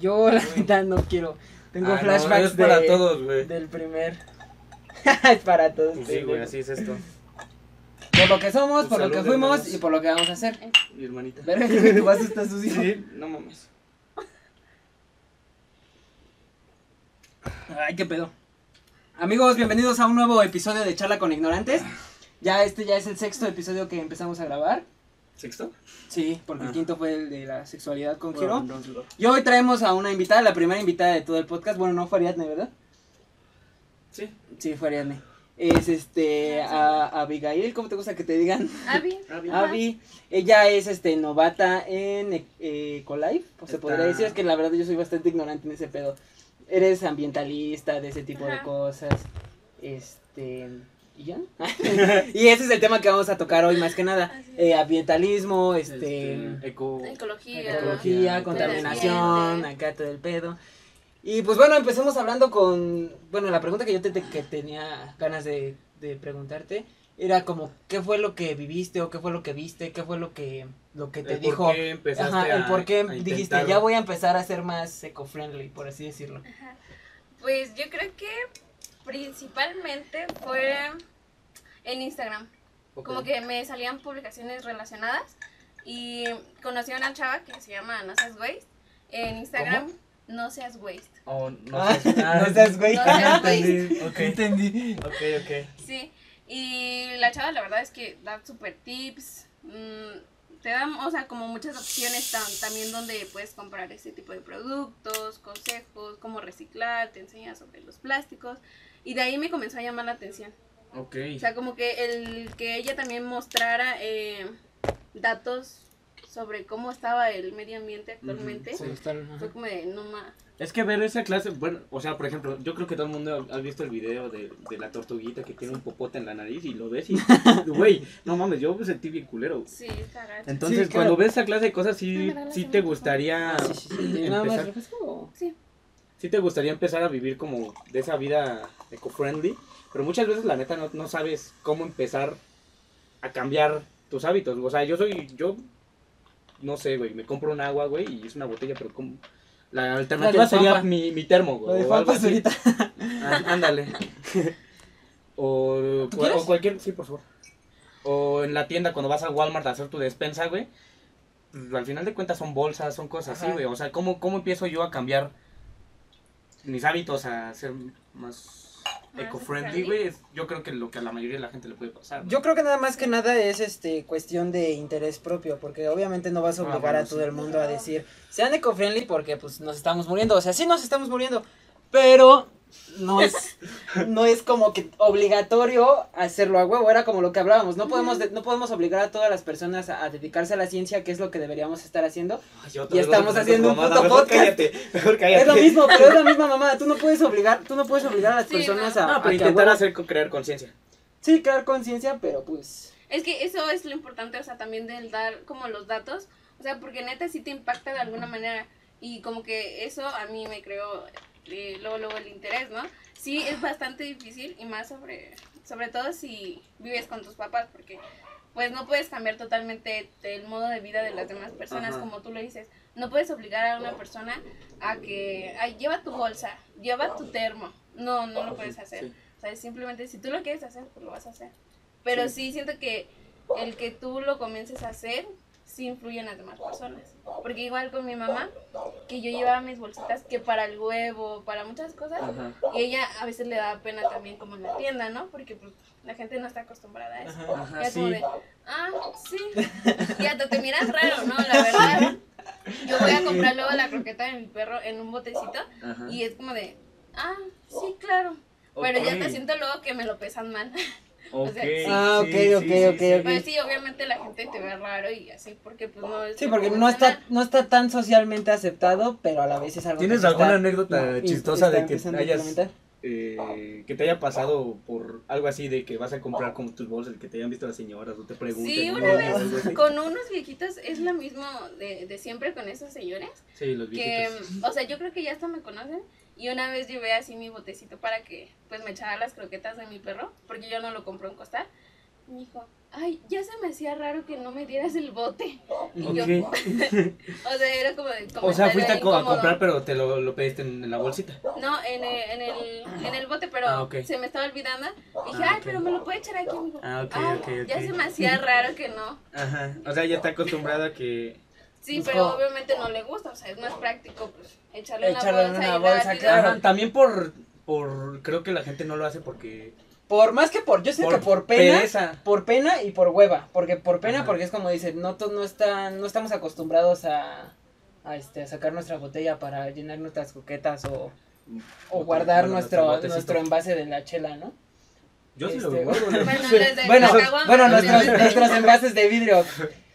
Yo la verdad no quiero. Tengo Ah, no, flashbacks es para de- todos, güey. del primer. es para todos. Pues sí, güey, así es esto. Por lo que somos, por lo que fuimos hermanos. y por lo que vamos a hacer. Mi hermanita. Verga, que tu vaso está sucio. Sí, no mames. Ay, qué pedo. Amigos, bienvenidos a un nuevo episodio de Charla con Ignorantes. Ya este ya es el sexto episodio que empezamos a grabar. ¿Sexto? Sí, porque el Ah. quinto fue el de la sexualidad con Bueno, Giro. entonces, Y hoy traemos a una invitada, la primera invitada de todo el podcast. Bueno, no fue Ariadne, ¿verdad? Sí. Sí, fue Ariadne. Es este, a, Abigail, ¿cómo te gusta que te digan? Ajá. Avi. Ella es este novata en eh, Ecolife, pues se podría decir, es que la verdad yo soy bastante ignorante en ese pedo. Eres ambientalista de ese tipo de cosas. Este, ¿y ya? y ese es el tema que vamos a tocar hoy más que nada. Es. Eh, ambientalismo, este, Este, eco. Ecología. ecología, contaminación, acá todo el pedo. Y pues bueno, empecemos hablando con, bueno, la pregunta que yo te, te- que tenía ganas de, de preguntarte era como, ¿qué fue lo que viviste o qué fue lo que viste? ¿Qué fue lo que, lo que te el dijo? por qué empezaste Ajá, el por qué a dijiste, intentarlo. ya voy a empezar a ser más eco-friendly, por así decirlo. Ajá. Pues yo creo que principalmente fue en Instagram. Como que me salían publicaciones relacionadas y conocí a una chava que se llama No Seas Waste. En Instagram, No Seas Waste. Oh, no Ah, seas güey. No seas güey. Entendí. Ok. Entendí. Ok, ok. Sí, y la chava la verdad es que da super tips, mm, te da, o sea, como muchas opciones tam- también donde puedes comprar este tipo de productos, consejos, cómo reciclar, te enseña sobre los plásticos, y de ahí me comenzó a llamar la atención. Ok. O sea, como que el que ella también mostrara eh, datos sobre cómo estaba el medio ambiente actualmente, Sí. fue como de, no más. Es que ver esa clase, bueno, o sea, por ejemplo, yo creo que todo el mundo ha visto el video de, de la tortuguita que tiene un popote en la nariz y lo ves y, güey, no mames, yo me sentí bien culero. Sí, está gacho. Entonces, Sí, claro. cuando ves esa clase de cosas, sí, ¿Me regalas sí te gustaría Sí, sí, sí. Nada más empezar, refresco. o- Sí. Sí te gustaría empezar a vivir como de esa vida eco-friendly, pero muchas veces la neta no, no sabes cómo empezar a cambiar tus hábitos. O sea, yo soy, yo, no sé, güey, me compro un agua, güey, y es una botella, pero como... La alternativa sería mi, mi termo, güey. o algo así. Ándale. o, ¿Tú o, cualquier, sí, por favor. O en la tienda cuando vas a Walmart a hacer tu despensa, güey. pues, al final de cuentas son bolsas, son cosas así, güey. O sea, ¿cómo, ¿cómo empiezo yo a cambiar mis hábitos a ser más eco-friendly, güey? Yo creo que lo que a la mayoría de la gente le puede pasar. ¿no? Yo creo que nada más que nada es este cuestión de interés propio, porque obviamente no vas a Ah, obligar bueno, a todo sí. el mundo a decir, sean eco-friendly porque pues nos estamos muriendo, o sea, sí nos estamos muriendo, pero no es no es como que obligatorio hacerlo a huevo, era como lo que hablábamos, no podemos de- no podemos obligar a todas las personas a, a dedicarse a la ciencia, que es lo que deberíamos estar haciendo. Ay, Y estamos haciendo un mamada, puto mejor podcast. Cállate, mejor cállate. Es lo mismo, pero es la misma mamá, tú no puedes obligar, tú no puedes obligar a las Sí, personas no. a, No, pero que a intentar huevo- hacer crear conciencia. sí, crear conciencia, pero pues Es que eso es lo importante, o sea, también del dar como los datos, o sea, porque neta sí te impacta de alguna manera y como que eso a mí me creó eh, luego luego el interés, ¿no? Sí es bastante difícil y más sobre sobre todo si vives con tus papás porque pues no puedes cambiar totalmente el modo de vida de las demás personas Ajá. como tú lo dices. No puedes obligar a una persona a que ay, lleva tu bolsa, lleva tu termo. No, no lo puedes hacer. Sí. O sea, simplemente si tú lo quieres hacer, pues lo vas a hacer. Pero sí, siento que el que tú lo comiences a hacer, sí influye en las demás personas. Porque igual con mi mamá, que yo llevaba mis bolsitas que para el huevo, para muchas cosas, Ajá. y ella a veces le daba pena también como en la tienda, ¿no? Porque pues la gente no está acostumbrada a eso. Ajá, Y es como sí. de, ah, sí. Y hasta te miras raro, ¿no? La verdad. Yo voy a comprar luego la croqueta de mi perro en un botecito Ajá. y es como de, ah, sí, claro. Pero ya te siento luego que me lo pesan mal. Sea, Ah, ok, sí, ok, sí, ok, sí. ok. Pues sí, obviamente la gente te ve raro y así, porque pues no es. Sí, porque no está, no está tan socialmente aceptado, pero a la vez es algo ¿Tienes que alguna está- anécdota no, chistosa de que hayas eh, que te haya pasado por algo así de que vas a comprar como tus bolsas, que te hayan visto las señoras o te pregunten? Sí, una vez con unos viejitos es lo mismo de, de siempre con esos señores. Sí, los Que, viejitos. o sea, yo creo que ya hasta me conocen. Y una vez llevé así mi botecito para que pues me echara las croquetas de mi perro, porque yo no lo compro en costal. me dijo, ay, ya se me hacía raro que no me dieras el bote. Y yo, Ok. o sea, era como de O sea, fuiste a, co- a incómodo. comprar, pero te lo, lo pediste en, en la bolsita. No, en el, en el, en el bote, pero Ah, se me estaba olvidando. Dije, Ah, ay, ok. pero me lo puede echar aquí. Me dijo, Ah, ok, "Ay, ok, Ya se me hacía raro que no. Ajá. O sea, ya está acostumbrada a que. Sí, Pues pero como- obviamente no le gusta, o sea, es más práctico pues echarle una Echarlo en bolsa una y bolsa, rápido. claro. Ajá, también por, por. Creo que la gente no lo hace porque. Por más que por, yo sé que por pena, pereza. por pena y por hueva, porque por pena, Ajá. porque es como dice, no, to- no están, no estamos acostumbrados a, a este, a sacar nuestra botella para llenar nuestras coquetas o, o guardar Bueno, nuestro, nuestro envase de la chela, ¿no? Yo sí lo este, guardo. ¿no? Bueno, Bueno, nuestros envases de vidrio,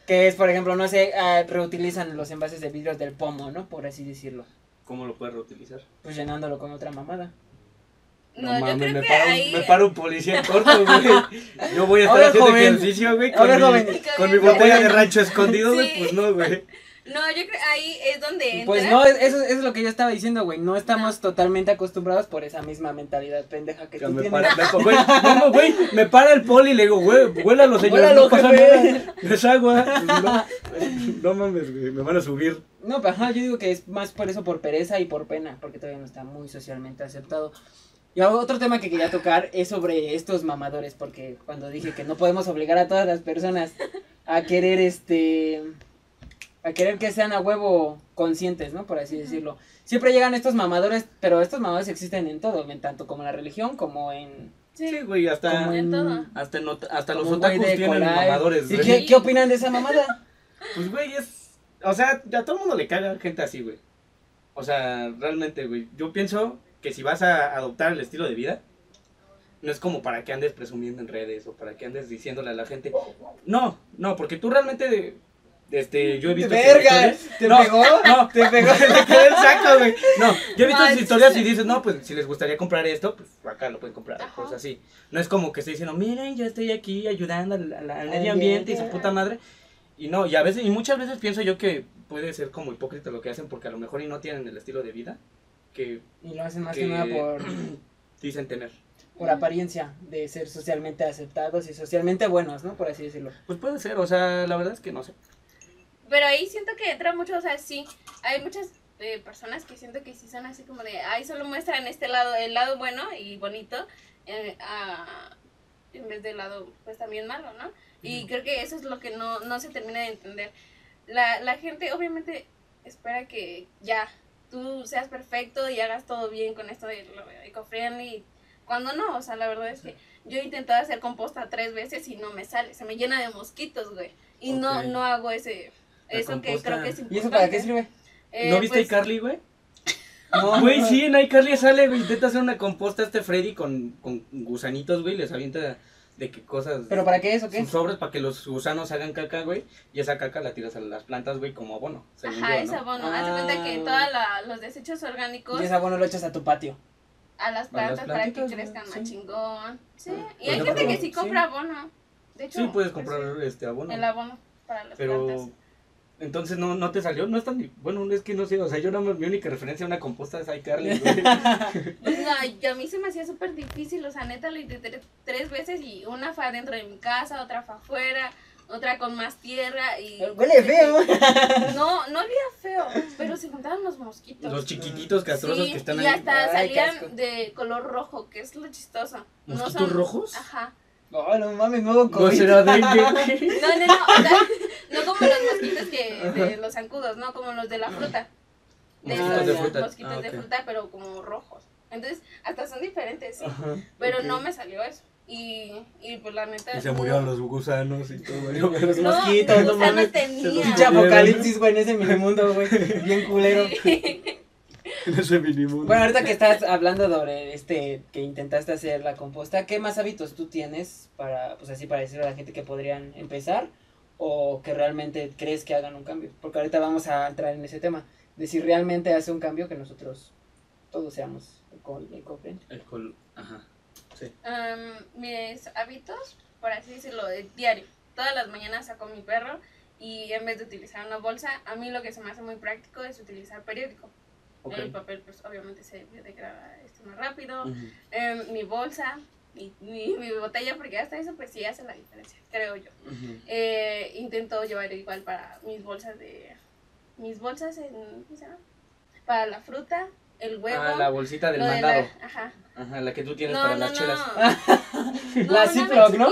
que es, por ejemplo, no sé, ah, reutilizan los envases de vidrio del pomo, ¿no? Por así decirlo, ¿Cómo lo puedes reutilizar? pues llenándolo con otra mamada. No, creo me para, ahí... un, me para un policía en corto, güey. Yo voy a estar haciendo joven. ejercicio, güey, con, mi, joven. con mi botella de rancho escondido, güey. Sí. Pues no, güey. No, yo creo ahí es donde entra. Pues no, es- eso, eso es lo que yo estaba diciendo, güey. No estamos totalmente acostumbrados por esa misma mentalidad pendeja que Que tú me tienes. para, me, güey, no, güey, me para el poli y le digo, güey, huélalo, señor, Huélalo, no pasa jefe. nada, es agua. No, no mames, güey, me van a subir. No, pero ajá, yo digo que es más por eso, por pereza y por pena, porque todavía no está muy socialmente aceptado. Y otro tema que quería tocar es sobre estos mamadores, porque cuando dije que no podemos obligar a todas las personas a querer, este, a querer que sean a huevo conscientes, ¿no? Por así decirlo. Siempre llegan estos mamadores, pero estos mamadores existen en todo, en tanto como en la religión, como en... Sí. Sí, güey, hasta, como en todo. hasta, en hasta los como otakus tienen mamadores, ¿Y qué, qué opinan de esa mamada? Pues, güey, es. O sea, a todo el mundo le caga gente así, güey. O sea, realmente, güey. Yo pienso que si vas a adoptar el estilo de vida, no es como para que andes presumiendo en redes o para que andes diciéndole a la gente. No, no, porque tú realmente. Este, yo he visto. ¡Verga! historias- ¿Te no, pegó? No, te pegó. Le quedó el saco, güey. No, yo he visto Manches. historias y dices, no, pues si les gustaría comprar esto, pues acá lo pueden comprar. Ajá. Cosas así. No es como que esté diciendo, miren, yo estoy aquí ayudando al, al- al Al medio ambiente y su puta madre. Y no, y a veces, y muchas veces pienso yo que puede ser como hipócrita lo que hacen porque a lo mejor y no tienen el estilo de vida que Y lo hacen más que Que- nada por, dicen tener. por apariencia de ser socialmente aceptados y socialmente buenos, ¿no? Por así decirlo. Pues puede ser, o sea, la verdad es que no sé. Pero ahí siento que entra mucho, o sea, sí, hay muchas eh, personas que siento que sí son así como de, ay, solo muestran este lado, el lado bueno y bonito, eh, a- en vez del lado, pues también malo, ¿no? Y creo que eso es lo que no, no se termina de entender. La, la gente obviamente espera que ya tú seas perfecto y hagas todo bien con esto de lo eco-friendly, cuando no, o sea, la verdad es que yo he intentado hacer composta tres veces y no me sale, se me llena de mosquitos, güey. Y no, no hago ese, eso que creo que es ¿Y importante. eso para qué sirve? Eh, ¿No viste pues, iCarly, güey? No, Güey, no. sí, en iCarly sale, güey. Intenta hacer una composta este Freddy con, con gusanitos, güey. Les avienta de qué cosas. ¿Pero para qué eso, qué? Sus sobres para que los gusanos hagan caca, güey. Y esa caca la tiras a las plantas, güey, como abono. Ajá, yo, es ¿no? abono. Haz de cuenta que Ah. todos los desechos orgánicos Y esa bueno lo echas a tu patio. a las plantas para que crezcan más sí. chingón. Sí, y hay ejemplo, gente que sí sí. compra abono. De hecho, Sí, puedes pues, comprar este abono. el abono para las Pero. plantas. Entonces no, no te salió, no es tan. Bueno, es que no sé, o sea, yo no mi única referencia a una composta es iCarly. Pues, no, y a mí se me hacía súper difícil, o sea, neta lo intenté tres veces y una fue adentro de mi casa, otra fue afuera, otra con más tierra y... Huele feo. No, no olía feo, pero se juntaban los mosquitos. Los chiquititos castrosos Sí, que están y ahí. hasta Ay, qué asco. salían de color rojo, que es lo chistoso. No ¿Mosquitos son- rojos? Ajá. No, no mames, nuevo No COVID. güey. No, no, no, o sea, no como los mosquitos que de los zancudos, no como los de la fruta. De Mosquitos los de fruta. mosquitos Ah, de ok. fruta, pero como rojos. Entonces, hasta son diferentes, sí. Ajá, Pero ok. no me salió eso. Y, y pues la neta. Y se murieron los gusanos y todo, güey. Los No, mosquitos, no gusanos mames. tenía. Pinche apocalipsis, güey, en ese minimundo, güey. Bien culero. En ese minimundo. Bueno, ahorita que estás hablando sobre este, que intentaste hacer la composta, ¿qué más hábitos tú tienes para, pues así, para decirle a la gente que podrían empezar o que realmente crees que hagan un cambio? Porque ahorita vamos a entrar en ese tema, de si realmente hace un cambio que nosotros todos seamos eco- eco-friendly. El col... Ajá. Sí. Am, mis hábitos, por así decirlo, de diario. Todas las mañanas saco mi perro y en vez de utilizar una bolsa, a mí lo que se me hace muy práctico es utilizar periódico. El papel, pues obviamente se degrada esto más rápido. Em, mi bolsa, mi, mi, mi botella, porque hasta eso pues sí hace la diferencia, creo yo. Eh, intento llevar igual para mis bolsas de... Mis bolsas en... ¿Cómo se llama? Para la fruta, el huevo. Ah, la bolsita del de mandado. la- ajá. Ajá, la que tú tienes No, para no, las no. chelas. no, La Ziploc, ¿no?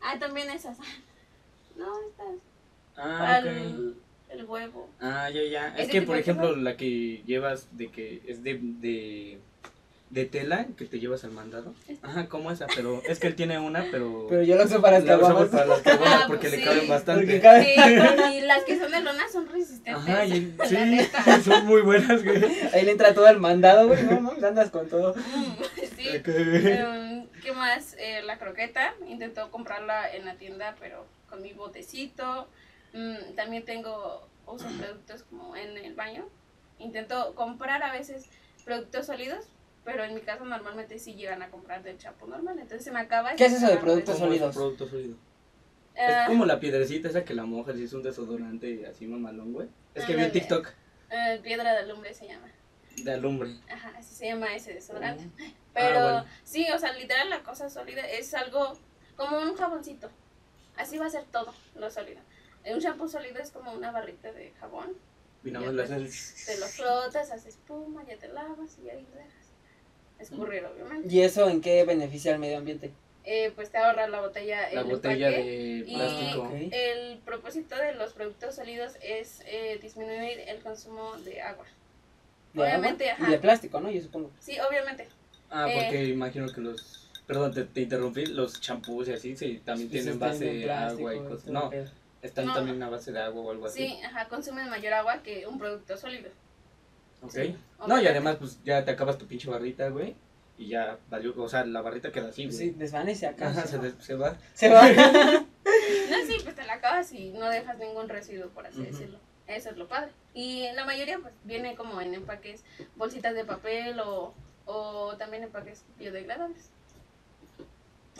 Ah, también esas. No, estas. Ah, Para ok. el, el huevo. Ah, ya, ya. Es que, por ejemplo, cosas. la que llevas de que es de, de, de tela, que te llevas al mandado. Ajá, como esa, pero es que él tiene una, pero... Pero yo lo uso para la usamos caguamas. para las caguamas Ah, porque pues le sí. caben bastante. Sí, y las que son de lona son resistentes. Ajá, y, la sí, neta. son muy buenas, güey. Ahí le entra todo el mandado, güey. No, no, andas con todo. Mm, sí. Em, ¿Qué más? Eh, la croqueta. Intentó comprarla en la tienda, pero con mi botecito. Mm, también tengo, uso productos como en el baño. Intento comprar a veces productos sólidos, pero en mi caso normalmente sí llegan a comprar del chapo normal. Entonces se me acaba. ¿Qué es eso de productos ¿Cómo es un sólidos? producto sólido? Ah, Es como la piedrecita esa que la mojas y es un desodorante así mamalón, güey. Es que vi un. TikTok eh, piedra de alumbre se llama. de alumbre. Ajá, así se llama ese desodorante. Ah, Pero bueno. sí, o sea, literal la cosa sólida es algo como un jaboncito. Así va a ser todo lo sólido. Un shampoo sólido es como una barrita de jabón. Y nada más le haces... Te lo frotas, haces espuma, ya te lavas y ahí lo dejas. Escurrir, obviamente. ¿Y eso en qué beneficia al medio ambiente? Eh, pues te ahorra la botella. La el botella empaque. de y- plástico. Ok. El propósito de los productos sólidos es eh, disminuir el consumo de agua. ¿De Obviamente, agua? ajá. Y de plástico, ¿no? Yo supongo. Sí, obviamente. Ah, porque Eh. imagino que los... Perdón, te, te interrumpí. Los champús y así sí, también tienen base de agua y cosas. No. Están No. también a base de agua o algo así. Sí, ajá, consumen mayor agua que un producto sólido. Ok. Sí, no, y además, pues ya te acabas tu pinche barrita, güey. Y ya valió. O sea, la barrita queda así, güey. Sí, desvanece acá. Ajá, se, des- se va. Se va. No, sí, pues te la acabas y no dejas ningún residuo, por así decirlo. Eso es lo padre. Y la mayoría pues viene como en empaques, bolsitas de papel o, o también empaques biodegradables.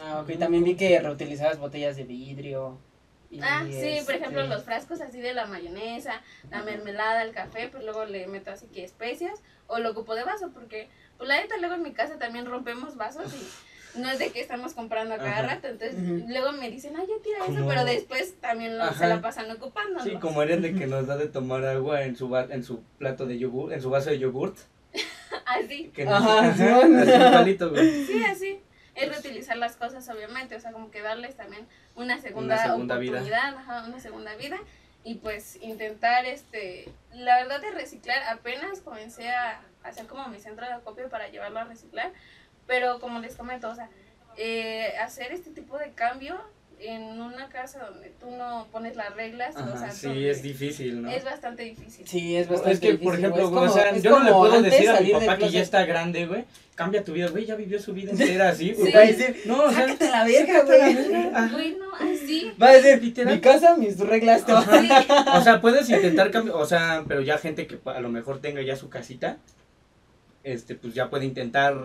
Ah, ok. También vi que reutilizabas botellas de vidrio. Ah, sí, por ejemplo este, los frascos así de la mayonesa, la mermelada, el café, pues luego le meto así que especias o lo ocupo de vaso porque pues la neta luego en mi casa también rompemos vasos y no es de que estamos comprando a cada Ajá. rato, entonces luego me dicen, ay, ya tira eso, pero después también lo, se la pasan ocupando. Sí, como eres de que nos da de tomar agua en su, va- en su plato de yogur, en su vaso de yogurt. Así. Que Ajá, nos, sí. así igualito, güey. Sí, así. Es reutilizar las cosas, obviamente. O sea, como que darles también una segunda, Una segunda vida. oportunidad, ajá, una segunda vida. Y pues intentar, este. La verdad de reciclar, apenas comencé a hacer como mi centro de acopio para llevarlo a reciclar. Pero como les comento, o sea, eh, hacer este tipo de cambio en una casa donde tú no pones las reglas, o Ajá, sea, sí, donde es difícil, ¿no? es bastante difícil. Sí, es bastante es que, por difícil, ejemplo, güey. Es o sea, como- yo no le como puedo decir a mi papá que ya está grande, güey. Cambia tu vida, güey, ya vivió su vida entera así, güey. Sí. Va a decir, No, o sea, sácate la verga, güey. Bueno, así. Va a decir, Literal. mi casa, mis reglas, todo. Sí. O sea, puedes intentar cambiar, o sea, pero ya gente que a lo mejor tenga ya su casita, este, pues ya puede intentar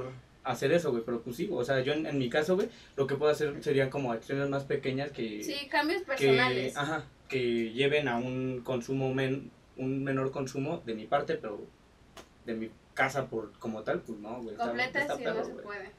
hacer eso, güey, pero pues sí, o sea, yo en, en mi caso, güey, lo que puedo hacer serían como acciones más pequeñas que, Sí, cambios que, personales. ajá, que lleven a un consumo, men, un menor consumo de mi parte, pero de mi casa por como tal, pues no, güey. está- completa está si perro, no se güey. puede.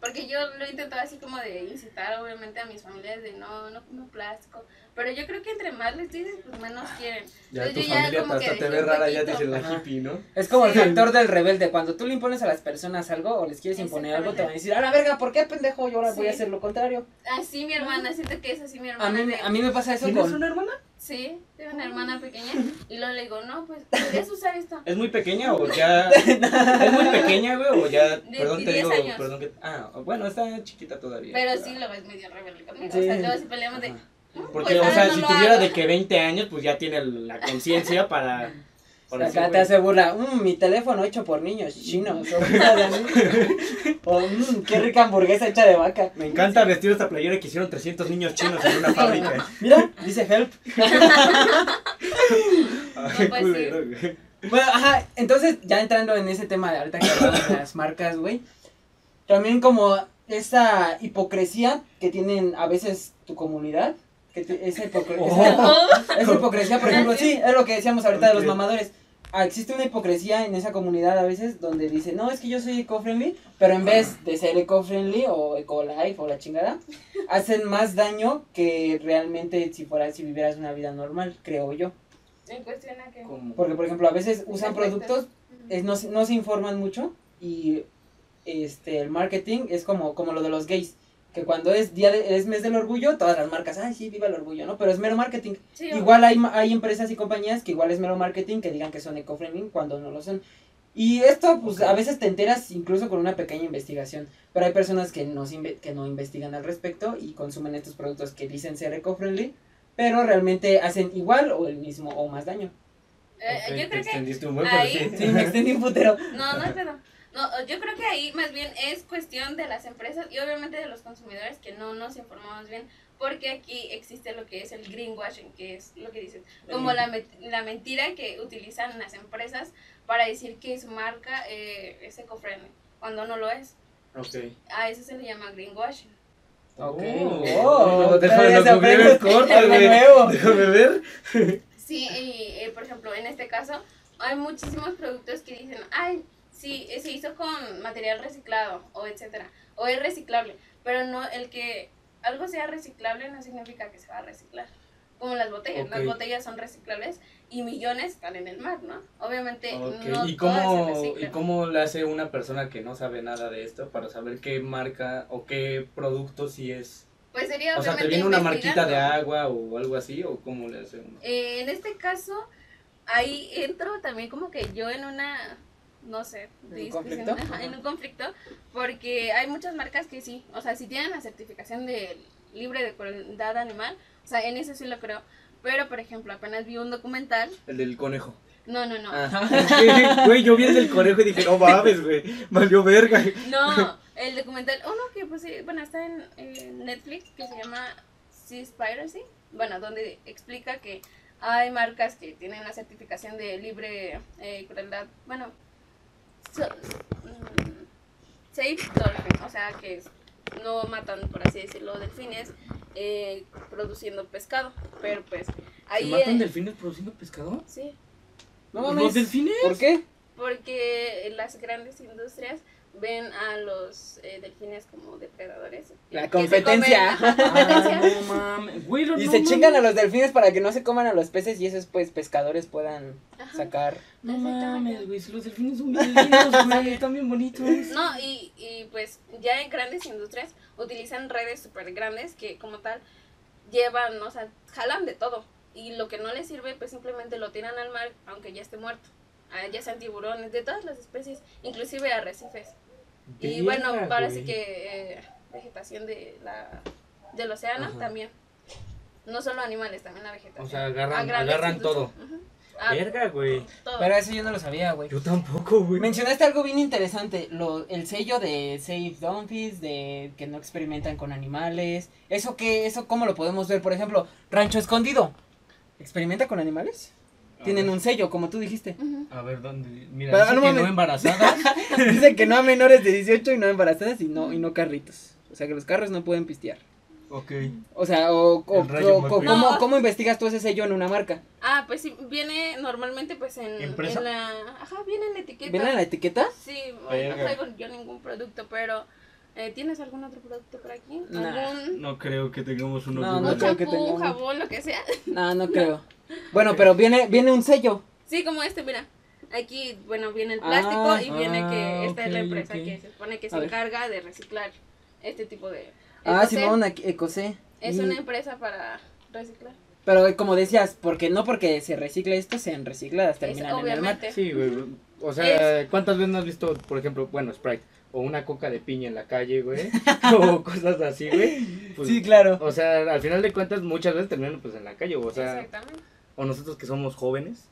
Porque yo lo he intentado así como de incitar obviamente a mis familiares de no, no como plástico. Pero yo creo que entre más les dices, pues menos quieren. Ya Entonces tu yo familia como hasta que te dejé ve rara, ya poquito. dices la hippie, ¿no? Es como el Sí. factor del rebelde. Cuando tú le impones a las personas algo o les quieres imponer algo, te van a decir, a la verga, ¿por qué pendejo? Yo ahora voy a Sí. hacer lo contrario. Así mi hermana, siento que es así mi hermana. A mí, me- de- a mí me pasa eso ¿Tienes con... una hermana? Sí, tengo una hermana pequeña y luego le digo, no, pues podrías usar esto. ¿Es muy pequeña o ya? ¿Es muy pequeña, güey? O ya. De perdón, te 10 digo. años. Perdón que. Ah, bueno, está chiquita todavía. Pero sí lo ves medio rebelde conmigo. Sí. O sea, luego si peleamos de... Ajá. "Mm, Porque, pues o ahora sea, no si tuviera hago". de que 20 años, pues ya tiene la conciencia para. para Acá decir, te hace burla, "Mm, mi teléfono hecho por niños chinos. O, cosas así. O, "Mm, qué rica hamburguesa hecha de vaca. Me encanta vestir esta playera que hicieron 300 niños chinos en una fábrica. Mira, dice help. Ay, pues güey. Bueno, ajá, entonces ya entrando en ese tema de ahorita que hablamos de las marcas, güey. También como esa hipocresía que tienen a veces tu comunidad. Que te- esa, Oh. esa- esa hipocresía, por ejemplo, sí, es lo que decíamos ahorita de los mamadores. ah, existe una hipocresía en esa comunidad a veces donde dice, no, es que yo soy eco-friendly, pero en vez de ser eco-friendly o eco-life o la chingada, hacen más daño que realmente si fuera, si vivieras una vida normal, creo yo. En cuestión a que... Como- Porque, por ejemplo, a veces usan productos, no, se- no se informan mucho y este el marketing es como, como lo de los gays. Que cuando es día de- es mes del orgullo, todas las marcas, ay sí, viva el orgullo, ¿no? Pero es mero marketing. Sí, Igual hay, hay empresas y compañías que igual es mero marketing que digan que son eco-friendly cuando no lo son. Y esto, pues, a veces te enteras incluso con una pequeña investigación. Pero hay personas que no, que no investigan al respecto y consumen estos productos que dicen ser eco-friendly, pero realmente hacen igual o el mismo o más daño. Eh, Ok, yo te creo que extendiste un buen, ahí- pero sí. Sí, me extendí un putero. No, no pedo. No, yo creo que ahí más bien es cuestión de las empresas y obviamente de los consumidores que no nos informamos bien, porque aquí existe lo que es el greenwashing, que es lo que dicen, como la, met- la mentira que utilizan las empresas para decir que su marca eh, es eco-friendly, cuando no lo es. Ok. A eso se le llama greenwashing. Ok. Oh, Oh, déjame ver. Sí, y eh, por ejemplo, en este caso, hay muchísimos productos que dicen, ay, sí, eh, se hizo con material reciclado, o etcétera, o es reciclable, pero no, el que algo sea reciclable no significa que se va a reciclar. Como las botellas, las Ok. botellas son reciclables y millones están en el mar, ¿no? Obviamente Ok, no ¿Y, todas se cómo, ¿Y reciclan. cómo le hace una persona que no sabe nada de esto para saber qué marca o qué producto sí es? Pues sería O sea, ¿te viene una marquita de agua o algo así? ¿O cómo le hace uno? Eh, en este caso, ahí entro también como que yo en una, no sé, ¿En un conflicto? ajá, en un conflicto, porque hay muchas marcas que sí, o sea, si tienen la certificación de libre de crueldad animal, o sea, en eso sí lo creo, pero por ejemplo, apenas vi un documental, El del conejo. no, no, no, Ah, güey, yo vi el del conejo y dije, no mames, güey, valió verga. no, el documental, uno que pues sí, bueno, está en, en Netflix, que se llama Seaspiracy, bueno, donde explica que hay marcas que tienen la certificación de libre eh, crueldad, bueno, so- mm, safe dolphin, o sea que no matan, por así decirlo, delfines eh, produciendo pescado, pero pues ahí... ¿Se matan eh, delfines produciendo pescado? Sí, No ¿Los delfines? ¿Por qué? porque las grandes industrias ven a los eh, delfines como depredadores. La competencia. comen- ajá, competencia. Ah, no mames. Güey, no Y no se chingan a los delfines para que no se coman a los peces y esos pues pescadores puedan Ajá. sacar. No mames, güey, los delfines son bien lindos, güey, están bien bonitos. No, y, y pues ya en grandes industrias utilizan redes súper grandes que como tal llevan, o sea, jalan de todo. Y lo que no les sirve, pues simplemente lo tiran al mar, aunque ya esté muerto. Ah, ya sean tiburones, de todas las especies, inclusive arrecifes. Y bueno, Verga, parece güey. que eh, vegetación de la, del océano Ajá. también. No solo animales, también la vegetación. O sea, agarran- todo. Ah, Verga, güey. todo. Pero eso yo no lo sabía, güey. Yo tampoco, güey. Mencionaste algo bien interesante, lo, el sello de Safe Donkeys, de que no experimentan con animales. ¿Eso qué? ¿Eso cómo lo podemos ver? Por ejemplo, Rancho Escondido. ¿Experimenta con animales? Tienen un sello, como tú dijiste. A ver, ¿dónde? Mira, Pero, dice no que mames. no embarazadas. Dice que no a menores de 18 y no embarazadas y no, y no carritos. O sea que los carros no pueden pistear. ok. O sea, o. ¿cómo, No. ¿cómo investigas tú ese sello en una marca? Ah, pues sí, viene normalmente pues en, ¿Empresa? en la... Ajá, viene en la etiqueta. ¿Viene en la etiqueta? Sí, no Verga. traigo yo ningún producto, pero... eh, ¿Tienes algún otro producto por aquí? Nah. ¿Algún No creo que tengamos uno. No, no un creo que champú, tengamos. jabón, lo que sea? No, no creo. Bueno, pero viene, viene un sello. Sí, como este, mira. Aquí, bueno, viene el plástico Ah, y viene ah, que esta es la empresa que se supone que se encarga de reciclar este tipo de... Ah, Ecocé Simón, aquí, Ecosé. Es Mm, una empresa para reciclar. Pero como decías, porque no porque se recicle esto, sean recicladas, Es, terminan en el mar. obviamente. Sí, güey. O sea, ¿cuántas veces no has visto, por ejemplo, bueno, Sprite? O una coca de piña en la calle, güey. o cosas así, güey. Pues, sí, claro. O sea, al final de cuentas, muchas veces terminan pues en la calle. O sea, Exactamente. o nosotros que somos jóvenes.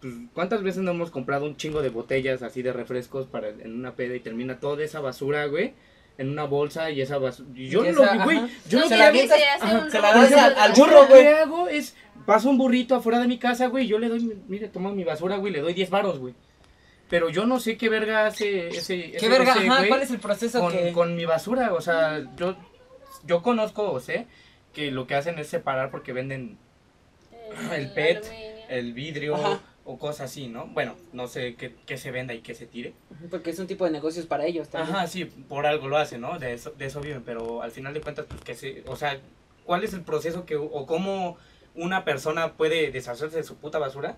Pues, ¿cuántas veces no hemos comprado un chingo de botellas así de refrescos para en una peda y termina toda esa basura, güey? En una bolsa y esa basura. Y yo Y lo güey, yo No, lo se que la hago- se hace ajá, un se la robot das de al, burro, Lo güey. que hago es, paso un burrito afuera de mi casa, güey, yo le doy, mire, toma mi basura, güey, le doy 10 varos, güey. Pero yo no sé qué verga hace ese, ¿Qué ese- verga? ese Ajá, güey ¿cuál es el proceso con, que...? con mi basura, o sea, yo, yo conozco o sé que lo que hacen es separar porque venden el PET, aluminio. el vidrio Ajá. o cosas así, ¿no? Bueno, no sé qué, qué se venda y qué se tire. Porque es un tipo de negocios para ellos también. Ajá, sí, por algo lo hacen, ¿no? De eso, de eso viven, pero al final de cuentas, pues que se, o sea, ¿cuál es el proceso que, o cómo una persona puede deshacerse de su puta basura?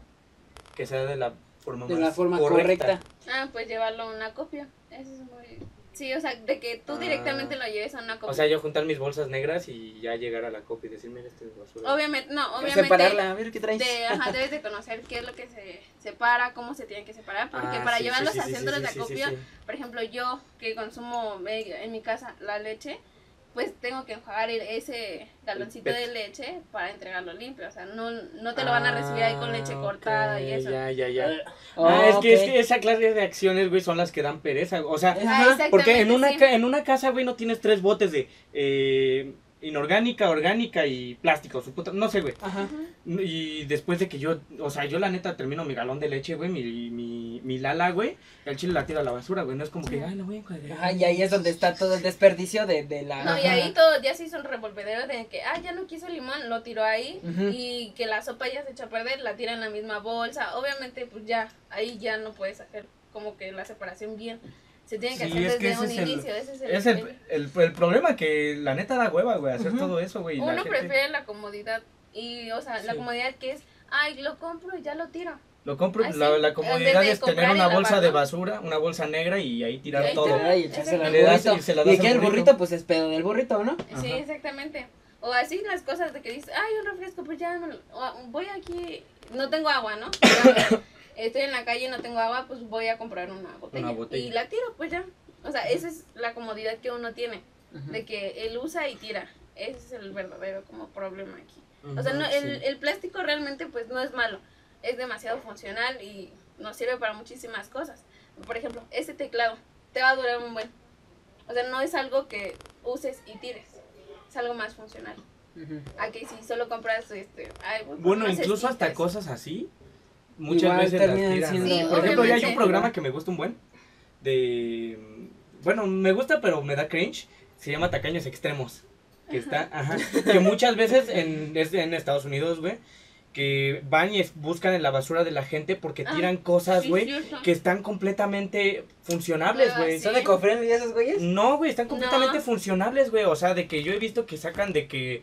Que sea de la forma De la forma correcta. Ah, pues llevarlo a una copia. Eso es muy... Sí, o sea, de que tú Ah. directamente lo lleves a una copia. O sea, yo juntar mis bolsas negras y ya llegar a la copia y decir, mira, este es basura. obviamente, no, obviamente... Separarla, a ver qué traes. de- ajá, debes de conocer qué es lo que se separa, cómo se tiene que separar, porque Ah, para sí, llevarlos sí, a sí, sí, centros sí, de sí, sí, acopio, sí. por ejemplo, yo que consumo eh, en mi casa la leche, pues tengo que enjuagar ese galoncito de leche para entregarlo limpio, o sea, no, no te lo van a recibir ahí con leche Ah, cortada y eso. Ya, ya, ya. Oh, ah, es que, es que esa clase de acciones, güey, son las que dan pereza. O sea, Ah, porque en una, sí. en una casa, güey, no tienes tres botes de eh, inorgánica, orgánica y plástico. Su puta, no sé, güey. Ajá. Y después de que yo, o sea, yo la neta termino mi galón de leche, güey, mi, mi, mi lala, güey, el chile la tira a la basura, güey. No es como que, ay, la voy a encuadrar. Ajá, y ahí es donde está todo el desperdicio de, de la. No, y ahí todo ya se hizo un revolvedero de que, ah, ya no quiso limón, lo tiró ahí y que la sopa ya se echó a perder, la tira en la misma bolsa. Obviamente, pues ya, ahí ya no puedes hacer como que la separación bien. Se tiene que Sí, hacer es que desde ese un es el- inicio. ese es el, Es el, el, el problema que la neta da hueva, güey, hacer Ujú. todo eso, güey. y la Uno gente prefiere la comodidad y, o sea, la Sí. comodidad que es, ay, lo compro y ya lo tiro. Lo compro, Así, la, la comodidad es tener una bolsa de basura, una bolsa negra y ahí tirar Y ahí todo. Y echársela al burrito. y se la Y que al el burrito. burrito, pues es pedo del burrito, ¿no? Sí, Ajá. exactamente. O así las cosas de que dices, ay, un refresco, pues ya, me lo- voy aquí, no tengo agua, ¿no? Estoy en la calle y no tengo agua, pues voy a comprar una botella. Una botella. Y la tiro, pues ya. O sea, esa es la comodidad que uno tiene, de que él usa y tira. Ese es el verdadero como problema aquí. O sea, no, el, el plástico realmente pues no es malo, es demasiado funcional y nos sirve para muchísimas cosas. Por ejemplo, este teclado te va a durar un buen. O sea, no es algo que uses y tires, es algo más funcional. Ujú. A que si solo compras este... ay, Bueno, incluso hasta cosas así, muchas Igual veces las terminan tiran. siendo- Sí, Por ejemplo, ya hay un obviamente. programa que me gusta un buen, de... Bueno, me gusta, pero me da cringe, se llama Tacaños Extremos. Que está, ajá, que muchas veces en, es en Estados Unidos, güey, que van y es- buscan en la basura de la gente porque Ah, tiran cosas, Sí, güey, cierto. que están completamente funcionables, Ah, güey. sí. ¿Son eco-friendly esos güeyes? No, güey, están completamente No. funcionables, güey. O sea, de que yo he visto que sacan de que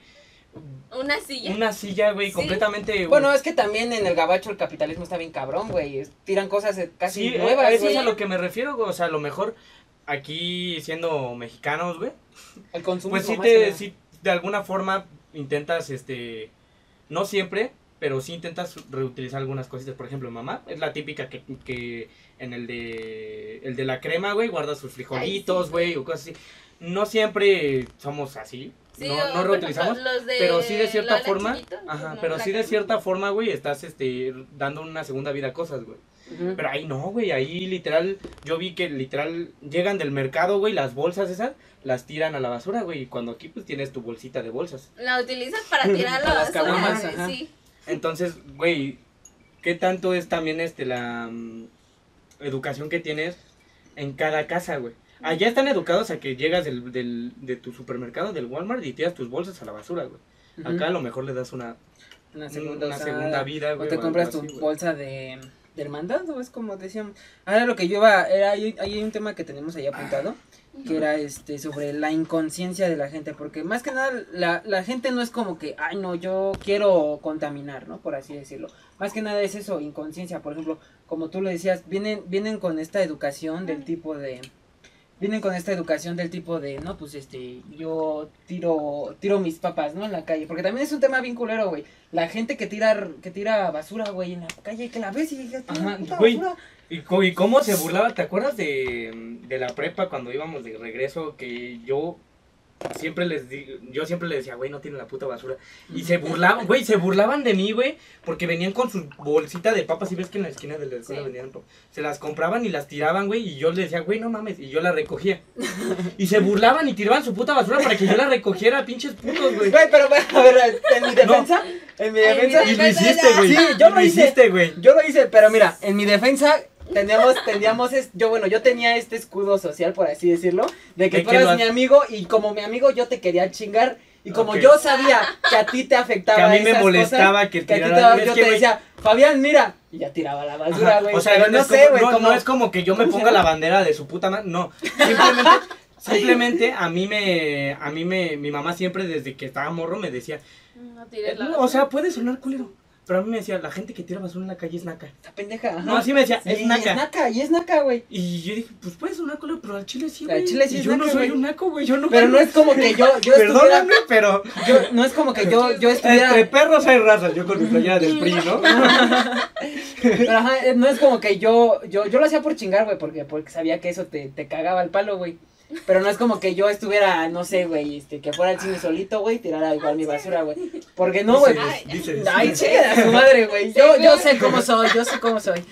Una silla. una silla, güey, Sí. completamente... Bueno, es que también en el gabacho el capitalismo está bien cabrón, güey. Tiran cosas eh, casi Sí, nuevas, a eso es a lo que me refiero, güey. O sea, a lo mejor aquí siendo mexicanos, güey, El consumo. pues sí te, sí, de alguna forma intentas, este, no siempre, pero sí intentas reutilizar algunas cositas. Por ejemplo, mamá es la típica que, que en el de, el de la crema, güey, guarda sus frijolitos, Ay, sí, güey, o cosas así. No siempre somos así, Sí, no, no ejemplo, reutilizamos. de Pero sí de cierta forma, chiquitos, ajá, no, pero sí de cierta forma, güey, estás este dando una segunda vida a cosas, güey. Pero ahí no, güey, ahí literal, yo vi que literal llegan del mercado, güey, las bolsas esas, las tiran a la basura, güey, y cuando aquí pues tienes tu bolsita de bolsas. La utilizas para tirar las la basura, ajá. sí. Entonces, güey, ¿qué tanto es también este la mm, educación que tienes en cada casa, güey? Allá están educados a que llegas del, del, de tu supermercado, del Walmart, y tiras tus bolsas a la basura, güey. Acá a lo mejor le das una, una segunda, una usada. segunda vida, O güey. te algo compras tu así, bolsa de, de hermandad, o es como decíamos. Ahora lo que yo iba, era, ahí ahí hay un tema que tenemos ahí apuntado, que era este sobre la inconsciencia de la gente, porque más que nada la, la gente no es como que, ay no, yo quiero contaminar, ¿no? Por así decirlo. Más que nada es eso, inconsciencia, por ejemplo, como tú lo decías, vienen, vienen con esta educación del tipo de vienen con esta educación del tipo de, no, pues este, yo tiro, tiro mis papas, ¿no? En la calle, porque también es un tema bien culero, güey. La gente que tira, que tira basura, güey, en la calle, que la ves y dices, "Tira Ajá, puta güey. basura". ¿Y, co- y cómo se burlaba? ¿Te acuerdas de, de la prepa cuando íbamos de regreso? Que yo siempre les di, yo siempre les decía, güey, no tiene la puta basura. Y se burlaban, güey, se burlaban de mí, güey, porque venían con su bolsita de papas. Y ves que en la esquina de la escuela Sí. vendían papas. Se las compraban y las tiraban, güey, y yo les decía, güey, no mames. Y yo la recogía. Y se burlaban y tiraban su puta basura para que yo la recogiera, pinches putos, güey. Güey, pero a ver, en mi defensa, en mi defensa, mi Y lo hiciste, güey. Sí, yo Y lo hice. hiciste, güey. yo lo hice, pero mira, en mi defensa teníamos, teníamos, es- yo bueno, yo tenía este escudo social, por así decirlo, de que ¿De tú eras mi amigo y como mi amigo yo te quería chingar y como yo sabía que a ti te afectaba Que a mí me esas molestaba cosas, que que a ti te- yo que, te decía, Fabián, mira. Y ya tiraba la basura, güey. O sea, pero no es sé, como- güey. no, como- no es como que yo me ¿cómo se ponga la bandera de su puta madre, no. Simplemente, simplemente a mí me, a mí me, mi mamá siempre desde que estaba morro me decía, No tires la o sea, puede sonar culero, pero a mí me decía, la gente que tira basura en la calle es naca. Esta pendeja. ajá. No, así me decía, Sí, es naca. Es naca, y es naca, güey. Y yo dije, pues puede sonar culero, pero al chile sí, Al güey. chile sí es yo no soy güey. un naco, güey, yo no. Pero no es como que yo, yo estuviera. Perdóname, pero Yo, no es como que yo, yo estuviera. entre perros hay razas, yo con mi playera del PRI, ¿no? Pero ajá, no es como que yo, yo, yo lo hacía por chingar, güey, porque, porque sabía que eso te, te cagaba el palo, güey. Pero no es como que yo estuviera, no sé, güey, este, que fuera al cine solito, güey, y tirara igual mi basura, güey. Porque no, güey. Pues. Ay, chingue a su madre, güey. Yo, yo sé cómo soy, yo sé cómo soy.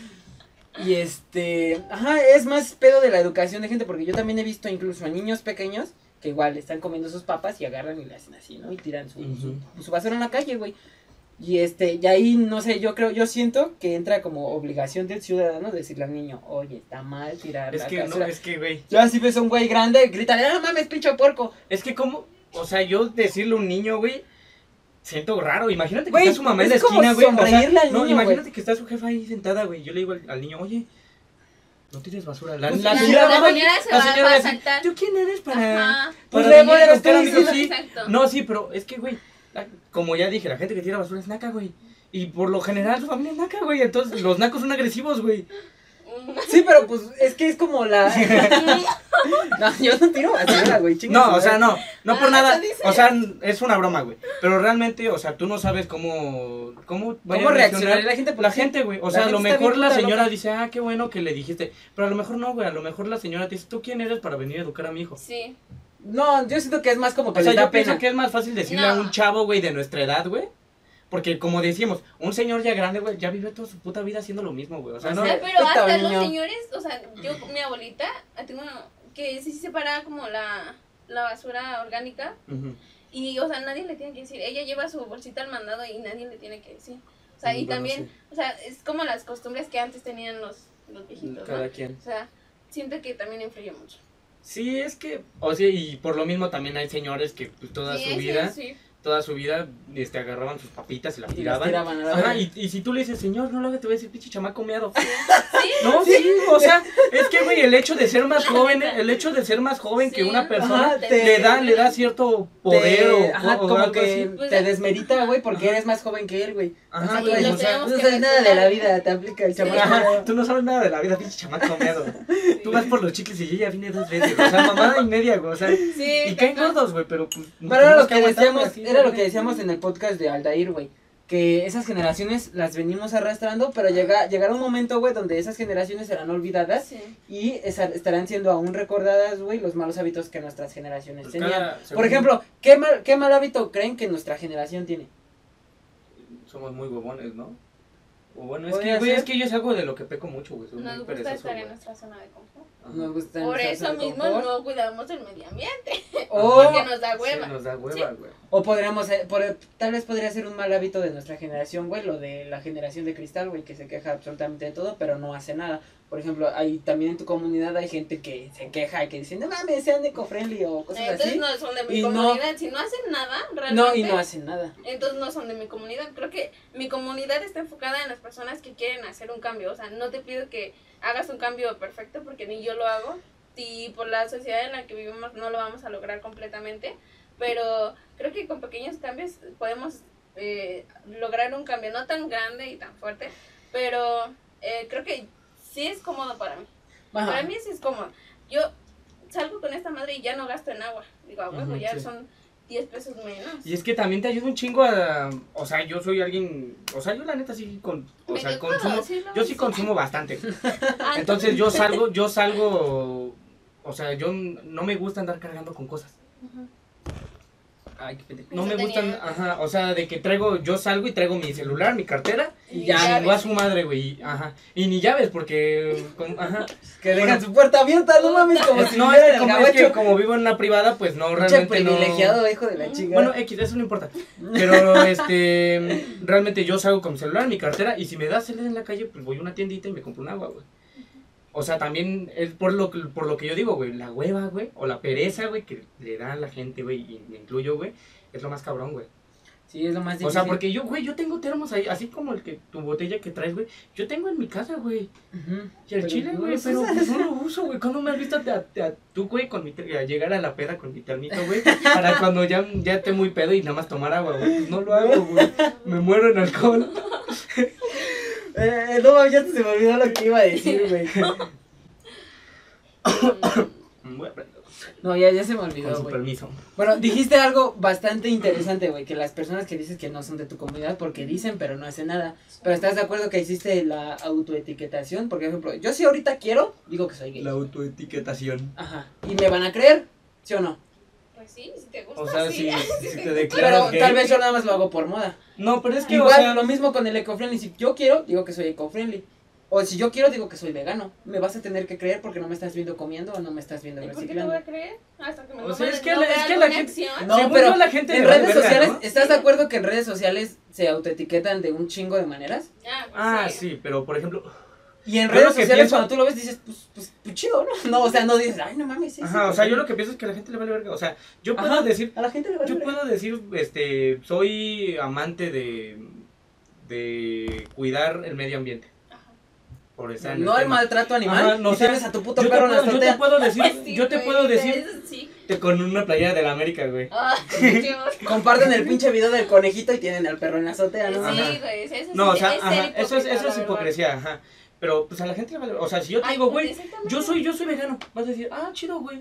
Y este, ajá, es más pedo de la educación de gente, porque yo también he visto incluso a niños pequeños que igual están comiendo sus papas y agarran y le hacen así, ¿no? Y tiran su, Ujú. su, su basura en la calle, güey. Y este, y ahí, no sé, yo creo, yo siento que entra como obligación del ciudadano decirle al niño, oye, está mal tirar Es la que, no, es que, güey. Ya si ves a un güey grande, grítale, no mames, pinche puerco. Es que como, o sea, yo decirle a un niño, güey, siento raro. Imagínate que Güey, está su mamá en la es esquina, güey. o sea, sonreírle al no, niño, imagínate güey. que está su jefa ahí sentada, güey. Yo le digo al, al niño, oye, no tires basura. La, Pues la la- señora, la señora se la señora va a decir. ¿tú quién eres para...? Ajá. Pues le voy a. Exacto. No, sí, pero es que, güey, la- como ya dije, la gente que tira basura es naca, güey. Y por lo general su familia es naca, güey. Entonces los nacos son agresivos, güey. Mm. Sí, pero pues es que es como la. no, yo no tiro basura, güey. No, o sea, no, no por Ah, nada. O sea, es una broma, güey. Pero realmente, o sea, tú no sabes cómo. ¿Cómo, ¿Cómo a reaccionaría la gente? La sí, gente, güey. O la sea, a lo mejor la señora loca. dice, ah, qué bueno que le dijiste. Pero a lo mejor no, güey. A lo mejor la señora te dice, ¿tú quién eres para venir a educar a mi hijo? Sí. No, yo siento que es más como que O sea, le da yo pienso pena. que es más fácil decirle No. a un chavo, güey, de nuestra edad, güey. Porque como decíamos, un señor ya grande, güey, ya vivió toda su puta vida haciendo lo mismo, güey. O sea, O no. sea, Ay, pero hasta los niño. señores, o sea, yo, mi abuelita, tengo una- que sí separa como la, la basura orgánica Ujú. y, o sea, nadie le tiene que decir, ella lleva su bolsita al mandado y nadie le tiene que decir. O sea, y Bueno, también, sí. o sea, es como las costumbres que antes tenían los, los viejitos, Cada ¿no? quien. O sea, siento que también influye mucho. Sí, es que, o sea, y por lo mismo también hay señores que pues, toda Sí, su sí, vida, sí. Toda su vida, este, agarraban sus papitas y las Y las tiraban. tiraban a la Ajá, verga. y, y si tú le dices, señor, no lo hagas, te voy a decir, pinche chamaco meado. Sí, No, sí, o sea, es que, güey, el hecho de ser más joven, el hecho de ser más joven que una persona, Ajá, te- le da, le da cierto poder Te- o, ajá, o como algo que así. Pues, te desmerita, güey, porque Ajá. eres más joven que él, güey. Ajá, Así, güey, güey, o sea, tenemos no sabes nada de la vida, te aplica el chamaco. Ajá, tú no sabes nada de la vida, pinche chamaco meado. Tú vas por los chicles y yo ya vine dos veces, o sea, mamada y media, güey, o sea, Sí, y caen gordos, güey, pero pues... Pero lo que decíamos, era lo que decíamos en el podcast de Aldair, güey. Que esas generaciones las venimos arrastrando, pero llega, llegará un momento, güey, donde esas generaciones serán olvidadas Sí. y esa- estarán siendo aún recordadas, güey, los malos hábitos que nuestras generaciones Pues tenían. cada- Por ejemplo, ¿qué mal, ¿qué mal hábito creen que nuestra generación tiene? Somos muy huevones, ¿no? O bueno, es que, güey, es que yo es algo de lo que peco mucho, güey. Nos muy gusta estar en nuestra zona de confort. Por eso mismo confort. no cuidamos el medio ambiente. O, Porque nos da hueva. Sí, nos da hueva, güey. o podríamos, eh, por- tal vez podría ser un mal hábito de nuestra generación, güey, lo de la generación de cristal, güey, que se queja absolutamente de todo, pero no hace nada. Por ejemplo, hay también en tu comunidad hay gente que se queja y que dice, no mames, sean eco-friendly o cosas Entonces así. no son de mi Y no- comunidad. Si no hacen nada, realmente. No, y no hacen nada. Entonces no son de mi comunidad. Creo que mi comunidad está enfocada en las personas que quieren hacer un cambio. O sea, no te pido que hagas un cambio perfecto porque ni yo lo hago. Y por la sociedad en la que vivimos no lo vamos a lograr completamente. Pero creo que con pequeños cambios podemos eh, lograr un cambio no tan grande y tan fuerte. Pero eh, creo que sí es cómodo para mí. Ajá. Para mí sí es cómodo. Yo salgo con esta madre y ya no gasto en agua. Digo, a huevo, ya sí. son 10 pesos menos. Y es que también te ayuda un chingo a. O sea, yo soy alguien. O sea, yo la neta sí. Con, o sea, consumo. Yo sí consumo bastante. Entonces yo salgo, yo salgo. O sea, yo no me gusta andar cargando con cosas. Ay, qué pendejo. No me gustan, tenía. ajá, o sea, de que traigo, yo salgo y traigo mi celular, mi cartera, Y Y ya, llaves. chingó a su madre, güey, y- ajá, y ni llaves, porque, como- ajá, Que dejan su puerta abierta, no mames, como si no, es el como, es que como vivo en una privada, pues no, realmente no. privilegiado, hijo de la chica. Bueno, X, eso no importa. Pero, este, realmente yo salgo con mi celular, mi cartera, y si me da sed en la calle, pues voy a una tiendita y me compro un agua, güey. O sea, también es por lo, que- por lo que yo digo, güey, la hueva, güey, o la pereza, güey, que le da a la gente, güey, y me incluyo, güey, es lo más cabrón, güey. Sí, es lo más difícil. O sea, porque yo, güey, yo tengo termos ahí, así como el que tu botella que traes, güey. Yo tengo en mi casa, güey. Y el Pero chile, güey, pero pues, no lo uso, güey. ¿Cuándo me has visto a, a- a- tú, güey, con mi a llegar a la peda con mi termito, güey? Para cuando ya, ya esté muy pedo y nada más tomar agua, güey. Pues no lo hago, güey. Me muero en alcohol. Eh, no, ya se me olvidó lo que iba a decir, güey. Bueno, No, ya, ya se me con olvidó, su güey. permiso. Bueno, dijiste algo bastante interesante, güey, que las personas que dices que no son de tu comunidad porque dicen pero no hacen nada. Pero ¿estás de acuerdo que existe la autoetiquetación? Por ejemplo, yo si ahorita quiero, digo que soy gay. La autoetiquetación. Ajá. ¿Y me van a creer? ¿Sí o no? Pues sí, si te gusta. O sea, sí. si, si te Pero declaras gay. tal vez yo nada más lo hago por moda. No, pero es que, Igual, o sea... lo mismo con el eco-friendly. Si yo quiero, digo que soy eco-friendly. O si yo quiero, digo que soy vegano. Me vas a tener que creer porque no me estás viendo comiendo o no me estás viendo ¿Y por qué te reciclando. voy a creer? Hasta que me O sea, es que no la- es que la gente-. No, Según pero la gente En redes verga, sociales, ¿no? ¿estás de acuerdo que en redes sociales se autoetiquetan de un chingo de maneras? Ah, pues Ah, sí. sí, pero por ejemplo... Y en Yo redes sociales pienso- cuando tú lo ves dices, pues, pues, pues chido, ¿no? No, o sea, no dices, ay, no mames, sí, sí, Ajá, o sea, yo lo que pienso es que a la gente le vale verga. O sea, yo puedo Ajá, decir... A la gente le vale Yo verga. puedo decir, este, soy amante de, de cuidar el medio ambiente. Por en No hay tema. maltrato animal. Ajá, no y tienes a tu puto Yo te, perro en la puedo, yo te puedo decir, Sí, yo te güey, puedo decir sí. con una playera de la América, güey. Ah. Comparten el pinche video del conejito y tienen al perro en la azotea, ¿no? Sí, güey, eso No, o sea, ajá, eso es, eso es hipocresía, ajá. Pero pues a la gente le vale, o sea, si yo te Ay, digo, güey, yo soy, yo soy vegano, vas a decir, ah, chido, güey.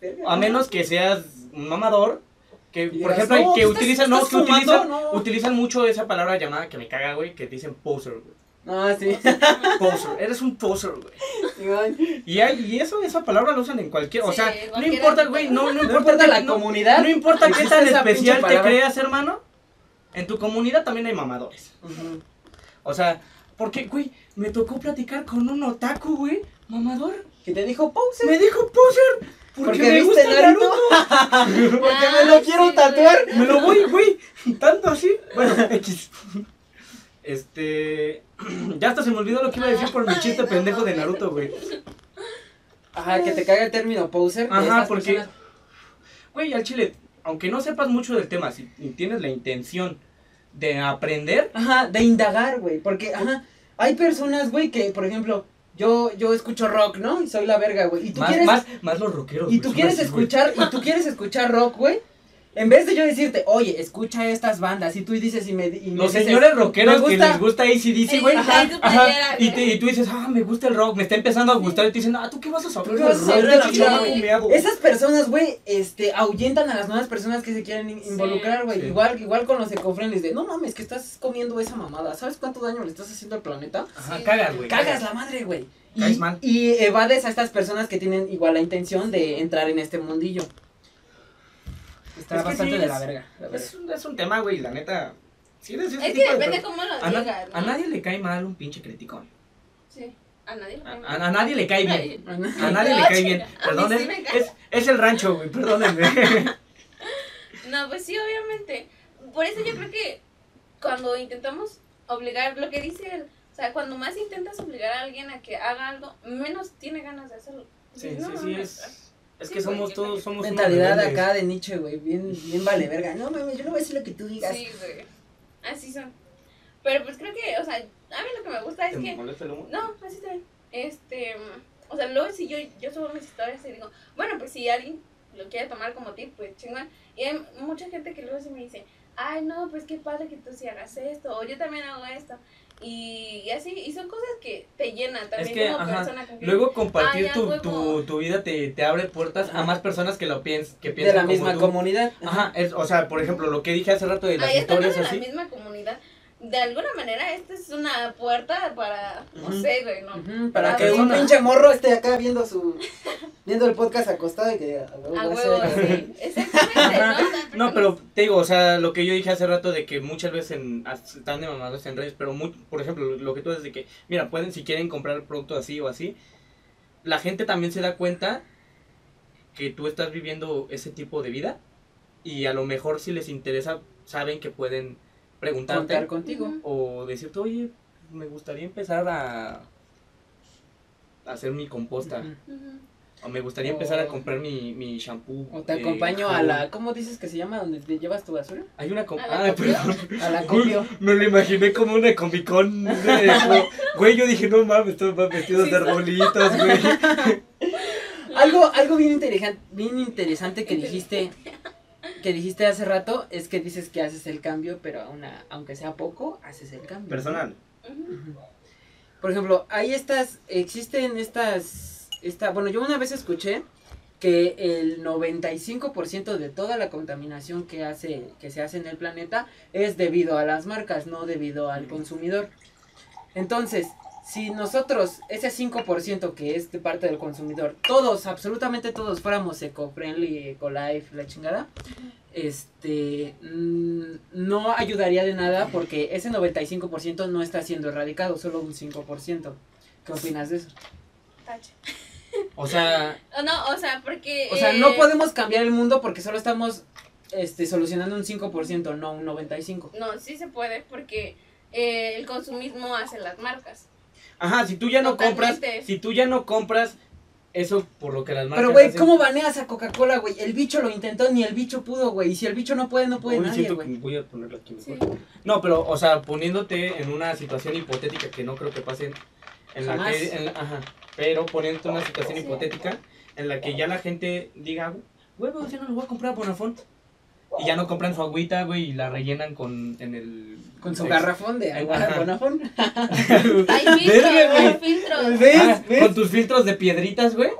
Verga, A ¿no? menos que seas un mamador, que por ejemplo, "No, que estás- utilizan, no, que utilizan, no". utilizan mucho esa palabra llamada que me caga, güey, que dicen poser, güey. No, sí. Poser, eres un poser, güey. Y, hay, y eso, esa palabra la usan en cualquier, o Sí, sea, no importa, güey, no, no, No importa, importa la no- comunidad. No importa qué tan especial te creas, hermano. En tu comunidad también hay mamadores. O sea, porque, güey, me tocó platicar con un otaku, güey, mamador. Que te dijo pause. Me dijo poser. Porque, Porque me gusta Naruto. Naruto. Porque me lo Ay, quiero tatuar. Me lo voy, güey, tanto así. Bueno, X. Este. Ya hasta se me olvidó lo que iba a decir por mi chiste pendejo de. Naruto, güey. Ajá, que te caga el término poser. Ajá, porque-. Güey, al chile, aunque no sepas mucho del tema, si tienes la intención de aprender, Ajá, de indagar, güey. Porque, ajá, hay personas, güey, que, por ejemplo, yo, yo escucho rock, ¿no? Y soy la verga, güey. Y tú más, quieres. más, más los rockeros. Y tú quieres así, escuchar, y tú quieres escuchar rock, güey. En vez de yo decirte, oye, escucha estas bandas, y tú dices y me, y me Los dices, señores rockeros me que gusta- les gusta ACDC, Ey, güey. y, te- y tú dices, ah, me gusta el rock, me está empezando a gustar. Y te dicen, ah, ¿tú qué vas a saber ¿Tú qué del vas a saber de me hago?" Esas personas, güey, este, ahuyentan a las nuevas personas que se quieren Sí, involucrar, güey. sí. Igual, igual con los ecofriendlies de, no mames, que estás comiendo esa mamada. ¿Sabes cuánto daño le estás haciendo al planeta? Ajá, Sí. cagas, güey. Cagas la madre, güey. Y, y evades a estas personas que tienen igual la intención de entrar en este mundillo. Está Es que bastante sí, de la verga. la verga. Es un, es un tema, güey, la neta. Es tipo que de depende per- cómo lo a, digas, ¿no? a nadie le cae mal un pinche criticón. Sí, a nadie le A, cae a- a nadie le cae bien. A nadie le cae bien. sí es, es, el rancho, güey, perdónenme. No, pues sí, obviamente. Por eso yo creo que cuando intentamos obligar, lo que dice él, o sea, cuando más intentas obligar a alguien a que haga algo, menos tiene ganas de hacerlo. Sí, No, sí, no, sí, no, es. Es Sí, que güey, somos yo todos, somos Mentalidad acá de Nietzsche, güey. Bien, bien vale verga. No mames, yo no voy a decir lo que tú digas. Sí, güey. Así son. Pero pues creo que, o sea, a mí lo que me gusta es ¿Te que molesta el humo? No, así está bien. Este, o sea, luego si yo, yo subo mis historias y digo, bueno, pues si alguien lo quiere tomar como tip, pues chingón. Y hay mucha gente que luego sí me dice, ay, no, pues qué padre que tú sí hagas esto, o yo también hago esto. Y, y así, y son cosas que te llenan también que, como ajá, persona. que- Luego compartir Ah, tu, huevo. tu, tu vida te, te abre puertas a más personas que lo piensan, que De piensan la como misma tú. comunidad. Ajá, es, o sea, por ejemplo, lo que dije hace rato de las Ahí estando historias en la así. misma comunidad. De alguna manera, esta es una puerta para, no sé, güey, ¿no? Para Ah, que un pinche morro esté acá viendo su viendo el podcast acostado y que "A huevo, A voy a huevo, hacer esto". sí. Exactamente, ¿no? No, pero te digo, o sea, lo que yo dije hace rato de que muchas veces en, están de mamados en redes, pero muy, por ejemplo, lo que tú dices de que, mira, pueden, si quieren comprar producto así o así, la gente también se da cuenta que tú estás viviendo ese tipo de vida y a lo mejor si les interesa, saben que pueden preguntarte contar contigo. Ujú. o decirte, oye, me gustaría empezar a, hacer mi composta. O me gustaría O- empezar a comprar mi, mi shampoo. O te eh, acompaño a la, ¿cómo dices que se llama? ¿Donde te llevas tu basura? Hay una... com- ¿A la Ah, copio? perdón. A la copio. Me lo imaginé como una Comic Con. de- Güey, yo dije, no mames, todos van vestidos de arbolitos, güey. Algo, algo bien interesante, bien interesante que dijiste, que dijiste hace rato, es que dices que haces el cambio, pero a una, aunque sea poco, haces el cambio. Personal. Por ejemplo, hay estas, existen estas, esta, bueno, yo una vez escuché que el 95% de toda la contaminación que hace, que se hace en el planeta es debido a las marcas, no debido al consumidor. Entonces, si nosotros, ese 5% que es de parte del consumidor, todos, absolutamente todos fuéramos eco-friendly, eco-life, la chingada, este, mm, no ayudaría de nada porque ese 95% no está siendo erradicado, solo un 5%. ¿Qué opinas de eso? Tache. O sea, O No, o sea, porque... O sea, eh, no podemos cambiar el mundo porque solo estamos este, solucionando un 5%, no un 95%. No, sí se puede porque eh, el consumismo hace las marcas. Ajá, si tú ya no compras, si tú ya no compras eso por lo que las marcas Pero, güey, hacen- ¿cómo baneas a Coca-Cola, güey? El bicho lo intentó, ni el bicho pudo, güey. Y si el bicho no puede, no puede Uy, nadie, siento güey. que voy a ponerlo aquí Sí. mejor. No, pero, o sea, poniéndote en una situación hipotética que no creo que pase en la que, en la- ajá, pero poniéndote en una situación Sí. hipotética en la que ya la gente diga, güey, pues ya no le voy a comprar a Bonafont. Y ya no compran su agüita, güey, y la rellenan con, en el... Con su garrafón de agua. Bonafón. Hay filtros, hay filtros. ¿Ves? Ah, ¿Ves? Con tus filtros de piedritas, güey.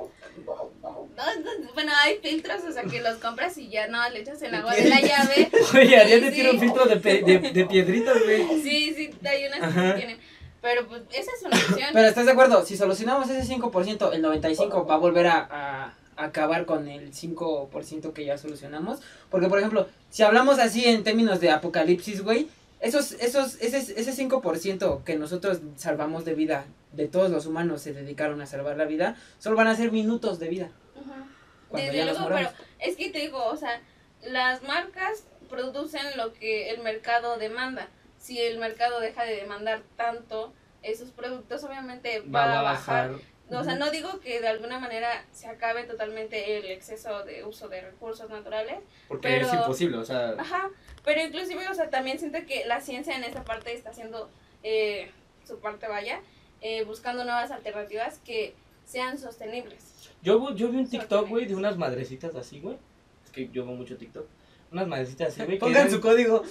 No, no, bueno, hay filtros, o sea, que los compras y ya no le echas el agua de la llave. Oye, Ariane Sí, tiene un filtro de, pe- de, de piedritas, güey. Sí, sí, hay unas que sí tienen. Pero pues esa es una opción. Pero ¿estás de acuerdo? Si solucionamos ese 5%, el 95% va a volver a, a acabar con el 5% que ya solucionamos. Porque, por ejemplo, si hablamos así en términos de apocalipsis, güey, esos, esos, ese, ese 5% que nosotros salvamos de vida, de todos los humanos se dedicaron a salvar la vida, solo van a ser minutos de vida. Ajá. Cuando Desde ya luego, pero es que te digo, o sea, las marcas producen lo que el mercado demanda. Si el mercado deja de demandar tanto esos productos, obviamente va, a bajar. O sea, no digo que de alguna manera se acabe totalmente el exceso de uso de recursos naturales. Porque Pero- es imposible, o sea... Ajá. Pero inclusive, o sea, también siento que la ciencia en esa parte está haciendo eh, su parte, vaya, eh, buscando nuevas alternativas que sean sostenibles. Yo, yo vi un TikTok, güey, de unas madrecitas así, güey. Es que yo veo mucho TikTok. Unas madrecitas así, güey. Pongan su código.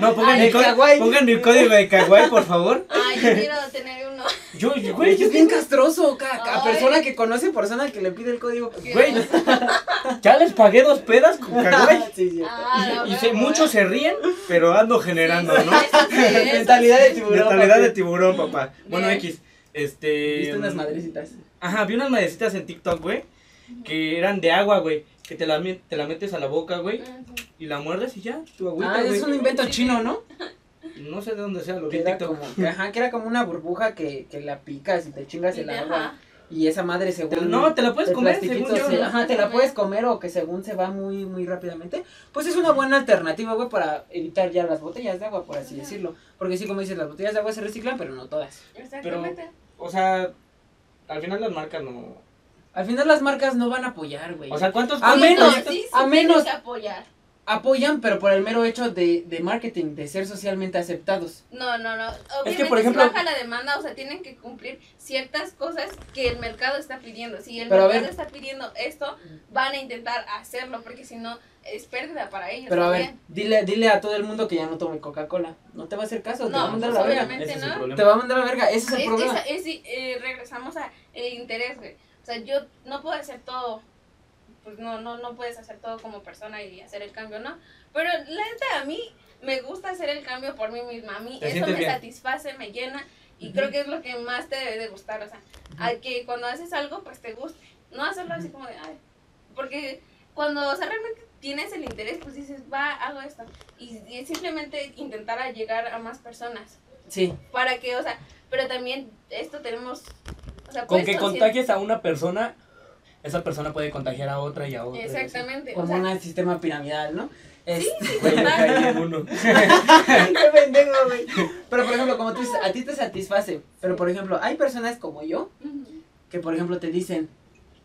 No, pongan, mi pongan mi código de kawaii, por favor. Ay, yo quiero tener uno. Yo, yo, Güey, es bien castroso. Ay. persona que conoce persona que le pide el código. güey, ya les pagué dos pedas con kawaii. sí, sí. Ah, Y, se- muchos se ríen, pero ando generando, Sí, ¿no? Mentalidad de tiburón. Mentalidad papi. de tiburón, papá. Bueno, Bien. X. Este. Viste unas madrecitas. Ajá, vi unas madrecitas en TikTok, güey. Que eran de agua, güey. Que te la, te la metes a la boca, güey. Y la muerdes y ya, tu agüita, Ah, güey. es un invento chino, ¿no? No sé de dónde sea, lo Que era TikTok. como, que, ajá, que era como una burbuja que, que la picas y te chingas el agua. Y esa madre Te- según... no, te la puedes comer, plastiquito según yo. se- ¿no? Ajá, te la puedes comer o que según se va muy, muy rápidamente. Pues es una buena alternativa, güey, para evitar ya las botellas de agua, por así Ajá. decirlo. Porque sí, como dices, las botellas de agua se reciclan, pero no todas. Exactamente. O sea, al final las marcas no. Al final las marcas no van a apoyar, güey. O sea, ¿cuántos A menos- no, sí, sí a menos- que apoyar. Apoyan, pero por el mero hecho de, de marketing, de ser socialmente aceptados. No, no, no. Obviamente que, por si ejemplo- baja la demanda, o sea, tienen que cumplir ciertas cosas que el mercado está pidiendo. Si el mercado ver. está pidiendo esto, van a intentar hacerlo, porque si no, es pérdida para ellos Pero a ver, también. dile, dile a todo el mundo que ya no tome Coca-Cola. No te va a hacer caso, te va a No, mandar a pues la verga. es el no. problema. Te va a mandar a la verga, ese es el Es- problema. esa- es- eh, regresamos a el interés, güey. O sea, yo no puedo hacer todo, pues no, no, no puedes hacer todo como persona y hacer el cambio, ¿no? Pero la neta, a mí me gusta hacer el cambio por mí misma. A mí ¿Te eso me bien? satisface, me llena y Ujú. creo que es lo que más te debe de gustar. O sea, a que cuando haces algo, pues te guste. No hacerlo así como de, ay, porque cuando, o sea, realmente tienes el interés, pues dices, va, hago esto. Y, y simplemente intentar a llegar a más personas. Sí, Para que, o sea, pero también esto tenemos, o sea, Con que contagies a una persona, esa persona puede contagiar a otra y a otra. Exactamente. O como sea, un sistema piramidal, ¿no? Güey, en uno. Qué pendejo, güey. Pero por ejemplo, como tú dices, a ti te satisface. Pero por ejemplo, hay personas como yo que por ejemplo te dicen,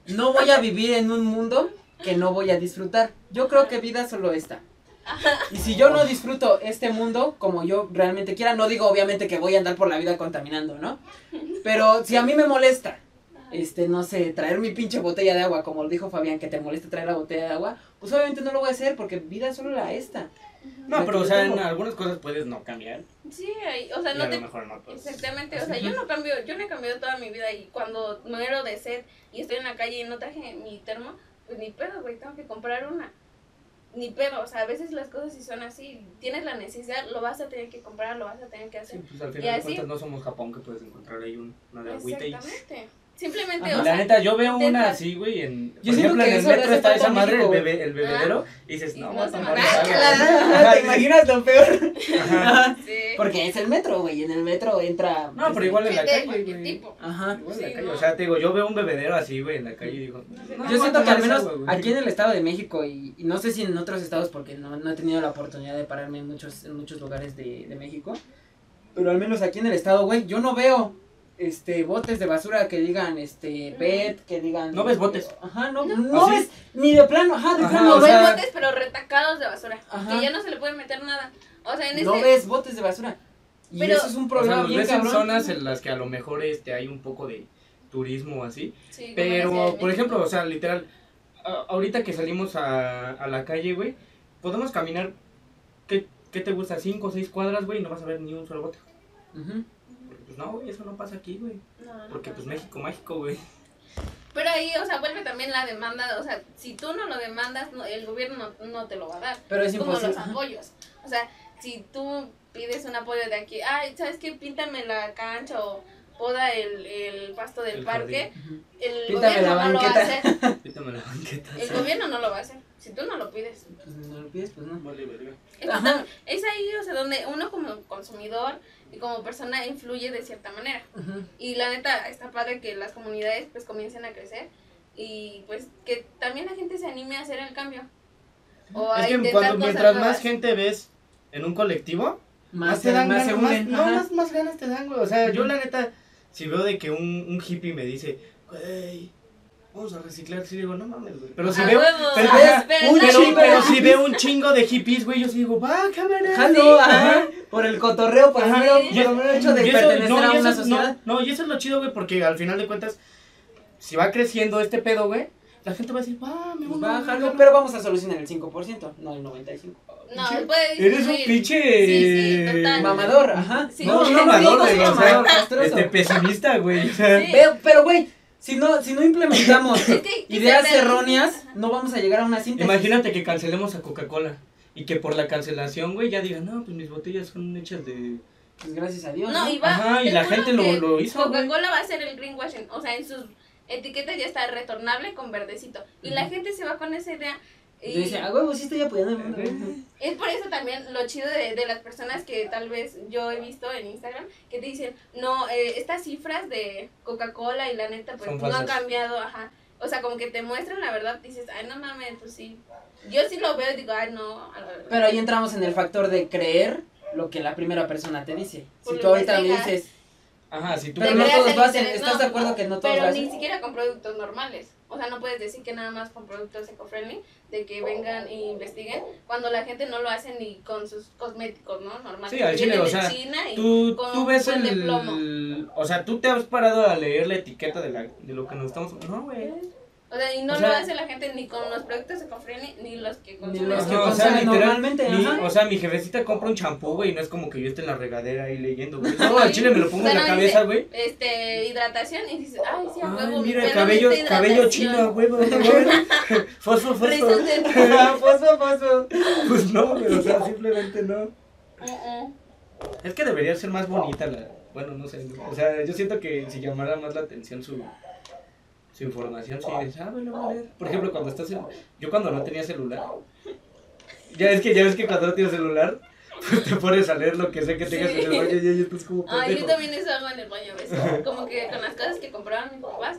no voy a vivir en un mundo que no voy a disfrutar. Yo creo que vida solo esta. Y si yo no disfruto este mundo como yo realmente quiera, no digo obviamente que voy a andar por la vida contaminando, ¿no? Pero si a mí me molesta, este, no sé, traer mi pinche botella de agua, como lo dijo Fabián, que te molesta traer la botella de agua, pues obviamente no lo voy a hacer porque vida solo la esta. No, pero o sea, en algunas cosas puedes no cambiar. Sí, ahí, o sea, y no a te... lo mejor no. Pues. Exactamente, o sea, yo no cambio, yo no he cambiado toda mi vida y cuando muero de sed y estoy en la calle y no traje mi termo, pues ni pedo, güey, tengo que comprar una. Ni pedo, o sea, a veces las cosas sí son así, tienes la necesidad, lo vas a tener que comprar, lo vas a tener que hacer. Sí, pues al Y final de así- cuentas no somos Japón que puedes encontrar ahí un, una de agüita y... Exactamente. Simplemente, Ajá. o La sea, neta, yo veo una así, güey, en, por Yo siento ejemplo, que en el eso metro hace está esa madre, el, México, güey. bebé, el bebedero, y dices, Y no, no se. Claro, ¿Te imaginas lo peor? Ajá. sí. Porque es el metro, güey, en el metro entra... No, pero igual en la Gente de calle, cualquier güey. tipo. Ajá. Igual en la Sí, calle, no. o sea, te digo, yo veo un bebedero así, güey, en la calle y digo, no, Yo siento que al menos aquí en el Estado de México y, y no sé si en otros estados porque no, no he tenido la oportunidad de pararme en muchos, en muchos lugares de, de México, pero al menos aquí en el estado, güey, yo no veo este botes de basura que digan este PET, que digan ¿No ves botes? Ajá, no, no, ¿Ah, sí? ves ni de plano, ajá, de Ajá, plano, No ves sea, botes, pero retacados de basura. Ajá. Que ya no se le puede meter nada. O sea, en no este. ves botes de basura. Y Pero- eso es un O sea, problema los bien ves en cabrón. zonas en las que a lo mejor este hay un poco de turismo o así, Sí, pero por ejemplo, o sea, literal, a- ahorita que salimos a, a la calle, güey, podemos caminar, ¿qué, qué te gusta? ¿Cinco o seis cuadras, güey? Y no vas a ver ni un solo bote. Porque, pues no, güey, eso no pasa aquí, güey. No, no Porque pues. México, mágico, güey. Pero ahí, o sea, vuelve también la demanda. O sea, si tú no lo demandas, no- el gobierno no, no te lo va a dar. Pero es como imposible. los apoyos. O sea, si tú pides un apoyo de aquí, ay, ¿sabes qué? Píntame la cancha o poda el, el pasto del El parque. El Píntame gobierno la no lo va a banqueta. hacer. Quítame la banqueta. El gobierno no lo va a hacer. Si tú no lo pides. Pues no lo pides, pues no. Vale, verga. Es ahí, o sea, donde uno como consumidor y como persona influye de cierta manera. Y la neta, está padre que las comunidades pues comiencen a crecer y pues que también la gente se anime a hacer el cambio. O a Es que cuando, mientras nuevas. más gente ves en un colectivo, Más, más te dan más ganas, más, no, más, más ganas te dan, güey. O sea, yo la neta, si veo de que un, un hippie me dice, güey, vamos a reciclar, sí digo, no mames, güey. Pero si veo, pero, ah, un chingo de pero si hippies. veo un chingo de hippies, güey, yo sí digo, va, cámara. Jalo, Ajá. ajá, por el cotorreo, por el Ajá, por el mero hecho de pertenecer no, a y una eso- sociedad. No, no, y eso es lo chido, güey, porque al final de cuentas, si va creciendo este pedo, güey, la gente va a decir, va, me Pues voy a pero vamos a solucionar el 5%, no el 95%. No, Pinche- puede Eres un pinche. Sí, sí, total. Mamador, ajá. Sí. No, no, mamador, güey, o sea, este, pesimista, güey. o sea, Sí. Pero, pero, güey, si no, si no implementamos ideas erróneas, no vamos a llegar a una síntesis. Imagínate que cancelemos a Coca-Cola y que por la cancelación, güey, ya digan, no, pues mis botellas son hechas de. Pues gracias a Dios. No, ¿no? y va. Ajá, y la gente lo- lo hizo. Coca-Cola va a hacer el greenwashing. O sea, en sus etiquetas ya está retornable con verdecito. Y la gente se va con esa idea. Y Y dice, a huevo, sí estoy apoyando al mundo. Ujú. es por eso también lo chido de, de las personas que tal vez yo he visto en Instagram que te dicen, no, eh, estas cifras de Coca-Cola y la neta pues Son no han cambiado, ajá. O sea, como que te muestran la verdad, dices, ay, no mames, pues sí. Yo sí lo veo y digo, ay, no. Pero ahí entramos en el factor de creer lo que la primera persona te dice. Por Si tú ahorita me dices, Ajá, si tú. Pero no todos lo hacen, ¿estás de acuerdo que no todos Pero lo ni hacen? siquiera con productos normales. O sea, no puedes decir que nada más con productos eco-friendly, de que vengan e investiguen, cuando la gente no lo hace ni con sus cosméticos, ¿no? Normales. Sí, chile, o sea, China y Tú, con tú ves el. plomo. O sea, tú te has parado a leer la etiqueta de, la, de lo que nos estamos. No, güey. O sea, y no O sea- lo hace la gente ni con los productos eco-friendly, ni los que consumen. los que No, o sea, literal, normalmente, mi- o sea, mi jefecita compra un champú, güey, y no es como que yo esté en la regadera ahí leyendo, güey. No, al chile me lo pongo O sea, en la no cabeza, güey. Este, hidratación, y dices, ay, sí, a huevo. mira, pero cabello, cabello chino, a huevo. Fosfo, fosfo. De- Fosfo, fosfo. Pues no, güey, o sea, simplemente no. Es que debería ser más bonita la. Bueno, no sé. O sea, yo siento que si llamara más la atención su. Su información, sí, dices, ah, bueno, a ver. Por ejemplo, cuando estás en. Yo cuando no tenía celular. Ya ves que, ya ves que cuando no tienes celular, pues te pones a leer lo que sé que tengas en el baño y ahí estás como Ay, yo pendejo. también eso hago en el baño a veces. Como que con las cosas que compraban mis papás.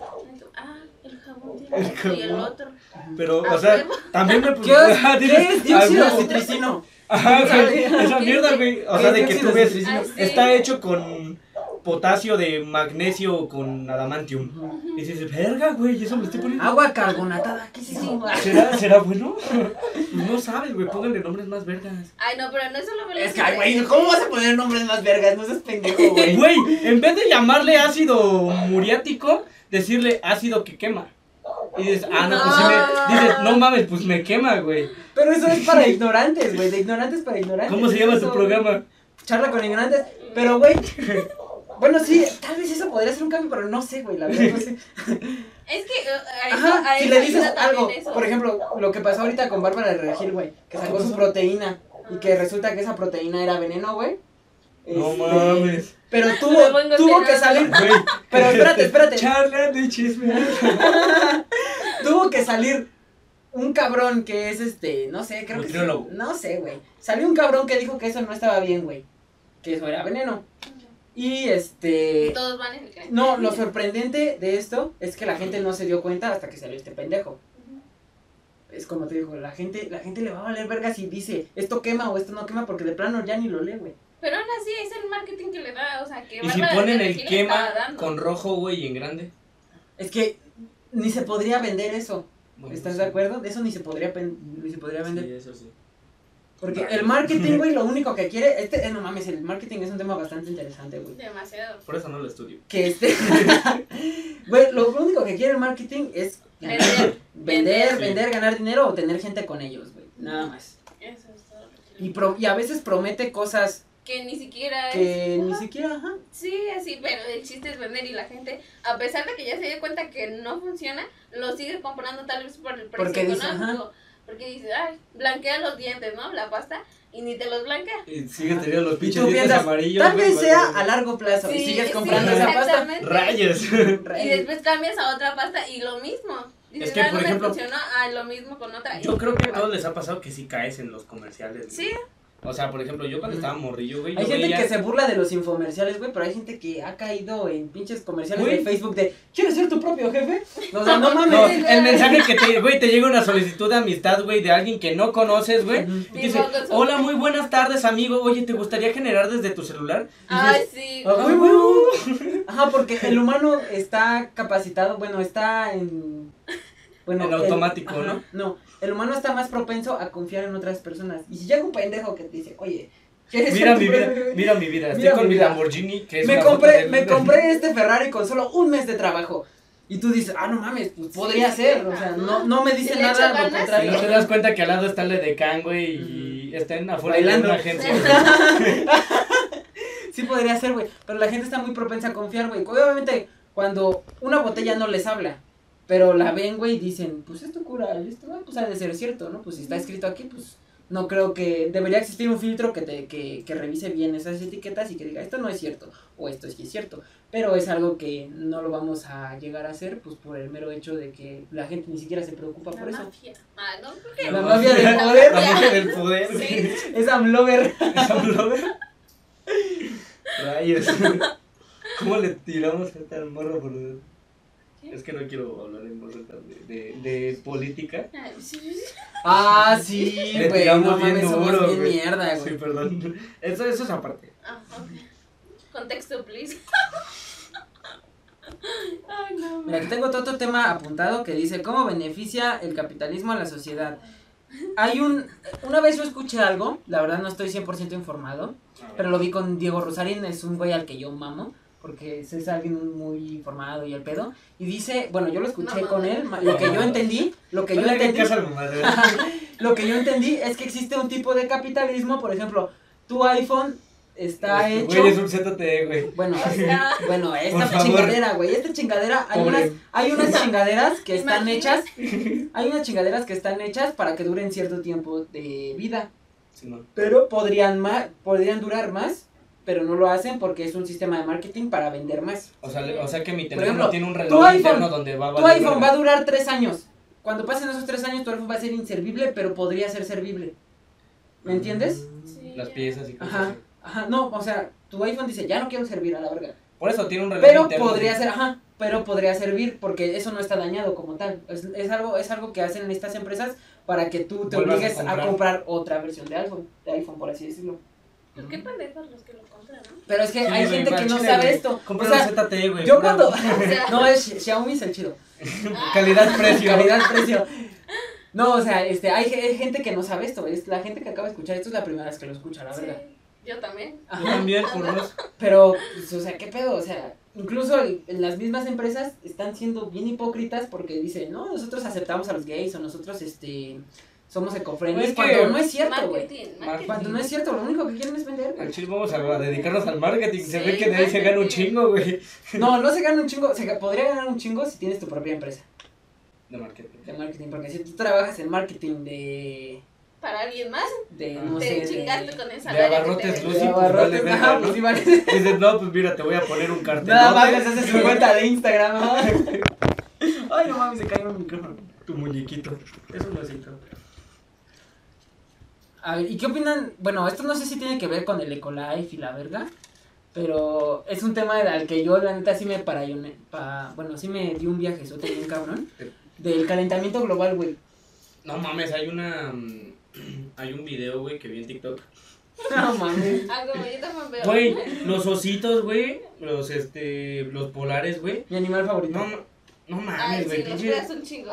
Ah, el jabón tiene El y el otro. Pero, ¿A o sea, también me ¿Qué es, Ah, ¿qué es dióxido ah, de? Ajá, güey, esa mierda, güey. O ¿Qué sea, es de que tú ves? Ah, está hecho con potasio de magnesio con adamantium. Y dices, verga, güey, eso me lo estoy poniendo. Agua carbonatada, ¿qué es eso? ¿Será, ¿Será bueno? No sabes, güey, pónganle nombres más vergas. Ay, no, pero no es solo Es que, ay, güey, ¿cómo vas a poner nombres más vergas? No seas pendejo, güey. Güey, en vez de llamarle ácido muriático, decirle ácido que quema. Y dices, ah, no, pues sí me. Dices, no mames, pues me quema, güey. Pero eso es para ignorantes, güey, de ignorantes para ignorantes. ¿Cómo se llama tu programa? Charla con ignorantes. Pero, güey, bueno, sí, tal vez eso podría ser un cambio, pero no sé, güey, la verdad, no sé. Es que eh, a eso, Ajá, a si le dices algo, eso. por ejemplo, lo que pasó ahorita con Bárbara de Regil, güey, que sacó su proteína y que resulta que esa proteína era veneno, güey. No Este, mames. Pero tuvo, tuvo que salir, Güey. pero espérate, espérate, Charla de chisme. tuvo que salir un cabrón que es este, no sé, creo que sí, no sé, güey. Salió un cabrón que dijo que eso no estaba bien, güey, que eso era veneno. Y este, todos van y se creen. no, lo sorprendente de esto es que la gente no se dio cuenta hasta que salió este pendejo. Es como te digo, la gente, la gente le va a valer verga si dice esto quema o esto no quema porque de plano ya ni lo lee, güey. Pero aún así es el marketing que le da, o sea, que Y si ponen el quema con rojo, güey, y en grande. Es que ni se podría vender eso. Bueno, ¿Estás sí. de acuerdo? De eso ni se podría ni se podría vender. Sí, eso sí. Porque el marketing, güey, lo único que quiere, este, eh, no mames, el marketing es un tema bastante interesante, güey. Demasiado. Por eso no lo estudio. Que este, güey, lo único que quiere el marketing es ganar- Vender. vender, Sí. vender, ganar dinero o tener gente con ellos, güey. Nada más. Eso es todo. Y, pro- y a veces promete cosas Que ni siquiera es. que ni siquiera, ajá. Sí, así, pero el chiste es vender y la gente, a pesar de que ya se dio cuenta que no funciona, lo sigue comprando tal vez por el precio Porque dice, económico. Porque dice, ay, blanquea los dientes, ¿no? La pasta, y ni te los blanquea. Y sigues teniendo los pinches dientes piensas, amarillos. tal vez sea vale. a largo plazo y sigues sí, comprando esa pasta. Rayos. Y después cambias a otra pasta y lo mismo. Dices, Es que, "Ah, por no me ejemplo, funcionó, ah, lo mismo con otra. Yo creo que a todos les ha pasado que sí caes en los comerciales. Sí, O sea, por ejemplo, yo cuando estaba morrillo, güey, Hay yo gente veía... que se burla de los infomerciales, güey, pero hay gente que ha caído en pinches comerciales Güey. de Facebook de ¿Quieres ser tu propio jefe? O sea, no mames. No, el mensaje que te, güey, te llega una solicitud de amistad, güey, de alguien que no conoces, güey. Ujú. Y Sí, dice, hola, muy buenas tardes, amigo. Oye, ¿te gustaría generar desde tu celular? Y ay, dices, sí. Ah, güey, güey. Ajá, porque el humano está capacitado, bueno, está en... Bueno, En el- automático, ajá, ¿no? El humano está más propenso a confiar en otras personas. Y si llega un pendejo que te dice, oye, ¿quieres mira mi vida, propio jefe?" mira mi vida. Estoy Mira con mi vida. Lamborghini, que es me una compré, del- me compré este Ferrari con solo un mes de trabajo. Y tú dices, ah, no mames, pues podría sí, ser. O sea, no, no me dice nada lo contrario. no te das cuenta que al lado está el edecán, güey, y está en afuera Bailando. de una agencia. Sí podría ser, güey. Pero la gente está muy propensa a confiar, güey. Obviamente, cuando una botella no les habla, pero la ven, güey, y dicen, pues esto cura, esto ah, pues ha de ser cierto, ¿no? Pues si está escrito aquí, pues no creo que debería existir un filtro que te que, que revise bien esas etiquetas y que diga, esto no es cierto, o esto sí es cierto. Pero es algo que no lo vamos a llegar a hacer, pues por el mero hecho de que la gente ni siquiera se preocupa La por eso. mafia. Ah, no, ¿por qué? La mafia del poder. La mafia del poder, Sí. Es Amlover. Esa blogger. Rayos. ¿Cómo le tiramos a esta morra por ¿Qué? Es que no quiero hablar en voz alta de, de, de política. Sí, sí, sí. Ah, sí, Le güey, tiramos no bien mames, somos duro, bien güey. mierda, Sí, güey. perdón. Eso, eso es aparte. Ah, ok. Contexto, please. Ay, no. Mira, aquí tengo otro, otro tema apuntado que dice, ¿cómo beneficia el capitalismo a la sociedad? Hay un, una vez yo escuché algo, la verdad no estoy 100% informado, pero lo vi con Diego Rosarín, es un güey al que yo mamo, porque es alguien muy informado y el pedo, y dice, bueno, yo lo escuché No, con él, lo que yo entendí, lo que yo entendí, lo que yo entendí es que existe un tipo de capitalismo, por ejemplo, tu iPhone está Este, hecho... Güey, es un ZTE, güey. Bueno, O sea, bueno, esta chingadera, güey, esta chingadera, hay Pobre. unas, hay unas chingaderas que están hechas, hay unas chingaderas que están hechas para que duren cierto tiempo de vida, Sí, no. pero podrían más, podrían durar más, pero no lo hacen porque es un sistema de marketing para vender más. O sea, le- o sea que mi teléfono ejemplo, tiene un reloj iPhone- interno donde va a Tu iPhone va a durar tres años. Cuando pasen esos tres años, tu iPhone va a ser inservible, pero podría ser servible. ¿Me entiendes? Sí, Las piezas y cosas Ajá, así. ajá, no, o sea, tu iPhone dice, ya no quiero servir a la verga. Por eso tiene un reloj Pero interno. podría ser, ajá, pero podría servir porque eso no está dañado como tal. Es, es algo es algo que hacen estas empresas para que tú te Vuelvas a obligues a comprar. comprar. otra versión de iPhone, de iPhone por así decirlo. Pues qué pendejos los que lo compran, ¿no? Pero es que Sí, hay güey, gente que no sabe güey. esto. Compra o sea, ZTE, güey. yo cuando... no, es Xiaomi es el chido. Calidad-precio. Calidad-precio. No, o sea, este, hay, hay gente que no sabe esto. Es la gente que acaba de escuchar esto es la primera vez que lo escucha, la Sí, verdad. yo también. Yo también, por dos. Pero, pues, o sea, ¿qué pedo? O sea, incluso el- en las mismas empresas están siendo bien hipócritas porque dicen, no, nosotros aceptamos a los gays o nosotros, este, somos ecofriendly. Pues es cuando no es cierto, güey. Cuando no es cierto, lo único que quieren es vender. güey. Al chile vamos a, dedicarnos al marketing. Se ve que de ahí se gana un chingo, güey. No, no se gana un chingo, se podría ganar un chingo si tienes tu propia empresa De marketing. de marketing, porque si tú trabajas en marketing de, Para alguien más, de Ah. no sé, te de, chingaste con el de abarrotes Lucy, de pues, abarrotes, vale ¿no? pues sí. Dices, no, pues mira, te voy a poner un cartel. Nada más les haces su cuenta de Instagram. Ay, no mames, se cayó el micrófono. Tu muñequito. Es un osito. A ver, ¿y qué opinan? Bueno, esto no sé si tiene que ver con el Ecolife y la verga, pero es un tema al que yo, la neta, sí me parayoné, pa, bueno, sí me di un viaje, sote bien cabrón, del calentamiento global, güey. No mames, hay una. mm, Hay un video, güey, que vi en TikTok. No mames. Algo, yo también veo. Güey, los ositos, güey. Los, este. Los polares, güey. Mi animal favorito. No, no mames, sí, güey. los pinche- cuidas un chingo.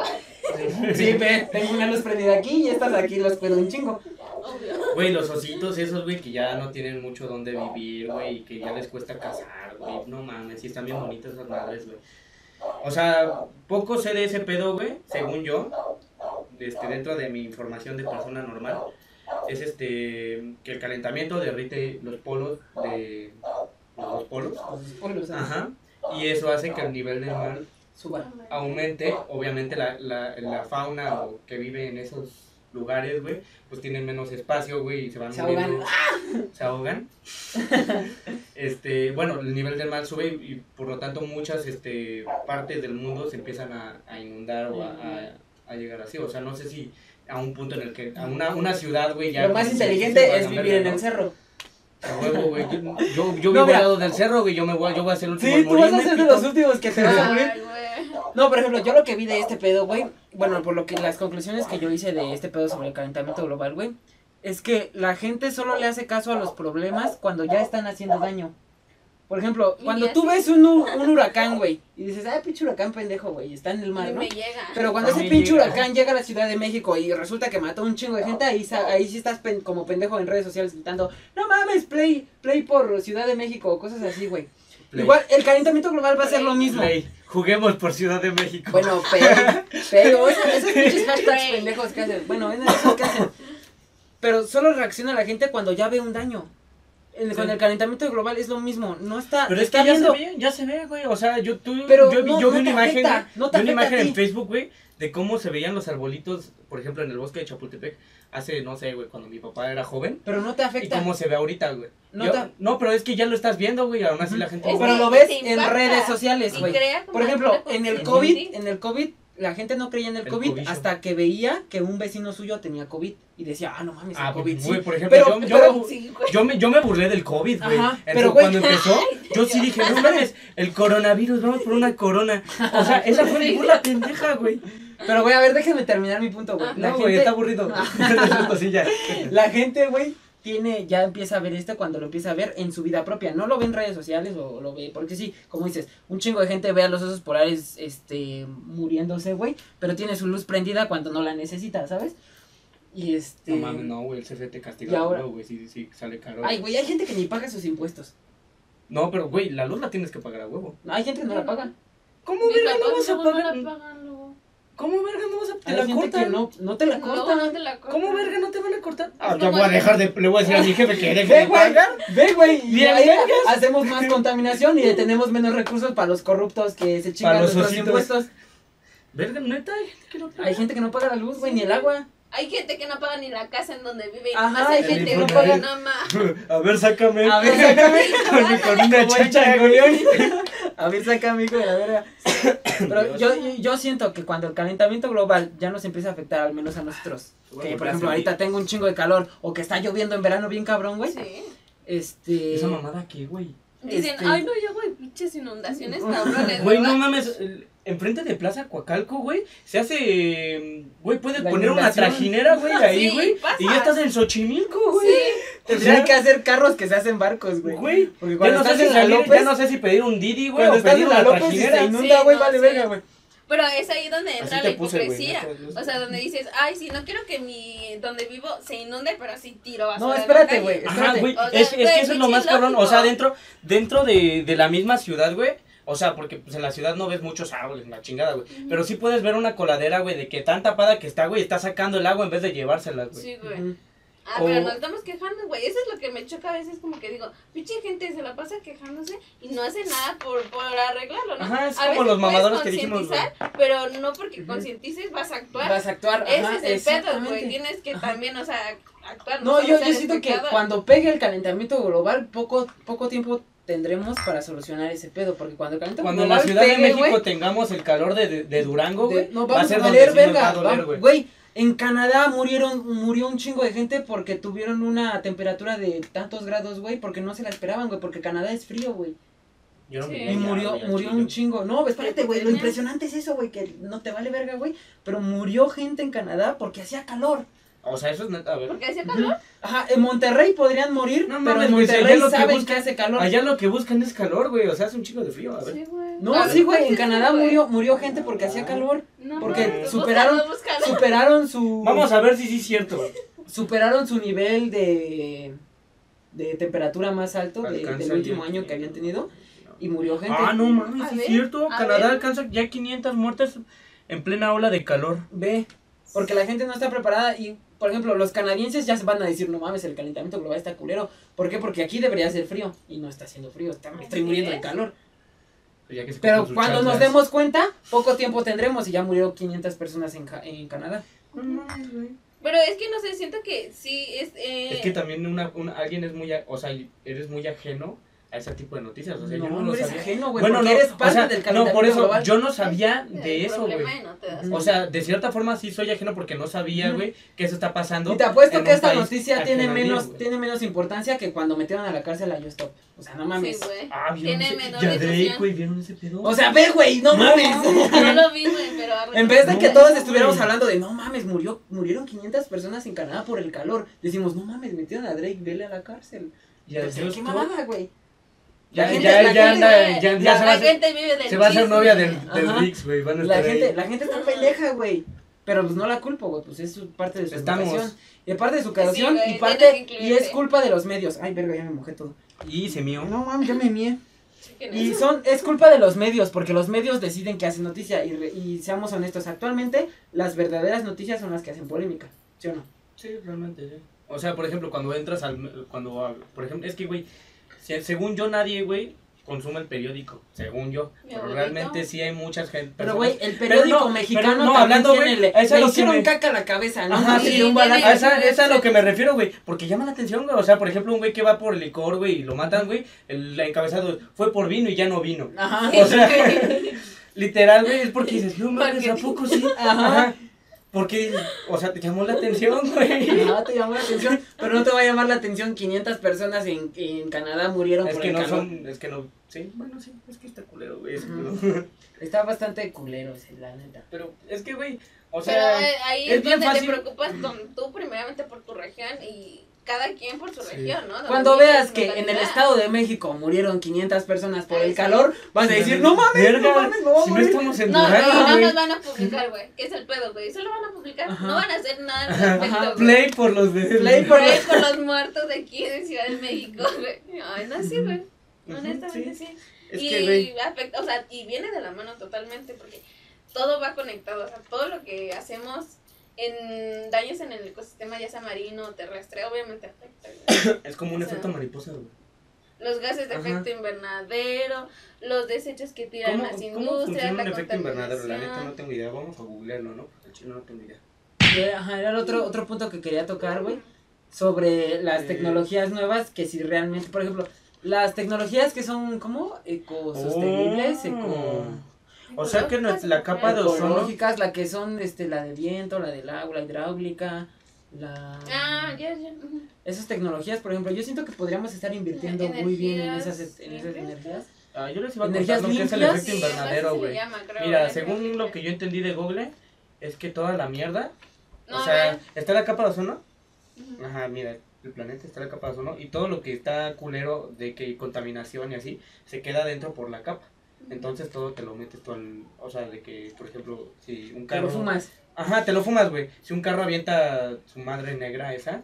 Sí, ve, tengo una luz prendida aquí y estas aquí los cuido un chingo. Obvio. Güey, los ositos esos, güey, que ya no tienen mucho donde vivir, güey, y que ya les cuesta cazar, güey. No mames, sí están bien bonitas esas madres, güey. O sea, poco sé de ese pedo, güey, según yo, este, dentro de mi información de persona normal, es este, que el calentamiento derrite los polos de los dos polos. Los ¿sabes? Ajá. Y eso hace que el nivel del mar Suba. aumente, obviamente la, la, la fauna o que vive en esos lugares, güey, pues tienen menos espacio, güey, y se van Se muriendo. ahogan. Se ahogan. este, bueno, el nivel del mar sube y, y por lo tanto muchas este, partes del mundo se empiezan a, a inundar o a, a- a llegar así. O sea, no sé si a un punto en el que a una, una ciudad, güey, ya... Lo más inteligente es vivir en el cerro. Huevo, güey. Yo, yo, yo No, vivo al lado del cerro, güey, yo me voy, yo voy a ser el último Sí, tú vas a ser de los últimos que te vas a morir. No, por ejemplo, yo lo que vi de este pedo, güey, bueno, por lo que las conclusiones que yo hice de este pedo sobre el calentamiento global, güey, es que la gente solo le hace caso a los problemas cuando ya están haciendo daño. Por ejemplo, cuando tú ves un, un huracán, güey, y dices, ah, pinche huracán pendejo, güey, está en el mar, ¿no? me llega. Pero cuando ese pinche llega. huracán llega a la Ciudad de México y resulta que mató un chingo de gente, ahí, sa- ahí sí estás pen- como pendejo en redes sociales gritando, no mames, play, play por Ciudad de México, o cosas así, güey. Play. Igual, el calentamiento global va a ser lo mismo. Play. Juguemos por Ciudad de México. Bueno, pero, pero esos, esos pinches hashtags pendejos que hacen. Bueno, esos que hacen. Pero solo reacciona la gente cuando ya ve un daño. En- Con Sí. el calentamiento global es lo mismo. No está. Pero es que está ya viendo. se ve, ya se ve, güey. O sea, yo, tú, Pero yo, vi- no- yo vi no una imagen, afecta, no vi una imagen en. Facebook, güey, de cómo se veían los arbolitos, por ejemplo, en el bosque de Chapultepec, hace, no sé, güey, cuando mi papá era joven. Pero no te Y afecta. cómo se ve ahorita, güey. No Yo- te- no, pero es que ya lo estás viendo, güey, aún así la gente... Es Pero lo ves en redes sociales, y güey. Por ejemplo, en el COVID, en el COVID, la gente no creía en el El COVID cobicho. hasta que veía que un vecino suyo tenía COVID y decía, ah, no mames, el Ah, COVID. güey, sí. por ejemplo, Pero- yo, yo pero- me Sí, yo me, yo me burlé del COVID, güey. Pero, güey- cuando empezó, yo sí dije, no mames, el coronavirus, vamos por una corona. O sea, esa fue mi burla pendeja, güey. Pero, güey, a ver, déjame terminar mi punto, güey. Ah, La No, güey, gente- está aburrido. La gente, güey, tiene, ya empieza a ver esto cuando lo empieza a ver en su vida propia. No lo ve en redes sociales o lo ve, porque sí, como dices, un chingo de gente ve a los osos polares, este, muriéndose, güey, pero tiene su luz prendida cuando no la necesita, ¿sabes? Y este... No mames, no, güey, el CFE te castiga ahora- güey, sí, sí, sale caro. Ay, güey, hay gente que ni paga sus impuestos. No, pero, güey, la luz la tienes que pagar a huevo. No, hay gente que no la paga. ¿Cómo verga no vas a luego no pagar? la pagan. ¿Cómo verga no vas a te la cortan? no, no te la No, cortan. no te la cortan. ¿Cómo verga no te van a cortar? Ah, no ya voy a dejar de le voy a decir a mi jefe que deje Ve, de güey, pagar. ve, güey, y ahí hacemos más contaminación y tenemos menos recursos para los corruptos que se chingan nuestros impuestos. Verga, neta, hay gente que no paga. Hay gente que no paga la luz, güey, ni el agua. Hay gente que no paga ni la casa en donde vive. y Ajá, más hay gente que no paga nada más. A ver, sácame. A ver, sácame. con, con una güey. Changoleón. A ver, saca mi hijo de la verga. Pero yo, yo, siento que cuando el calentamiento global ya nos empieza a afectar, al menos a nosotros, Bueno, que por ejemplo ahorita tengo un chingo de calor o que está lloviendo en verano bien cabrón, güey. Sí. Este. ¿Esa mamada qué, güey? Dicen, Este- ay, no, yo voy pinches inundaciones, cabrones. Güey, no mames, el- enfrente de Plaza Coacalco, güey, se hace, eh, güey, puedes La poner una trajinera, güey, ahí, Sí, güey, pasa. y ya estás en Xochimilco, güey. Sí. Tendrían sea- que hacer carros que se hacen barcos, güey. Güey, Porque ya cuando no, sé estás si en la salir- López, ya no sé si pedir un Didi, güey, cuando o estás pedir en la una López y se trajinera. inunda, Sí, güey, no, vale sí. verga, güey. Pero es ahí donde entra Así la puse, hipocresía. O sea, donde dices, ay, sí, no quiero que mi donde vivo se inunde, pero sí tiro basura. No, espérate, calle". güey. Ajá, güey, O sea, es, es que eso es lo más cabrón, o sea, dentro, dentro de, de la misma ciudad, güey, o sea, porque pues en la ciudad no ves muchos árboles, la chingada, güey, pero sí puedes ver una coladera, güey, de que tan tapada que está, güey, está sacando el agua en vez de llevársela, güey. Sí, güey. Ah, pero nos estamos quejando, güey. Eso es lo que me choca a veces, como que digo, pinche gente se la pasa quejándose y no hace nada por, por arreglarlo, ¿no? Ajá, es A como veces los mamadores que dijimos, Pero no porque concientices vas a actuar. Vas a actuar, Ese ajá, es el pedo, güey. Tienes que Ajá. también, o sea, actuar. No, solo yo, yo siento que cuando pegue el calentamiento global, poco, poco tiempo tendremos para solucionar ese pedo, porque cuando el Cuando en la Ciudad de México tengamos el calor de, de, de Durango, güey, no, va a vamos ser a donde valer sí nos va verga, a doler, vam- güey. En Canadá murieron, murió un chingo de gente porque tuvieron una temperatura de tantos grados, güey, porque no se la esperaban, güey, porque Canadá es frío, güey. Yo no Sí. vivía Y murió, murió un chingo. No, espérate, güey, lo impresionante es eso, güey, que no te vale verga, güey, pero murió gente en Canadá porque hacía calor. O sea, eso es neta, a ver. Porque hacía calor. Ajá, en Monterrey podrían morir, No pero en Monterrey lo que saben busca- que hace calor. Allá lo que buscan es calor, güey, o sea, hace un chico de frío, a ver. Sí, güey. No, A sí, ver, güey, en Canadá güey. murió, murió gente porque hacía calor. No, porque mames, superaron-. Superaron su Vamos a ver si sí es cierto. superaron su nivel de de temperatura más alto de- del último ya- año que habían tenido y murió gente. Ah, no mames, es ver, cierto. Canadá ver. alcanza ya 500 muertes en plena ola de calor. Ve, porque la gente no está preparada y por ejemplo, los canadienses ya se van a decir, no mames, el calentamiento global está culero. ¿Por qué? Porque aquí debería ser frío y no está haciendo frío, está, estoy muriendo de calor. Pues ya que se Pero cuando nos demos cuenta, poco tiempo tendremos y ya murió 500 personas en, en Canadá. No mames, güey. Pero es que no sé, siento que sí es. Eh, Es que también una, una- alguien es muy, a- o sea, eres muy ajeno a ese tipo de noticias. O sea, no, yo no, no lo eres sabía. ajeno, güey, Bueno, porque no, eres o parte sea, del no, por eso global. yo no sabía el de eso, güey. no te das Ujú. O sea, de cierta forma sí soy ajeno porque no sabía, güey, que eso está pasando. Y te apuesto que esta noticia tiene menos, tiene menos importancia que cuando metieron a la cárcel a Just Stop. O sea, no mames. Sí, güey. Ah, ¿vieron Tiene ese? Ya Drake, difusión. güey, ¿vieron ese pedo? o sea, ve, güey, no mames. No lo vi, güey, pero. En vez de que todos estuviéramos hablando de no mames, murió, murieron 500 personas en Canadá por el calor, decimos, no mames, metieron a Drake, vele a la cárcel. ya, ¿Qué mamada, güey? Ya, La gente- ya, la ya anda, ya, ya la, se va a hacer, gente vive del se va a hacer chisme. novia del, del güey, van a La estar gente, ahí. la gente está pendeja, güey. Pero pues no la culpo, güey, pues es parte de su Estamos. educación. Y parte de su educación y parte y es culpa de los medios. Ay, verga, ya me mojé todo. Y se mío. No mames, ya me mié. Y son, es culpa de los medios, porque los medios deciden que hacen noticia. Y, re- y seamos honestos, actualmente las verdaderas noticias son las que hacen polémica. ¿Sí o no? Sí, realmente, sí. O sea, por ejemplo, cuando entras al... Cuando, por ejemplo, es que, güey, según yo nadie, güey, consume el periódico, según yo. Pero realmente sí hay muchas gente. Pero, güey, el Pero periódico no, mexicano pero no, hablando, güey, le, hicieron me- caca a la cabeza, ¿no? Ajá, Sí, sí, de un. A esa, esa es a lo que me refiero, güey. Porque llama la atención, güey. O sea, por ejemplo, un güey que va por el licor, güey, y lo matan, güey. El encabezado fue por vino y ya no vino. Ajá. O sea, literal, güey, es porque dices, no mames, ¿a poco sí? Ajá. Ajá. Porque, o sea, te llamó la atención, güey. Ajá, te llamó la atención, pero no te va a llamar la atención 500 personas en, en Canadá murieron Es por que el no calor. son, es que no, sí, bueno, sí, es que está culero, güey. ese pedo. Está bastante culero ese, la neta. Pero es que, güey, o Pero sea, eh, ahí es es, bien donde fácil. te preocupas con- tú primeramente por tu región y cada quien por su Sí. región, ¿no? Cuando veas que en el. Estado de México murieron 500 personas por Ay, el sí. calor, vas a decir, no mames, Verga, no mames, a si no morir". estamos en No, no güey. nos van a publicar, güey. ¿Qué es el pedo, güey? Solo van a publicar. Ajá. No van a hacer nada al respecto. Play por los de... Play por Play por los muertos de aquí de Ciudad de México, güey. Ay, no, sí, güey. Honestamente, sí. sí. Es y que, afecta, o sea, y viene de la mano totalmente porque todo va conectado, o sea, todo lo que hacemos en daños en el ecosistema, ya sea marino o terrestre, obviamente afecta. es como un o sea, efecto mariposa, güey. Los gases de Ajá. efecto invernadero, los desechos que tiran ¿Cómo, las ¿Cómo industrias, la un efecto invernadero? La neta no tengo idea. Vamos a googlearlo, ¿no? Porque el chino no tengo idea. Eh, Ajá, era el otro, otro punto que quería tocar, güey, sobre las Eh. tecnologías nuevas, que si realmente, por ejemplo, las tecnologías que son, ¿cómo? Ecosostenibles, Oh. eco... O sea que no- la capa de ozono... ecológicas, la que son, este, la de viento, la del agua, la hidráulica, la... Ah, ya, ya. Esas tecnologías, por ejemplo, yo siento que podríamos estar invirtiendo muy bien en esas, Energías en esas energías. Ah, yo les iba a contar lo que es el efecto Sí, invernadero, güey. Mira, ¿eh? según lo que yo entendí de Google, es que toda la mierda... No, o sea. ¿está la capa de ozono? Ajá, mira. el planeta, está la capa de ozono, y todo lo que está culero de que contaminación y así, se queda dentro por la capa. Entonces todo te lo metes tú al, o sea, de que, por ejemplo, si un Te carro... lo fumas. Ajá, te lo fumas, güey. Si un carro avienta su madre negra esa,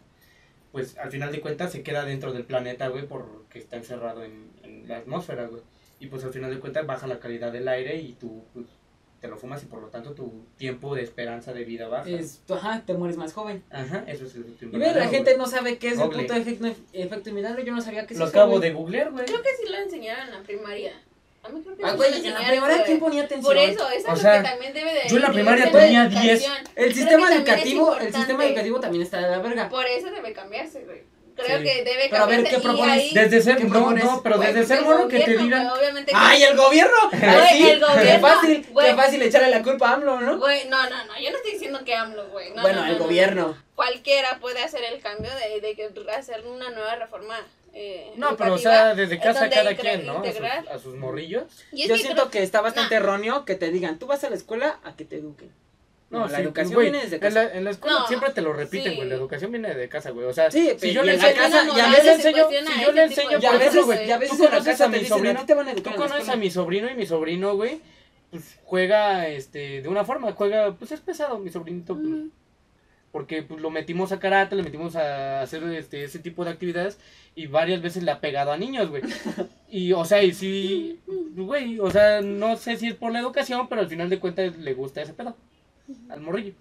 pues al final de cuentas se queda dentro del planeta, güey, porque está encerrado en, en la atmósfera, güey. Y pues al final de cuentas baja la calidad del aire y tú pues, te lo fumas y por lo tanto tu tiempo de esperanza de vida baja. Es, ajá, te mueres más joven. Ajá, eso es el Y invernadero, la gente no sabe qué es el puto efecto, efecto invernadero. Yo no sabía que es Lo acabo de googlear, güey. Creo que sí lo enseñaron en la primaria. A mí creo que Ah, güey, en la primaria. ¿quién ponía atención? Por eso, eso O es sea, lo que también debe de yo en la primaria tenía la 10. educación. El sistema educativo, el sistema educativo también está de la verga. Por eso debe cambiarse, güey. Creo Sí. que debe Pero a ver. ¿qué propones? ahí- Desde ser, ¿Qué no, no, pero Güey, desde pues ser morro que te digan. ¡Ay, el gobierno! Güey, Así, el gobierno, Qué fácil, güey. qué fácil echarle la culpa a AMLO, ¿no? Güey, no, no, no, yo no estoy diciendo que AMLO, güey. No, bueno, no, el no, no. gobierno. Cualquiera puede hacer el cambio de, de que hacer una nueva reforma. Eh, no, pero o sea, desde casa cada quien, ¿no? A sus, integrar. a sus morrillos. Y Yo que siento que está bastante erróneo que te digan, tú vas a la escuela a que te eduquen. No, la sí, educación viene desde En casa. la, en la escuela No, siempre te lo repiten, sí. güey. La educación viene de casa, güey. O sea, Sí, si yo le enseño, casa- no, y a no, veces se enseño, si yo le enseño, por ejemplo, güey, tú en la conoces casa a mi dicen, sobrino, te van a tú educar la conoces a mi sobrino y mi sobrino, güey, pues juega este de una forma, juega, pues es pesado mi sobrinito, pues, Mm. Porque pues lo metimos a karate, le metimos a hacer este ese tipo de actividades y varias veces le ha pegado a niños, güey. Y o sea, y sí, güey, o sea, no sé si es por la educación, pero al final de cuentas le gusta ese pedo al morrillo.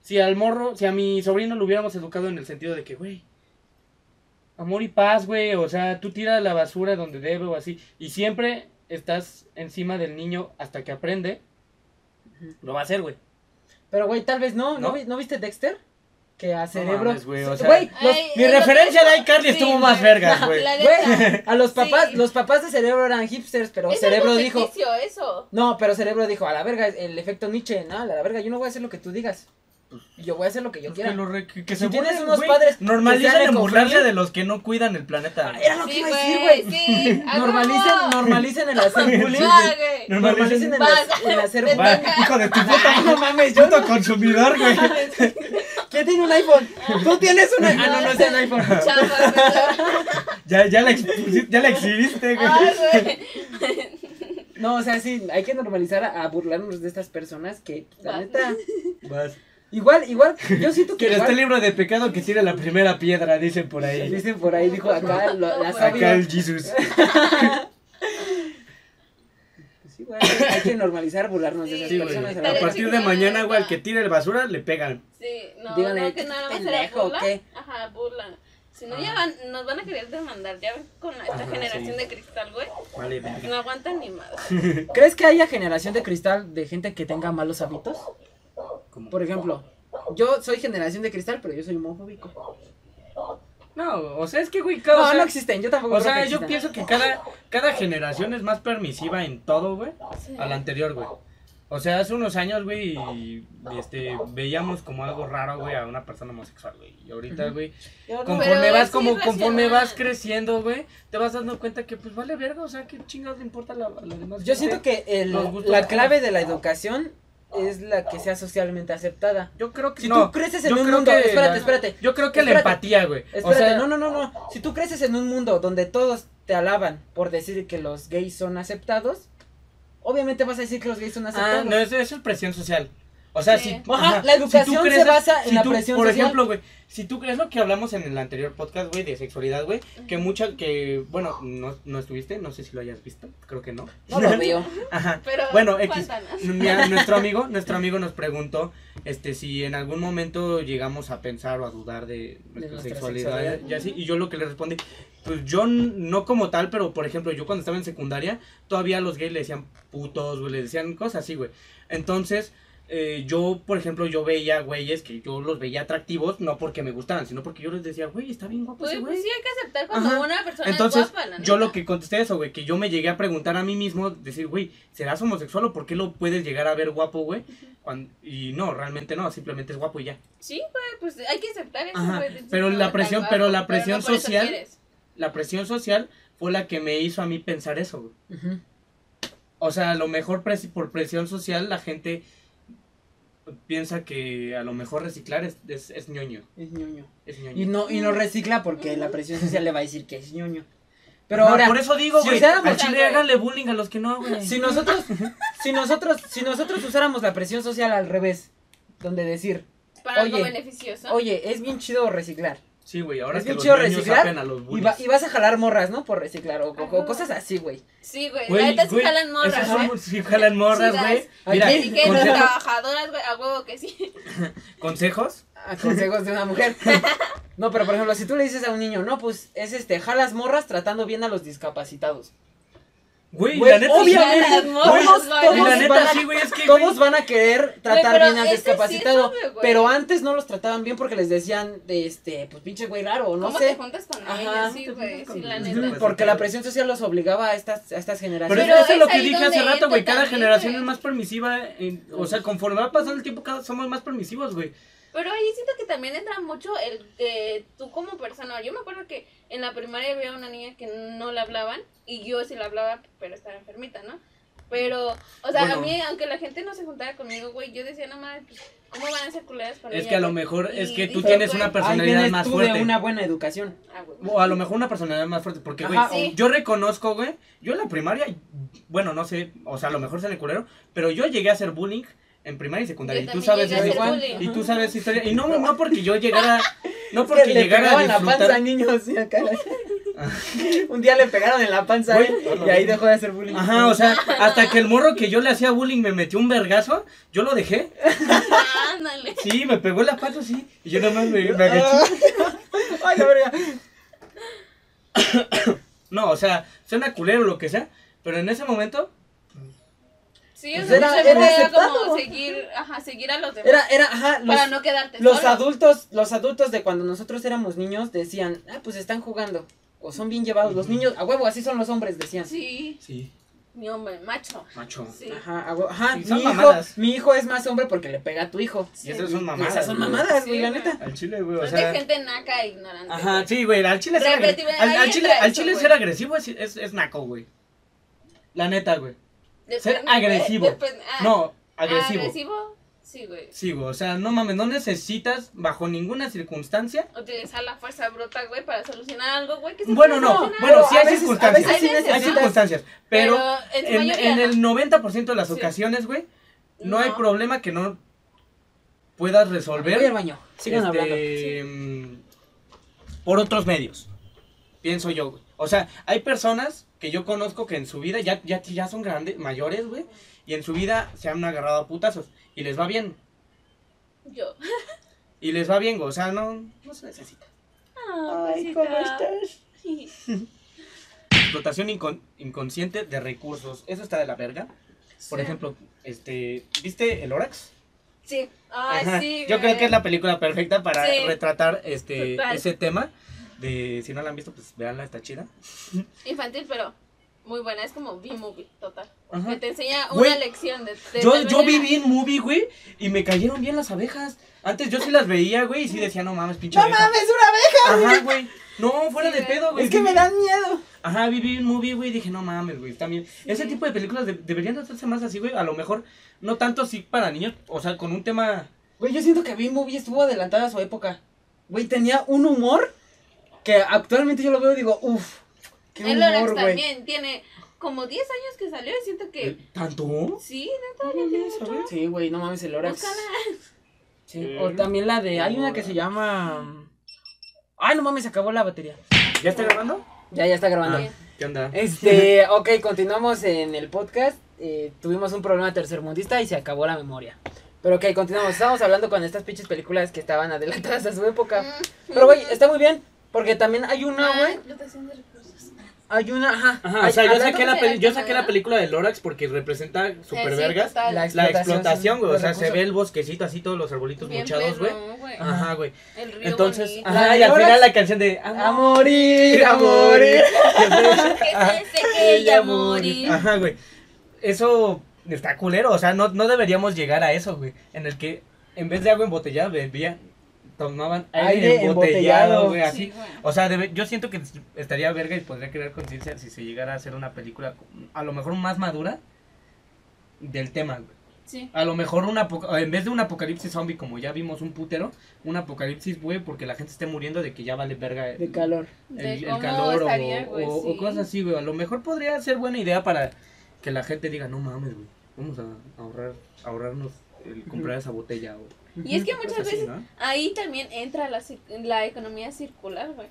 Si al morro, si a mi sobrino lo hubiéramos educado en el sentido de que, güey, amor y paz, güey, o sea, tú tiras la basura donde debe o así, y siempre estás encima del niño hasta que aprende, lo va a hacer, güey. Pero, güey, tal vez no. ¿No, ¿No? vi- ¿no viste Dexter? Que a cerebro... mames, güey, o sea, Güey, los- Ay, Mi referencia de iCarly sí, estuvo más vergas, güey. A los papás, Sí. los papás de cerebro eran hipsters, pero Es cerebro algo dijo... eso. No, pero cerebro dijo, a la verga, el efecto Nietzsche, no, a la verga, yo no voy a hacer lo que tú digas. Y yo voy a hacer lo que yo Pues que, quiera. lo re- que- que Si se tienes burlen, unos güey. padres Normalicen burlarse de los que no cuidan el planeta. Ah, Era lo que iba a decir, güey. Sí, Normalicen, normalicen el hacer bullying. Normalicen el, el hacer bullying. hijo de tu puta no mames, yo no. consumidor, güey. ¿Quién tiene un iPhone? Tú tienes un iPhone. Ah, no, no es un iPhone. Ya, ya la ya la exhibiste, güey. No, o sea, sí, hay que normalizar a, a burlarnos de estas personas que, la Va. neta, Vas. Igual, igual, yo siento que Quien esté igual, libre de pecado que tire la primera piedra, dicen por ahí. dicen por ahí, dijo acá, lo- la Acá sabia. Acá el Jesus. Sí, güey, hay que normalizar burlarnos de esas Sí, personas. A partir de mañana, güey, al que tire el basura, le pegan. Sí, no, Díganle, no, que nada más era pendejo, burla. ¿qué? Ajá, burla. Si no, Ajá. ya van, nos van a querer demandar. Ya ves, con la- esta Ajá, generación sí. de cristal, güey. Vale. No aguantan ni madre. ¿Crees que haya generación de cristal de gente que tenga malos hábitos? ¿Cómo? Por ejemplo, yo soy generación de cristal, pero yo soy homofóbico. No, o sea, es que, güey, No, cada- o sea, no existen, yo tampoco o sea, yo pienso que cada, cada generación es más permisiva en todo, güey, a la anterior, güey. O sea, hace unos años, güey, y, este, veíamos como algo raro, güey, a una persona homosexual, güey. Y ahorita, güey, no- conforme vas como, conforme vas creciendo, güey, te vas dando cuenta que, pues, vale verga, o sea, ¿qué chingados le importa la, la demás Yo gente? siento que el- la clave de la educación es la que sea socialmente aceptada. Yo creo que Si no, tú creces en un mundo, que espérate, espérate. Yo creo que la empatía, güey. O Espérate, sea, no, no, no, no. Si tú creces en un mundo donde todos te alaban por decir que los gays son aceptados, obviamente vas a decir que los gays son Ah, aceptados. no, eso, eso es presión social. O sea, Sí. si. Ajá, la educación se basa en la presión Por social. ejemplo, güey, si tú crees lo que hablamos en el anterior podcast, güey, de sexualidad, güey, que mucha, que, bueno, no, no estuviste, no sé si lo hayas visto, creo que no. No lo veo. Ajá. Pero, Bueno, X. nuestro amigo, nuestro amigo nos preguntó, este, si en algún momento llegamos a pensar o a dudar de nuestra, sexualidad, sexualidad. y así, y yo lo que le respondí, pues yo no como tal, pero por ejemplo, yo cuando estaba en secundaria, todavía a los gays le decían putos, güey, le decían cosas así, güey. Entonces, eh, yo, por ejemplo, yo veía güeyes que yo los veía atractivos, no porque me gustaran, sino porque yo les decía, güey, está bien guapo Pues, ese pues güey. sí, hay que aceptar cuando Ajá. una persona Entonces, es guapa, la yo lo que contesté eso, güey, que yo me llegué a preguntar a mí mismo, decir, güey, ¿serás homosexual o por qué lo puedes llegar a ver guapo, güey? Cuan- Y no, realmente no, simplemente es guapo y ya. Sí, güey, pues hay que aceptar eso, Ajá, güey. pero no, la presión- guapo, pero la presión no social-. La presión social fue la que me hizo a mí pensar eso, güey. O sea, a lo mejor presi- por presión social la gente piensa que a lo mejor reciclar es, es, es ñoño. Es ñoño. Es ñoño. Y no, y no recicla porque la presión social le va a decir que es ñoño. Pero ahora, por eso digo, si güey, usáramos- al chile háganle bullying a los que no, güey. si nosotros, si nosotros, si nosotros usáramos la presión social al revés, donde decir, Para algo Oye, beneficioso. oye, es bien chido reciclar. Sí, güey, ahora es que los chido niños reciclar a los Y, va- y vas a jalar morras, ¿no? Por reciclar o, o- cosas así, güey. Sí, güey. Güey, La neta sí güey, jalan morras, esos ¿eh? Sí, jalan morras, güey. Mira, Aquí- que consejo- trabajadoras, güey, a huevo que sí. consejos. A consejos de una mujer. No, pero por ejemplo, si tú le dices a un niño, no, pues es este, jalas morras tratando bien a los discapacitados. Güey, la neta obviamente, sí, todos- todos la neta van a- sí, güey, es que Todos güey, van a querer tratar pero bien al sí discapacitado. obvio, güey. pero antes no los trataban bien porque les decían, de este, pues pinche güey raro, no ¿Cómo sé. te juntas con Ajá. ellos? Sí, ¿Cómo te güey, sí, la neta. Porque la presión social los obligaba a estas, a estas Pero, generaciones. Pero eso es lo que dije hace rato, güey. Cada también, generación es más permisiva. en- o sea, conforme va pasando el tiempo, cada, somos más permisivos, güey. Pero ahí siento que también entra mucho el que tú como persona. Yo me acuerdo que en la primaria había una niña que no le hablaban y yo sí la hablaba, pero estaba enfermita, ¿no? Pero, o sea, a Bueno. mí, aunque la gente no se juntara conmigo, güey, yo decía, no mames, pues, ¿cómo van a ser culeras con Es ella, que a lo güey?" mejor es que tú tienes una personalidad más tú fuerte. de una buena educación. ah. O a lo mejor una personalidad más fuerte. Porque, güey, Sí. yo reconozco, güey. Yo en la primaria, bueno, no sé, o sea, a lo mejor se el culero. Pero yo llegué a hacer bullying en primaria y secundaria. Yo Y tú sabes bullying. Y tú sabes historia. Y no, no porque yo llegara. No Es porque que le llegara a pegaban la panza a disfrutar. niños así acá. Un día le pegaron en la panza Güey. ¿eh? y ahí dejó de hacer bullying. Ajá, o sea, hasta que el morro que yo le hacía bullying me metió un vergazo, yo lo dejé. Ándale. Sí, me pegó en la pata, sí. Y yo nada más me, me agaché. Ay, la verga. No, o sea, suena culero o lo que sea. Pero en ese momento, Sí, Pues era- era era como seguir, ajá, seguir a los demás. Era, era, ajá, los, para no quedarte los solo. adultos, los adultos de cuando nosotros éramos niños decían, ah, pues están jugando. O son bien llevados. Los niños, a huevo, así son los hombres, decían. Sí, sí, mi hombre, macho. macho. Sí. Ajá, a huevo, ajá, Sí, mi son hijo, mamadas. mi hijo es más hombre porque le pega a tu hijo. Y esas son mamadas. Esas son güey. mamadas, Sí, güey, la neta. Al chile, güey, o Es sea. de gente naca e ignorante. Ajá, güey. sí, güey, al chile ser, al, chile, al chile güey. ser agresivo es, es, es naco, güey. La neta, güey. Ser Depende, güey, agresivo. depende- ah, No, agresivo. agresivo, sí, güey. Sí, güey, o sea, no mames, no necesitas bajo ninguna circunstancia. Utilizar la fuerza bruta, güey, para solucionar algo, güey. que se Bueno, no, solucionar. bueno, sí hay veces- circunstancias. Hay veces, Hay circunstancias, pero en en, mayoría en no. el 90% de las Sí. ocasiones, güey, no, hay problema que no puedas Voy resolver. al baño. Sigan hablando. este, mm, por otros medios. Pienso yo, güey. O sea, hay personas que yo conozco que en su vida ya, ya, ya son grandes, mayores, güey, y en su vida se han agarrado a putazos y les va bien. Yo. Y les va bien, güey. O sea, no, no se necesita. Ah, cosita. Explotación incon- inconsciente de recursos. Eso está de la verga. Por Sí. ejemplo, este, ¿viste el Orax? Sí. Ay, sí, Yo creo que es la película perfecta para Sí. retratar este Total. ese tema. De si no la han visto, pues véanla, está chida. Infantil, pero muy buena. Es como B-movie, total. Ajá. Que te enseña Güey, una lección de. de- Yo, yo vi manera- bien movie, güey, y me cayeron bien las abejas. Antes yo sí las veía, güey, y sí decía, no mames, pinche ¡No abeja". mames, una abeja! Ajá, güey. No, fuera Sí, de pedo, güey. Es que me dan miedo. Ajá, vi bien movie, güey, y dije, no mames, güey, también. Ese tipo de películas de- deberían de hacerse más así, güey. A lo mejor, no tanto así para niños, o sea, con un tema... Güey, yo siento que B-Movie estuvo adelantada a su época. Güey, tenía un humor que actualmente yo lo veo y digo, uff, qué El Lorax humor, güey. también tiene como 10 años que salió y siento que. eh, ¿Tanto? Sí, neta, ya tiene mucho. Sí, güey, no mames, el Lorax. Sí. O también la de, hay una que se llama... Ay, no mames, se acabó la batería. ¿Ya está grabando? Ya, ya está grabando. Ah. ¿Qué onda? Este, ok, continuamos en el podcast. Eh, tuvimos un problema tercermundista y se acabó la memoria. Pero ok, continuamos. Estábamos hablando con estas pinches películas que estaban adelantadas a su época. Mm. Pero, güey, está muy bien. Porque también hay una, Ah, güey. explotación de recursos. Hay una, ajá. Ajá, hay- o sea, yo saqué, la peli- la yo saqué la película de Lorax porque representa super sí, vergas. total. La La explotación, güey. O sea, se ve el bosquecito así, todos los arbolitos Bien mochados, güey. perrón, güey. Ajá, güey. El río Entonces, bonito. La ajá, de y al Lorax. final la canción de A morir, a morir. Que se seque ella morir. Ajá, güey. Eso está culero, o sea, no, no deberíamos llegar a eso, güey. En el que en vez de agua embotellada bebía, tomaban aire, Aire embotellado, güey, así. Sí, güey. O sea, debe- yo siento que estaría verga y podría crear conciencia si se llegara a hacer una película a lo mejor más madura del tema, güey. Sí. A lo mejor un apoca- en vez de un apocalipsis zombie, como ya vimos un putero, un apocalipsis, güey, porque la gente esté muriendo de que ya vale verga De calor. el, De el cómo calor o, estaría, güey, o- o sí. cosas así, güey. A lo mejor podría ser buena idea para que la gente diga, no mames, güey, vamos a ahorrar, ahorrarnos el comprar esa botella. O, Y es que cosas muchas así, veces ¿no? ahí también entra la, la economía circular, güey.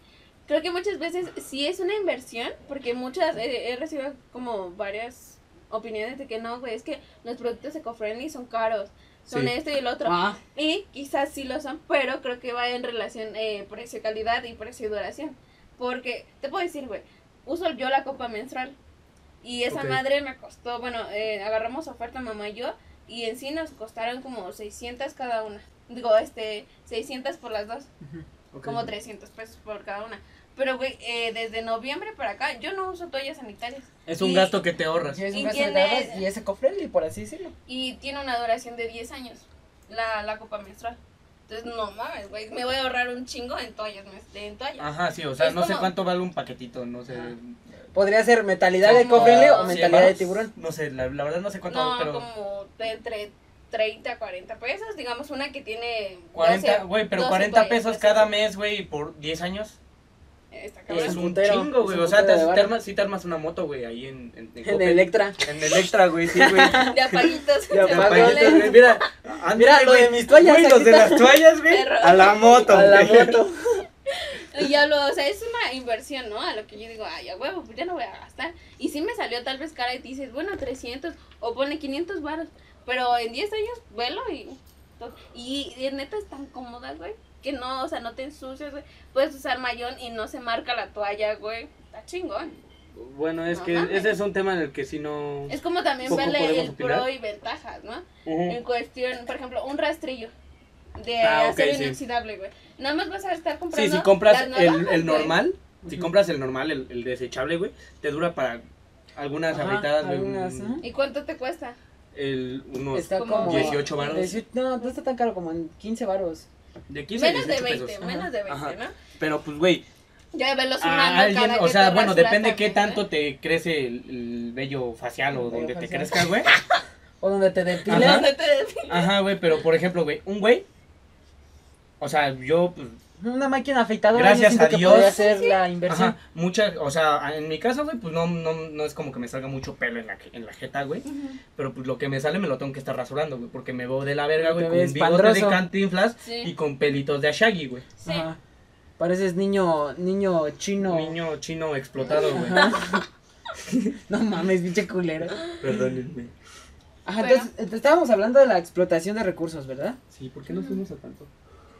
Creo que muchas veces sí es una inversión, porque muchas, eh, he recibido como varias opiniones de que no, güey, es que los productos eco-friendly son caros, son Sí. esto y el otro. Ah, Y quizás sí lo son, pero creo que va en relación eh, precio-calidad y precio-duración. Porque, te puedo decir, güey, uso yo la copa menstrual. Y esa Ok. madre me costó, bueno, eh, agarramos oferta mamá y yo. Y en sí nos costaron como 600 cada una. Digo, este, 600 por las dos. Como 300 pesos por cada una. Pero, güey, eh, desde noviembre para acá, yo no uso toallas sanitarias. Es un y- gasto que te ahorras. sí, es un ¿Y gasto es? y es eco-friendly, por así decirlo. Y tiene una duración de 10 años, la, la copa menstrual. Entonces, no mames, güey, me voy a ahorrar un chingo en toallas, en toallas. Ajá, sí, o sea, Es no sé cuánto vale un paquetito, no sé. Podría ser mentalidad de Como eco-friendly o cien mentalidad de varos, tiburón. No sé, la, la verdad no sé cuánto No, pero como de entre 30 a 40 pesos, digamos una que tiene 40, 12 güey, pero 12 40 toallas, pesos pues, cada sí. mes, güey, por 10 años. Está Es un putero, chingo, güey. O sea, te, de te armas, sí te armas una moto, güey, ahí en... En, en En. Electra. En Electra, güey, sí, güey. De apaguitos. De de apaguitos, güey, Mira, Mira, lo güey. de mis toallas, Güey, los de las toallas, güey. A la moto, A la moto. Y ya lo, o sea, es una inversión, ¿no? A lo que yo digo, ay, a huevo, pues ya no voy a gastar. Y sí me salió tal vez cara y te dices, bueno, 300 o pone 500 baros. Pero en 10 años, vuelo y. Y, y neta es tan cómoda, güey. Que no, o sea, no te ensucias, güey. Puedes usar mayón y no se marca la toalla, güey. Está chingón. Bueno, es No que mames. ese es un tema en el que sí no... Es como también podemos el opinar. pro y ventajas, ¿no? En cuestión, por ejemplo, un rastrillo de Ah, acero sí. inoxidable, güey. Nada más vas a estar comprando. Sí, si compras las el, güey. normal, si compras el normal, el, el desechable, güey, te dura para algunas Ajá, afeitadas, güey, algunas. ¿Y cuánto te cuesta? el, unos Está como como. 18 varos. 18 No, no está tan caro como en 15 varos. de 15 a Menos de 18 20, pesos. menos de 20, Ajá. ¿no? Pero pues, güey, Ya verlos a alguien, cada o sea, bueno, depende qué también, tanto ¿eh? te crece el, el vello facial o donde te crezca, güey. O donde te depilas. Ajá, güey, pero por ejemplo, güey, un güey, o sea, yo, pues, Una máquina afeitadora. Gracias yo a que Dios. podría ser la inversión. ajá, muchas, o sea, en mi caso, güey, pues no, no, no es como que me salga mucho pelo en la, en la jeta, güey. Pero pues lo que me sale me lo tengo que estar rasurando, güey. Porque me veo de la verga, güey. Con bigote de cantinflas Sí. y con pelitos de Ashagi, güey. Sí. Ajá. Pareces niño, niño chino. Niño chino explotado, güey. No mames, pinche culero. Perdónenme. Ajá, entonces, te estábamos hablando de la explotación de recursos, ¿verdad? Sí, ¿por qué no fuimos a tanto?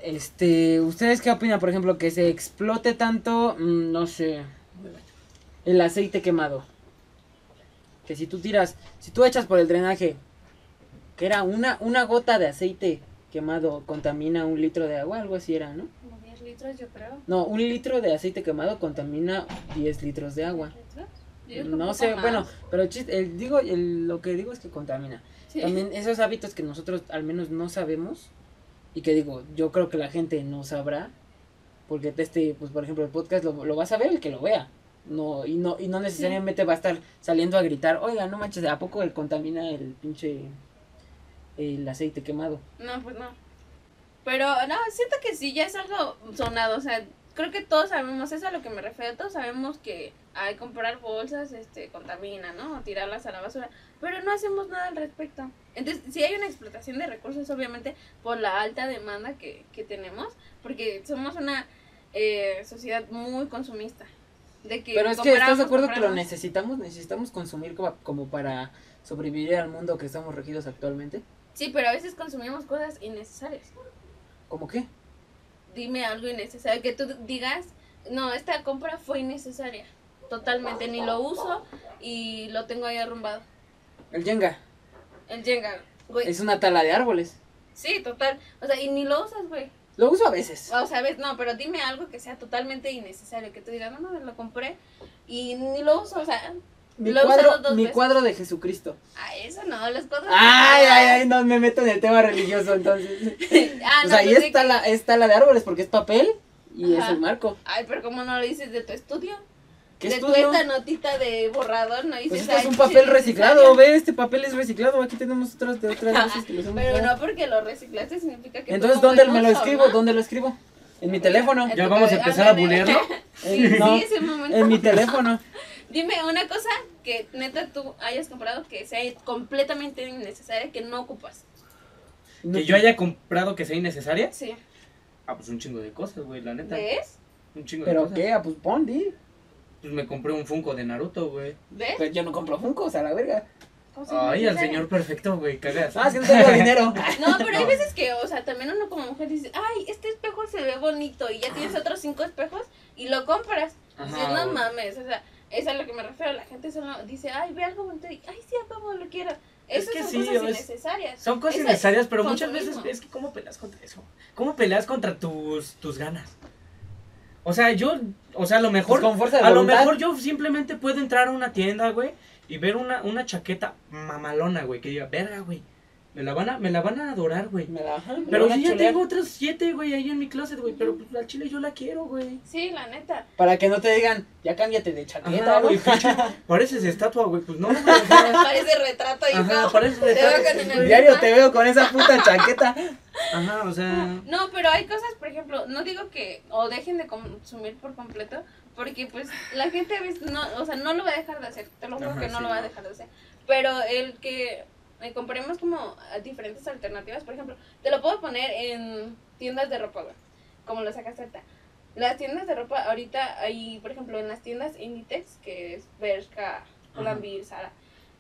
Este, ¿ustedes qué opinan, por ejemplo, que se explote tanto, mm, no sé, el aceite quemado? Que si tú tiras, si tú echas por el drenaje, que era una, una gota de aceite quemado contamina un litro de agua, algo así era, ¿no? Como 10 litros, yo creo. No, un litro de aceite quemado contamina 10 litros de agua. ¿Litros? No sé, más. bueno, pero el chiste- el, digo, el- lo que digo es que contamina. Sí. También esos hábitos que nosotros al menos no sabemos y que digo, yo creo que la gente no sabrá, porque este, pues por ejemplo, el podcast lo, lo va a saber el que lo vea. No, y no, y no necesariamente va a estar saliendo a gritar, oiga, no manches, ¿a poco él contamina el pinche el aceite quemado? No, pues no. Pero no, siento que sí, ya es algo sonado. O sea, creo que todos sabemos, eso es a lo que me refiero. Todos sabemos que hay comprar bolsas, este, contamina, ¿no? O tirarlas a la basura. Pero no hacemos nada al respecto. Entonces, sí hay una explotación de recursos, obviamente, por la alta demanda que, que tenemos. Porque somos una eh, sociedad muy consumista. De que Pero es que estás de acuerdo que lo necesitamos, necesitamos consumir como, como para sobrevivir al mundo que estamos regidos actualmente. Sí, pero a veces consumimos cosas innecesarias. ¿Cómo qué? dime algo innecesario, que tú digas, no, esta compra fue innecesaria, totalmente, ni lo uso y lo tengo ahí arrumbado. El Jenga El Jenga, güey, es una tala de árboles. sí, total, o sea, y ni lo usas, güey, Lo uso a veces. o sea, ves, no, pero dime algo que sea totalmente innecesario, que tú digas, no, no, lo compré y ni lo uso, o sea, Mi lo cuadro, dos mi veces. cuadro de Jesucristo. a eso no, las cosas... Ay, ay, ay, no me meto en el tema religioso entonces. ah, o no, sea, ahí pues está que- la, es tala de árboles porque es papel y es el marco. Ay, pero ¿cómo no lo dices de tu estudio? ¿Qué de tu esta notita de borrador, no dices. Pues este es "Ay, un sí, papel reciclado, necesario". ve, este papel es reciclado, aquí tenemos otras de otras veces que los hemos Pero no porque lo reciclaste significa que. Entonces, ¿dónde me lo escribo? ¿no? ¿Dónde lo escribo? En mi teléfono. ¿Ya vamos a empezar a bulearlo? Sí, No. sí, es el momento. En mi teléfono. Dime una cosa que neta tú hayas comprado que sea completamente innecesaria, que no ocupas. Que yo haya comprado que sea innecesaria. Sí. Ah, pues un chingo de cosas, güey, la neta. ¿Ves? Un chingo de ¿Pero cosas. qué? Ah, pues pon, di. Pues me compré un Funko de Naruto, güey. ¿Ves? Pues yo no compro Funkos, a la verga. Cosas Ay, al señor perfecto, güey, cagas. Ah, es que no tengo dinero. No, pero hay veces que, o sea, también uno como mujer dice, ay, este espejo se ve bonito y ya tienes otros cinco espejos y lo compras. Ajá, Dices, no güey. mames, o sea, es a lo que me refiero. La gente solo dice, ay, ve algo bonito y, ay, sí, a lo quiero. Es Esas que son sí, cosas es- innecesarias. Son cosas Esa- innecesarias, pero muchas veces es que ¿cómo peleas contra eso? ¿Cómo peleas contra tus, tus ganas? O sea, yo, o sea, a lo mejor, Pues con fuerza de a lo mejor yo simplemente puedo entrar a una tienda, güey, y ver una, una chaqueta mamalona, güey, que diga, verga, güey, me la van a, me la van a adorar, güey. Me la, ajá, me Pero la yo van a ya chulear. tengo otras siete, güey, ahí en mi closet, güey, pero pues al chile yo la quiero, güey. Sí, la neta. Para que no te digan, ya cámbiate de chaqueta, güey, pareces estatua, güey, pues no, güey, Parece retrato y ajá, no. pareces Te veo. Diario te veo con esa puta chaqueta. Ajá, o sea, No, pero hay cosas, por ejemplo, no digo que o dejen de consumir por completo, porque pues la gente a veces no, o sea, no lo va a dejar de hacer, te lo juro Ajá, que no sí, lo va a dejar de hacer. Pero el que compremos como a diferentes alternativas, por ejemplo, te lo puedo poner en tiendas de ropa, güey, como lo sacas ahorita. Las tiendas de ropa ahorita hay, por ejemplo, en las tiendas Inditex, que es Bershka, Pull&Bear, Zara,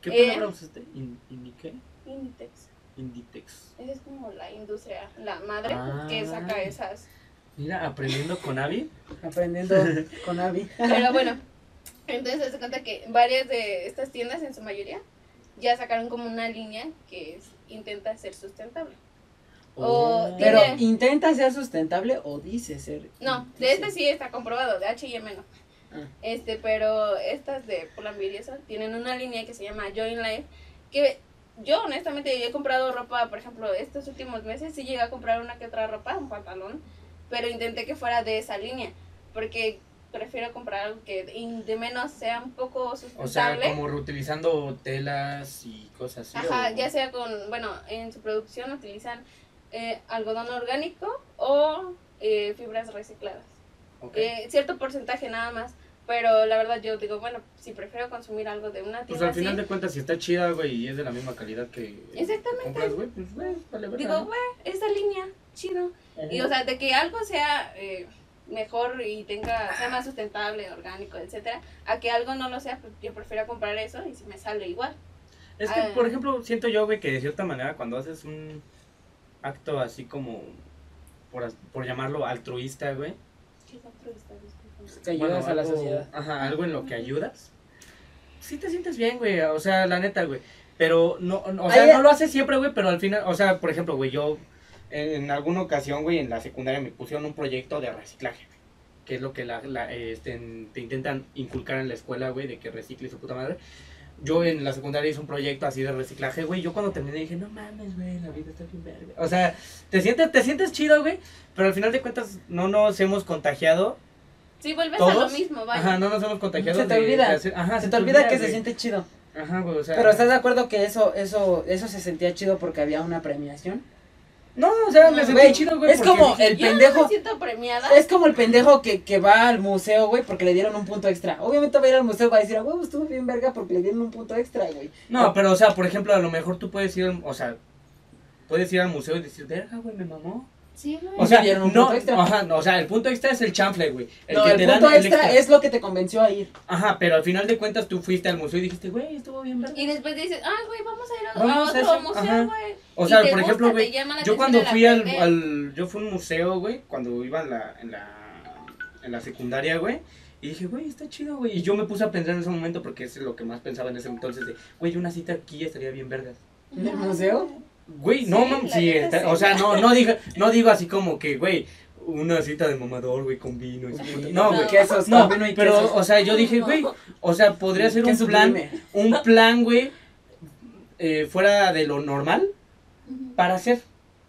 ¿qué Eh. palabra usaste? ¿In, in qué? Inditex. Inditex. Esa es como la industria, la madre Ah. que saca esas Mira, aprendiendo con Avi. Aprendiendo con Abby. Pero bueno, entonces se cuenta que varias de estas tiendas, en su mayoría, ya sacaron como una línea que es, intenta ser sustentable. O Oh. Pero Tiene- intenta ser sustentable o dice ser. No, de este sí está comprobado, de H&M no. Ah. Este, pero estas de Pull&Bear y eso, tienen una línea que se llama Join Life, que yo honestamente yo he comprado ropa, por ejemplo, estos últimos meses sí llegué a comprar una que otra ropa, un pantalón, pero intenté que fuera de esa línea, porque prefiero comprar algo que de- menos sea un poco O sea, sustentable. como reutilizando telas y cosas así. Ajá, o- ya sea con, bueno, en su producción utilizan eh, algodón orgánico o eh, fibras recicladas. Eh, cierto porcentaje nada más, pero la verdad yo digo, bueno, si prefiero consumir algo de una Pues tienda al final así, de cuentas, si está chida, güey, y es de la misma calidad que Exactamente. compras, güey, pues, güey, vale, digo, güey, esta línea, chido. Y o sea, de que algo sea eh, mejor y tenga, sea más sustentable, orgánico, etcétera, a que algo no lo sea, pues yo prefiero comprar eso y si me sale igual. Es que, Ah. por ejemplo, siento yo, güey, que de cierta manera cuando haces un acto así como, por, as- por llamarlo altruista, güey. ¿Qué es altruista? Que ayudas bueno, a la algo- sociedad. Ajá, algo en lo que ayudas. Sí te sientes bien, güey, o sea, la neta, güey. Pero no, no, o sea, Ahí- no lo haces siempre, güey, pero al final, o sea, por ejemplo, güey, yo en, alguna ocasión, güey, en la secundaria me pusieron un proyecto de reciclaje, que es lo que la, la, este, te intentan inculcar en la escuela, güey, de que recicles su puta madre. Yo en la secundaria hice un proyecto así de reciclaje, güey. Yo cuando terminé dije, no mames, güey, la vida está bien verga. O sea, te sientes, te sientes chido, güey, pero al final de cuentas no nos hemos contagiado. Sí, vuelves a lo mismo, vaya. Ajá, no nos hemos contagiado. Se te de- olvida. de hacer- ajá, Se te olvida que se siente chido. Ajá, güey, o sea. Pero ¿estás de acuerdo que eso, eso, eso se sentía chido porque había una premiación? No, o sea, me sentí güey, chido, güey. es como dije, el Yo no pendejo. me siento premiada. Es como el pendejo que, que va al museo, güey, porque le dieron un punto extra. Obviamente va a ir al museo y va a decir, ah, huevo, estuvo bien verga porque le dieron un punto extra, güey. No, pero, o sea, por ejemplo, a lo mejor tú puedes ir, o sea, puedes ir al museo y decir, verga, güey, me mamó. Sí, güey. O sea, un no, punto extra. ajá, no, o sea, el punto extra es el chanfle, güey. El no, que el te punto dan el extra, es lo que te convenció a ir. Ajá, pero al final de cuentas tú fuiste al museo y dijiste, güey, estuvo bien verga. Y después dices, ah, güey, vamos a ir a, Vamos a a otro ese- museo, ajá. güey. O sea, por gusta, ejemplo, güey, yo cuando fui al, al, yo fui a un museo, güey, cuando iba en la, en la, en la secundaria, güey, y dije, güey, está chido, güey, y yo me puse a pensar en ese momento porque es lo que más pensaba en ese entonces de, güey, una cita aquí estaría bien vergas. ¿En el museo? Güey, no, Sí, la sí, está- sí. o sea, no, no digo, no digo así como que, güey, una cita de mamador, güey, con vino y puta- No, güey, Quesos, no, con vino y pero, quesos. o sea, yo dije, güey, o sea, podría ser un plan, sublime. un plan, güey, eh, fuera de lo normal para hacer.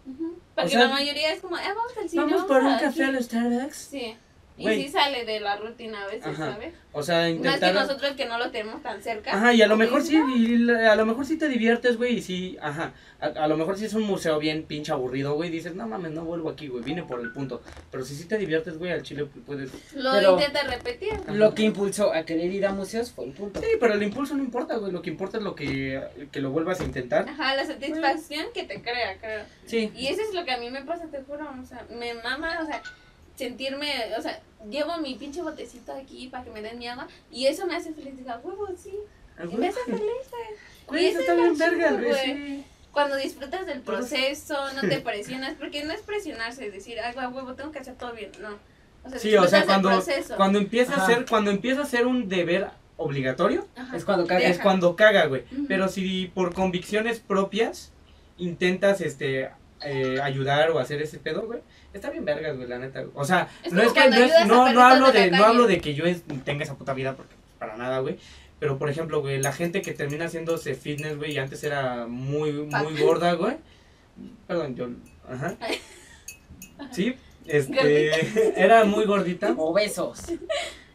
ujú. Porque o sea, la mayoría es como, ah, vamos al cine. Vamos por un café a aquí". los Starbucks. Sí. Y sí sale de la rutina a veces, Ajá. ¿sabes? O sea, Más que intentar... nosotros que no lo tenemos tan cerca. Ajá, y a lo mejor sí, y a lo mejor sí te diviertes, güey, y sí, ajá, a, a lo mejor sí es un museo bien pinche aburrido, güey, dices, no mames, no vuelvo aquí, güey, vine por el punto, pero si sí te diviertes, güey, al chile puedes... Lo Pero- intenta repetir. Lo que impulsó a querer ir a museos fue el punto. Sí, pero el impulso no importa, güey, lo que importa es lo que, que lo vuelvas a intentar. Ajá, la satisfacción que te crea, creo. Sí. Y eso es lo que a mí me pasa, te juro. O sea, me mama, o sea, sentirme, o sea, llevo mi pinche botecito aquí para que me den mi agua. Y eso me hace feliz. Digo, "A huevo, sí. Y me hace feliz, güey. Eso está es bien verga, güey. Cuando disfrutas del proceso, no te presionas. Porque no es presionarse, decir, ay, a huevo, tengo que hacer todo bien. No. O sea, Sí, o sea, disfrutas del cuando, proceso. cuando empieza a ser, cuando empieza a ser un deber obligatorio, Ajá. Es cuando cagas. es cuando caga, güey. Pero si por convicciones propias intentas, este, eh, ayudar o hacer ese pedo, güey, está bien vergas, güey, la neta. güey. O sea, Es no es que no, es- no, no hablo de no hablo de que yo es- tenga esa puta vida, porque para nada, güey. Pero, por ejemplo, güey, la gente que termina haciéndose fitness, güey, y antes era muy, muy gorda, güey. Perdón, yo, ajá. Sí, este, era muy gordita. Obesos.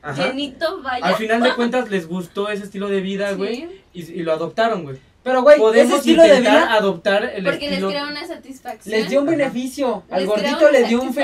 Ajá. Llenito, vaya. Al final de cuentas les gustó ese estilo de vida, güey, y lo adoptaron, güey. Pero, güey, ese Podemos estilo de vida adoptar el porque les crea una satisfacción. les dio un beneficio. Al Les gordito le dio un.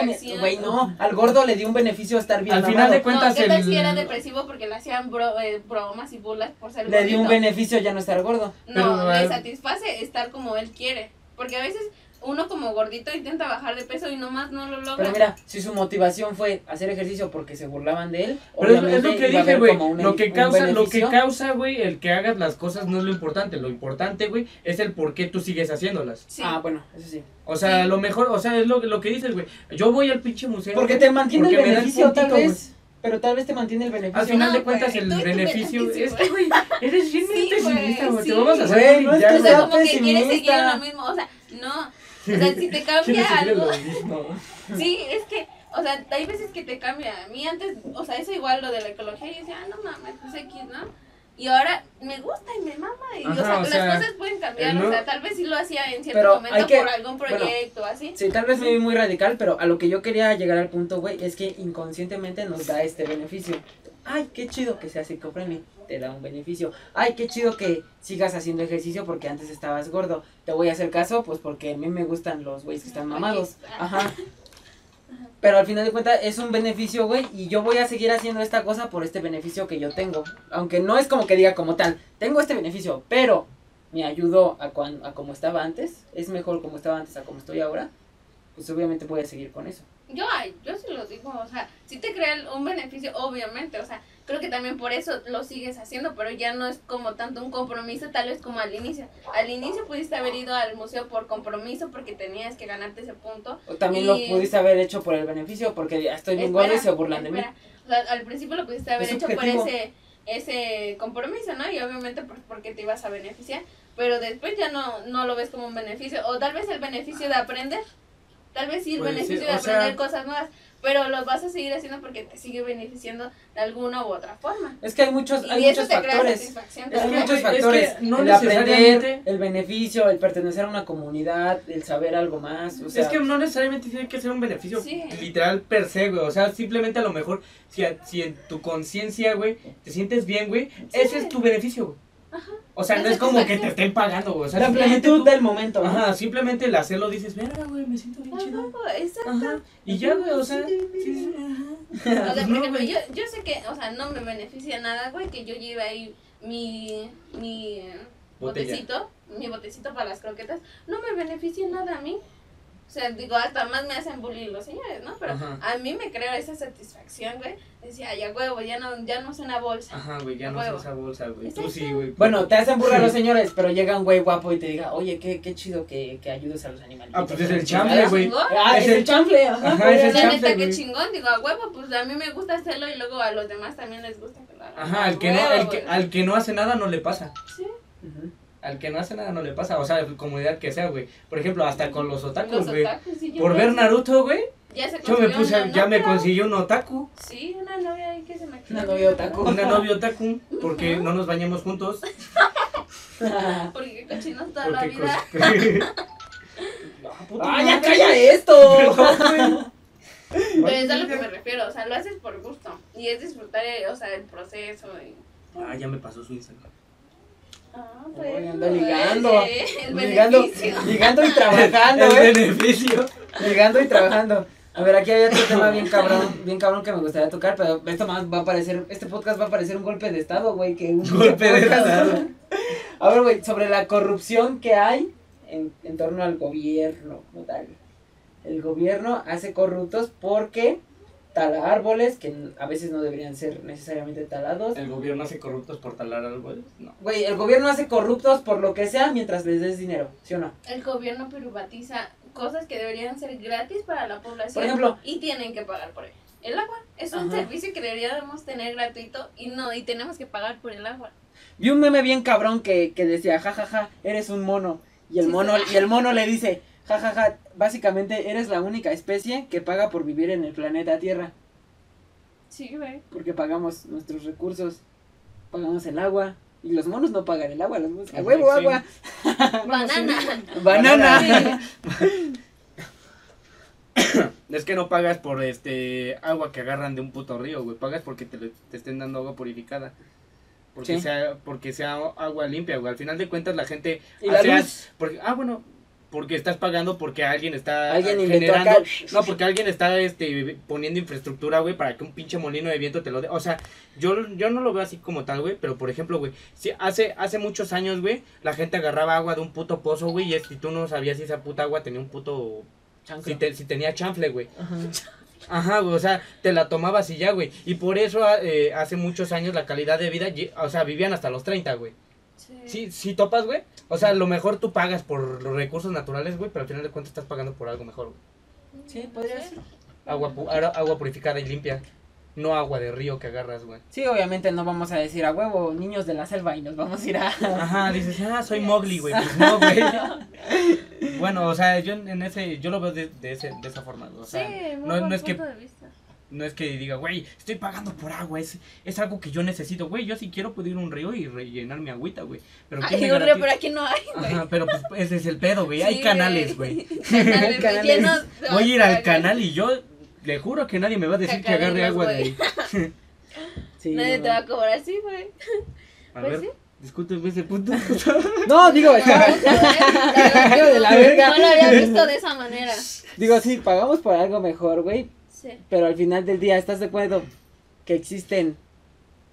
Güey, no. Al gordo le dio un beneficio estar bien Al final de cuentas, no, ¿qué tal el- si era depresivo porque le hacían bro- eh, bromas y burlas por ser Le dio un beneficio ya no estar gordo. No, Pero, le satisface estar como él quiere. Porque a veces uno como gordito intenta bajar de peso y nomás no lo logra. Pero mira, si su motivación fue hacer ejercicio porque se burlaban de él, Pero es, lo que dije, güey. Lo que causa, lo que causa, güey, el que hagas las cosas no es lo importante. Lo importante, güey, es el por qué tú sigues haciéndolas. Sí. Ah, bueno, eso sí. O sea, Sí. lo mejor, o sea, es lo, lo que dices, güey. Yo voy al pinche museo. Porque te mantiene porque el beneficio, tal puntito, vez. Pero tal vez te mantiene el beneficio. Al final No, de cuentas, el beneficio. Es que, güey, eres bien Sí, pesimista, güey. Te sí. vamos a hacer Güey, no es ya, que sea, como que quieres seguir en pesimista. lo mismo. O sea, no. O sea, si te cambia algo. Sí, es que, o sea, hay veces que te cambia. A mí antes, o sea, eso igual lo de la ecología, yo decía, ah, no mames, pues X, ¿no? Y ahora me gusta y me mama. Y, o sea, o las sea, cosas pueden cambiar. O sea, tal vez sí lo hacía en cierto Pero momento que- por algún bueno, proyecto, así. Sí, tal vez me vi muy radical, pero a lo que yo quería llegar al punto, güey, es que inconscientemente nos da este beneficio. Ay, qué chido que seas eco-friendly, te da un beneficio. Ay, qué chido que sigas haciendo ejercicio porque antes estabas gordo. Te voy a hacer caso, pues porque a mí me gustan los güeyes que están mamados. Ajá. Pero al final de cuentas es un beneficio, güey, y yo voy a seguir haciendo esta cosa por este beneficio que yo tengo. Aunque no es como que diga como tal, tengo este beneficio, pero me ayudó a, cuan, a como estaba antes, es mejor como estaba antes a como estoy ahora, pues obviamente voy a seguir con eso. Yo, yo sí lo digo, o sea, sí te crea un beneficio, obviamente, o sea, creo que también por eso lo sigues haciendo, pero ya no es como tanto un compromiso, tal vez como al inicio. Al inicio pudiste haber ido al museo por compromiso porque tenías que ganarte ese punto. O también Y- lo pudiste haber hecho por el beneficio porque ya estoy bien gordo y se burlan de mí. O sea, al principio lo pudiste haber Es hecho por ese, ese compromiso, ¿no? Y obviamente por- porque te ibas a beneficiar, pero después ya no, no lo ves como un beneficio, o tal vez el beneficio de aprender, tal vez sí el Puede beneficio de sea- aprender cosas nuevas, pero lo vas a seguir haciendo porque te sigue beneficiando de alguna u otra forma. Es que hay muchos, Y hay eso muchos te crea factores. hay muchos Es que factores. no el aprender, necesariamente- el beneficio, el pertenecer a una comunidad, el saber algo más. O sea, es que no necesariamente tiene que ser un beneficio Sí. literal per se, güey. O sea, simplemente a lo mejor, si, a- si en tu conciencia, güey, te sientes bien, güey, ese es tu beneficio, güey. O sea, no es como que te estén pagando, güey. O sea, la simplemente plenitud tú- del momento. ¿no? Ajá, simplemente el hacerlo dices, verga, güey, me siento bien chido. Ajá, exacto. Ajá. Y ya, güey, o sea, sí, sí, ajá. O sea, por No, ejemplo, güey. yo, yo sé que, o sea, no me beneficia nada, güey, que yo lleve ahí mi, mi Botella. botecito, mi botecito para las croquetas, no me beneficia nada a mí. O sea, digo, hasta más me hacen bullying los señores, ¿no? Pero Ajá. a mí me crea esa satisfacción, güey. Decía, ya huevo, ya no, ya no es una bolsa. Ajá, güey, ya no es esa bolsa, güey. Tú sí, güey. Bueno, te hacen burlar los señores, pero llega un güey guapo y te diga, oye, qué, qué chido que, que ayudes a los animales. Ah, pues es el chamble, ¿Verdad, güey. Ah, Es es el- el chanfle, ajá. Ajá, es el La chanfle, neta, qué chingón, digo, a huevo, pues a mí me gusta hacerlo y luego a los demás también les gusta que lo hagan. Ajá, al que, no, al, que, al que no hace nada no le pasa. Sí, Ujú. Al que no hace nada no le pasa. O sea, comunidad que sea, güey. Por ejemplo, hasta con los otakus, güey. sí, Por ver. Naruto, güey. Ya se Yo me consiguió puse, una ya me consiguió un otaku. Sí, una novia ahí que se me Una novia otaku. Una novia otaku. Porque no nos bañamos juntos. Porque cochinos toda la vida. cos- ¡Ah, ya calla esto! Pero es a lo que me refiero, o sea, lo haces por gusto. Y es disfrutar, eh, o sea, el proceso. Y... Ah, ya me pasó su Instagram. Ah, Oye, anda ligando. El Ligando, beneficio. ligando y trabajando, El ¿eh? beneficio. Ligando y trabajando. A ver, aquí hay otro tema bien cabrón, bien cabrón que me gustaría tocar, pero esto más va a parecer, este podcast va a parecer un golpe de estado, güey, que un Golpe de estado. A ver, güey, sobre la corrupción que hay en, en torno al gobierno, como tal. El gobierno hace corruptos porque tala árboles que a veces no deberían ser necesariamente talados. ¿El gobierno hace corruptos por talar árboles? No. Güey, el gobierno hace corruptos por lo que sea mientras les des dinero, ¿sí o no? El gobierno privatiza cosas que deberían ser gratis para la población. Por ejemplo. Y tienen que pagar por ello. El agua es un Ajá. servicio que deberíamos tener gratuito y no, y tenemos que pagar por el agua. Vi un meme bien cabrón que, que decía, jajaja, eres un mono. Y el Sí, mono, sí. y el mono le dice, jajaja, básicamente eres la única especie que paga por vivir en el planeta Tierra. Sí, güey. Porque pagamos nuestros recursos, pagamos el agua. Y los monos no pagan el agua, los monos, a huevo, sí. agua. Banana. Banana. Es que no pagas por este agua que agarran de un puto río, güey. Pagas porque te, le- te estén dando agua purificada. Porque Sí. sea porque sea agua limpia, güey. Al final de cuentas la gente Y la hace- luz. porque ah, bueno, porque estás pagando porque alguien está Alguien inventó generando acá. No, porque alguien está este poniendo infraestructura, güey, para que un pinche molino de viento te lo dé. O sea, yo yo no lo veo así como tal, güey, pero por ejemplo, güey, si hace hace muchos años, güey, la gente agarraba agua de un puto pozo, güey, y es- y tú no sabías si esa puta agua tenía un puto si, te- si tenía chanfle, güey. Ajá. Ajá, güey, o sea, te la tomabas y ya, güey. Y por eso eh, hace muchos años la calidad de vida, o sea, vivían hasta los 30, güey. Sí, sí topas, güey. O sea, a lo mejor tú pagas por los recursos naturales, güey, pero al final de cuentas estás pagando por algo mejor, güey. Sí, podría ser. Agua, pu- agua purificada y limpia. No agua de río que agarras, güey. Sí, obviamente no vamos a decir a huevo, niños de la selva, y nos vamos a ir a... Ajá, dices, ah, soy Mowgli, güey. Pues no, güey. bueno, o sea, yo en ese, yo lo veo de, de, ese, de esa forma. O sea, sí, muy no, buen no es que punto de vista. No es que diga, güey, estoy pagando por agua, es, es algo que yo necesito, güey, yo si quiero puedo ir a un río y rellenar mi agüita, güey. Pero ¿quién Ay, un río, pero aquí no hay, güey. Ajá, pero pues ese es el pedo, güey, hay Sí, canales, güey. Canales, Canales. llenos de Voy a ir al canal y yo le juro que nadie me va a decir que agarre agua de güey. ahí. Sí, Nadie no. te va a cobrar así, güey. A Pues ver, sí. discúlpeme ese punto. No, digo, está- Hijo de la verga. No lo había visto de esa manera. digo, sí, pagamos por algo mejor, güey, Sí. pero al final del día, ¿estás de acuerdo que existen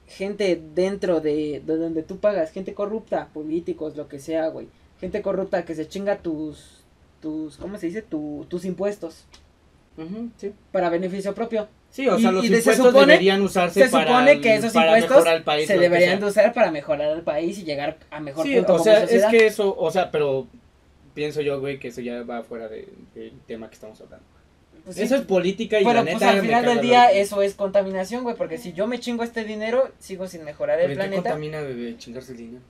gente dentro de, de donde tú pagas, gente corrupta, políticos, lo que sea, güey, gente corrupta que se chinga tus, tus, ¿cómo se dice? Tu, tus impuestos sí. para beneficio propio. Sí, o Y- sea, los y de- se impuestos supone- deberían usarse Se para, que esos para impuestos mejorar el país. se deberían de usar para mejorar el país y llegar a mejor Sí, punto o como sea, es que eso, o sea, pero pienso yo, güey, que eso ya va fuera de- del tema que estamos hablando. Pues sí. Eso es política y Pero la pues al final del día eso es contaminación, güey, porque si yo me chingo este dinero, sigo sin mejorar el ¿Pero en qué planeta. contamina, bebé, chingarse el dinero?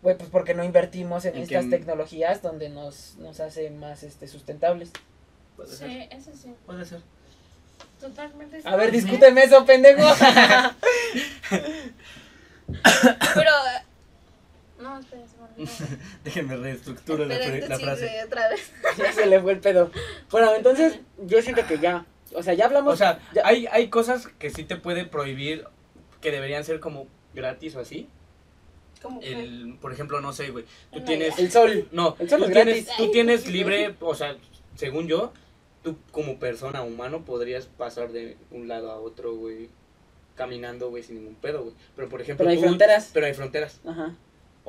Güey, pues porque no invertimos en, ¿En estas tecnologías donde nos, nos hace más este sustentables. Puede ser. Sí, eso sí. Puede ser. Totalmente. A ver, discúteme eso, pendejo. Pero. No, espera, se me. Déjenme reestructurar la, frase. sí, otra vez. ya se le fue el pedo. Bueno, entonces yo siento que ya, o sea, ya hablamos. O sea, ya- hay, hay cosas que sí te puede prohibir que deberían ser como gratis o así. Que. El, por ejemplo, no sé, güey. Tú No, tienes... el sol. No, El sol tú es tienes, gratis. tú tienes libre, o sea, según yo, tú como persona humano podrías pasar de un lado a otro, güey, caminando, güey, sin ningún pedo, güey. Pero por ejemplo, Pero hay tú- fronteras. Pero hay fronteras. Ajá.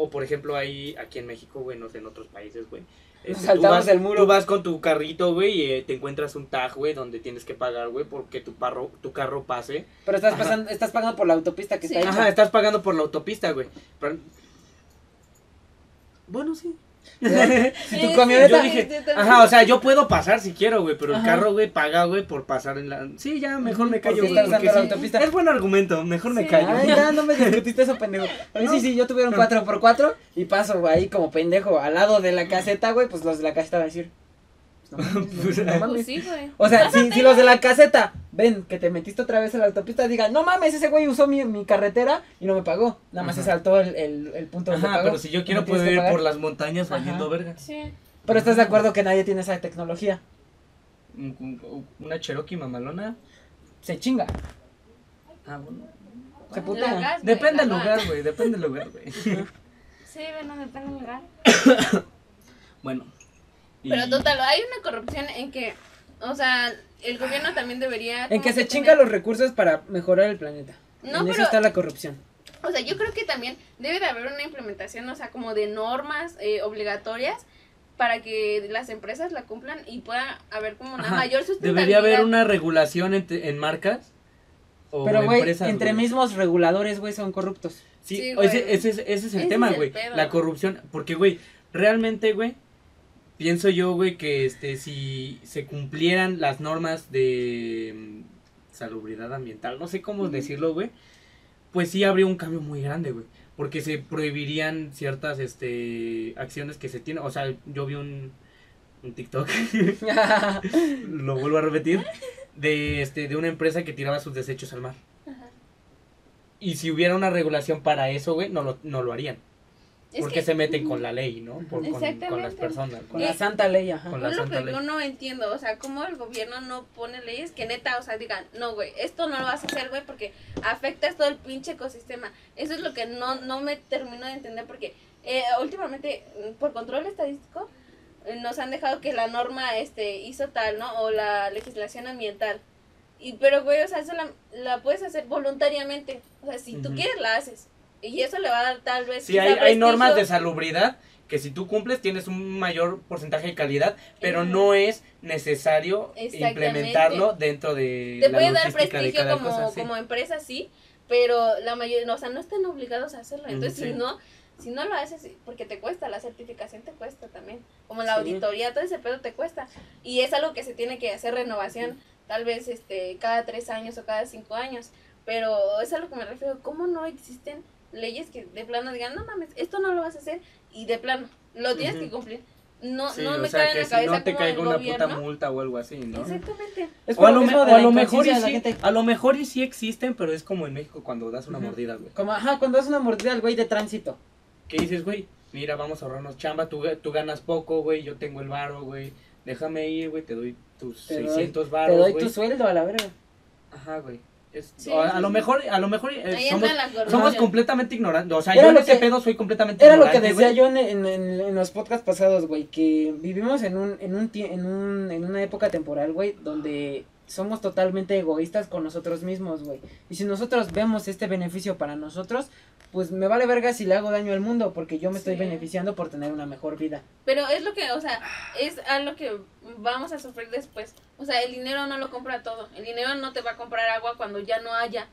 O por ejemplo, hay aquí en México, güey, no sé, en otros países, güey. Este, saltamos tú vas, el muro. Tú vas con tu carrito, güey, y eh, te encuentras un tag, güey, donde tienes que pagar, güey, porque tu, parro, tu carro pase. Pero estás pasando, estás pagando por la autopista que Sí. está hecha. Ajá, estás pagando por la autopista, güey. Pero... Bueno, sí. Sí, tu sí, camioneta. Yo sí, dije, sí, también. Ajá, o sea, yo puedo pasar si quiero, güey, pero el Ajá. carro, güey, paga, güey, por pasar en la... Sí, ya, mejor me callo, güey, sí. Es buen argumento, mejor me callo. Ay, ya no me discutiste eso, pendejo. No. sí, sí, yo tuviera un 4x4 y paso ahí como pendejo al lado de la caseta, güey, pues los de la caseta van a decir. pues, No mames, Pues, no Pues sí, güey. O sea, si, si los de la caseta ven que te metiste otra vez a la autopista, digan, no mames, ese güey usó mi, mi carretera y no me pagó. Nada más Ajá. se saltó el, el, el punto donde Ajá, pagó. pero si yo quiero que ir pagar. por las montañas valiendo verga. Sí. Pero estás de acuerdo que nadie tiene esa tecnología. un- un- una Cherokee mamalona. Se chinga. Ah, bueno. Se putea. gas, güey, Depende del lugar, güey. Depende del lugar, güey. Sí, bueno, depende del lugar. Bueno. Y- Pero total, hay una corrupción en que, o sea, el gobierno también debería... En que se tener- chinga los recursos para mejorar el planeta. No, en eso está la corrupción. O sea, yo creo que también debe de haber una implementación, o sea, como de normas eh, obligatorias para que las empresas la cumplan y pueda haber como una Ajá, mayor sustentabilidad. Debería haber una regulación en, en marcas. O Pero, güey, empresas, entre güey. mismos reguladores, güey, son corruptos. Sí, Sí, güey. ese, ese, es- ese es el Ese tema, güey. La corrupción. Porque, güey, realmente, güey, pienso yo, güey, que este, si se cumplieran las normas de mm, salubridad ambiental, no sé cómo decirlo, güey, pues sí habría un cambio muy grande, güey. Porque se prohibirían ciertas este, acciones que se tienen. O sea, yo vi un, un TikTok, lo vuelvo a repetir, de, este, de una empresa que tiraba sus desechos al mar. Ajá. Y si hubiera una regulación para eso, güey, no lo, no lo harían. Es porque que- se meten con la ley, ¿no? Por- con, con las personas. Con la santa ley, ajá. con Es la lo santa que ley. yo no entiendo, o sea, cómo el gobierno no pone leyes que neta, o sea, digan, no, güey, esto no lo vas a hacer, güey, porque afectas todo el pinche ecosistema. Eso es lo que no, no me termino de entender, porque eh, últimamente, mm, por control estadístico, eh, nos han dejado que la norma este hizo tal, ¿no? O la legislación ambiental. Y, pero, güey, o sea, eso la, la puedes hacer voluntariamente. O sea, si tú Ujú. quieres, la haces. Y eso le va a dar tal vez... Sí, hay, hay normas de salubridad que si tú cumples tienes un mayor porcentaje de calidad, pero no es necesario implementarlo dentro de te la puede dar prestigio como, cosa, sí. como empresa, sí, pero la mayoría, o sea, no están obligados a hacerlo. Mm, Entonces, sí. si no, si no lo haces, porque te cuesta, la certificación te cuesta también, como la Sí. auditoría, todo ese pedo te cuesta. Y es algo que se tiene que hacer renovación, tal vez este cada tres años o cada cinco años, pero es a lo que me refiero, ¿cómo no existen leyes que de plano digan, no mames, esto no lo vas a hacer y de plano, lo tienes que cumplir? No, Sí, no me sea, cae en la si cabeza no te como caiga el una gobierno. puta multa o algo así, ¿no? Exactamente. Es O a lo mismo de a mejor y sí, a lo mejor y sí existen, pero es como en México cuando das una mordida, güey. Como, ajá, cuando das una mordida al güey de tránsito. Que dices, güey, mira, vamos a ahorrarnos chamba, tú, tú ganas poco, güey, yo tengo el varo, güey, déjame ir, güey, te doy tus Te doy- 600 Te varos, doy güey. tu sueldo a la verga. Ajá, güey. Es- Sí, a, a sí, lo sí. mejor, a lo mejor eh, somos, completamente ignorantes. O sea, Era yo en que- pedo soy completamente Era lo que ignorante, decía yo en, en, en- en los podcasts pasados, güey, que vivimos en un, en un, en un, en una época temporal, güey, donde somos totalmente egoístas con nosotros mismos, güey. Y si nosotros vemos este beneficio para nosotros, pues me vale verga si le hago daño al mundo, porque yo me estoy beneficiando por tener una mejor vida. Pero es lo que, o sea, es a lo que vamos a sufrir después. O sea, el dinero no lo compra todo. El dinero no te va a comprar agua cuando ya no haya.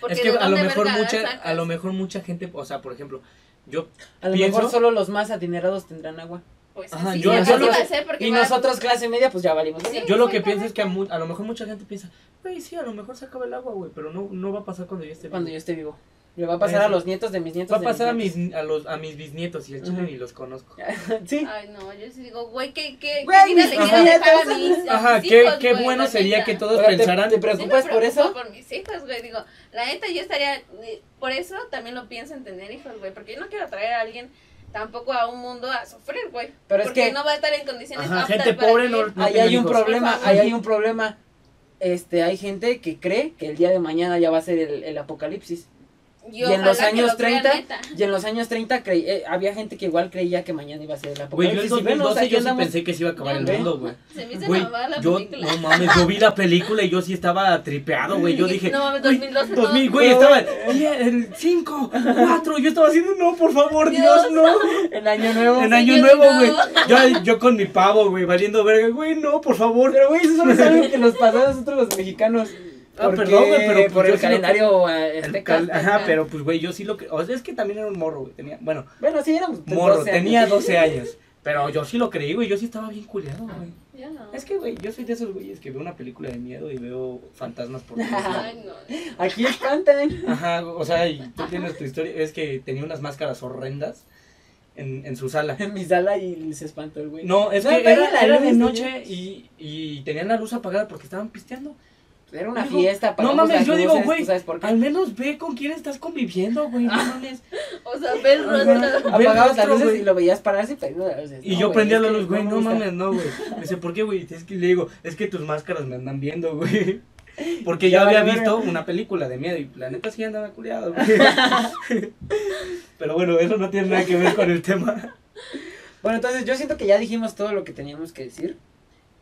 Porque Es que ¿de a lo mejor mucha, a lo mejor mucha gente, o sea, por ejemplo, yo A lo Pienso- mejor solo los más adinerados tendrán agua. Pues Ajá, así, yo- así yo lo va que- a ser porque Y va- nosotros, clase media, pues ya valimos. Sí. yo lo que pienso es que a, mu- a lo mejor mucha gente piensa, güey, sí, a lo mejor se acaba el agua, güey, pero no, no va a pasar cuando yo esté Cuando vivo. yo esté vivo. Le va a pasar a los nietos de mis nietos. Va a pasar a mis a los, a mis bisnietos y el chile ni los conozco. sí. Ay, no, yo sí digo, güey, ¿qué, qué, Güey, qué vida mis le quiero hijos. dejar a mis, a Ajá, mis qué, hijos, qué güey, bueno sería neta? que todos te- pensaran... te Sí me preocupas por eso? por mis hijos, güey. Digo, la neta, yo estaría. eh, Por eso también lo pienso en tener hijos, güey. Porque yo no quiero traer a alguien tampoco a un mundo a sufrir, güey. Pero es porque que- no va a estar en condiciones Ajá, gente para pobre no- no- Ahí hay un problema, ahí hay un problema. Este, hay gente que cree que el día de mañana ya va a ser el, el apocalipsis. Y, Y, en los años lo crean 30, neta. y en los años 30 creí- eh, había gente que igual creía que mañana iba a ser el Güey, yo apocalipsis. en Y bueno, o sea, 2012 yo sí andamos- pensé que se iba a acabar el no. mundo, güey. Se me hizo mamar la yo, película. no mames, yo vi la película y yo sí estaba tripeado, güey. Yo dije, no mames, güey, 2012 no. 2000, güey, estaba el 5, 4. Yo estaba haciendo, no, por favor, Dios, Dios, no. En año nuevo. En año yo nuevo, no. güey. Yo, yo con mi pavo, güey, valiendo verga, güey, no, por favor. Pero güey, eso solo es algo que nos pasó a nosotros los mexicanos. Ah, perdón, güey, pero pues por el sí lo- calendario cal- Ajá, pero pues, güey, yo sí lo que. O sea, es que también era un morro, güey. Tenía, bueno, Bueno, sí, éramos morro, 12 tenía años. 12 años. Pero yo sí lo creí, güey. Yo sí estaba bien culiado, güey. Yo no. Es que, güey, yo soy de esos güeyes que veo una película de miedo y veo fantasmas por todos lados. Ay, no. Aquí espantan. Ajá, o sea, y tú tienes tu historia. Es que tenía unas máscaras horrendas en, en su sala. En mi sala y se espantó el güey. No, es No, que era, era de ¿no? noche y, y tenían la luz apagada porque estaban pisteando. Era una Digo, fiesta, no apagamos mames, yo digo, güey, ¿tú sabes por qué? Al menos ve con quién estás conviviendo, güey. No mames. O sea, ver rostro. Apagabas las luces y lo veías pararse y prendiendo las luces. Y No, yo güey, prendía la luz, güey, no mames, no, güey. Me dice, ¿por qué, güey? Es que le digo, es que tus máscaras me andan viendo, güey. Porque yo había visto una película de miedo y la neta sí andaba culiado, güey. Pero bueno, eso no tiene nada que ver con el tema. Bueno, entonces yo siento que ya dijimos todo lo que teníamos que decir.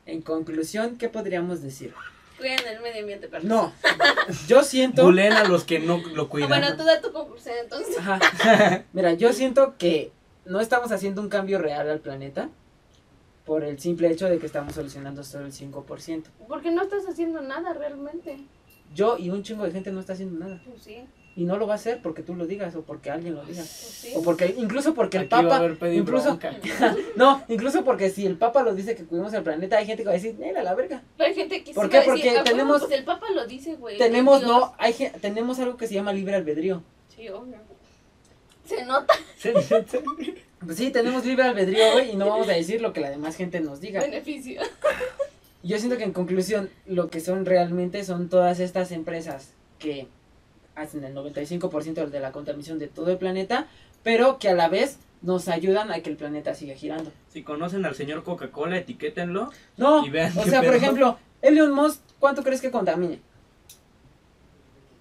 En conclusión, ¿qué podríamos decir? Cuiden el medio ambiente, perros. No, yo siento... Bulen a los que no lo Ah, cuidan. bueno, tú da tu conclusión entonces. Ajá. Mira, yo siento que no estamos haciendo un cambio real al planeta por el simple hecho de que estamos solucionando solo el 5%. Porque no estás haciendo nada realmente. Yo y un chingo de gente no está haciendo nada. Pues sí, Y no lo va a hacer porque tú lo digas o porque alguien lo diga. pues sí. O porque, incluso porque el Aquí va Papa, incluso, no, incluso porque si el Papa lo dice que cuidemos el planeta, hay gente que va a decir, "Nela, la verga. Pero hay gente que ¿Por va qué? a decir, Porque "Ah, huevo, tenemos- Pues el Papa lo dice, güey. Tenemos, Dios". no, hay, tenemos algo que se llama libre albedrío. Sí, obvio. Se nota Pues sí, tenemos libre albedrío, güey, y no vamos a decir lo que la demás gente nos diga. beneficio. Yo siento que en conclusión, lo que son realmente son todas estas empresas que hacen el 95% de la contaminación de todo el planeta, pero que a la vez nos ayudan a que el planeta siga girando. Si conocen al señor Coca-Cola, etiquétenlo. No, Y vean o sea, por ejemplo, Elon Musk, ¿cuánto crees que contamine?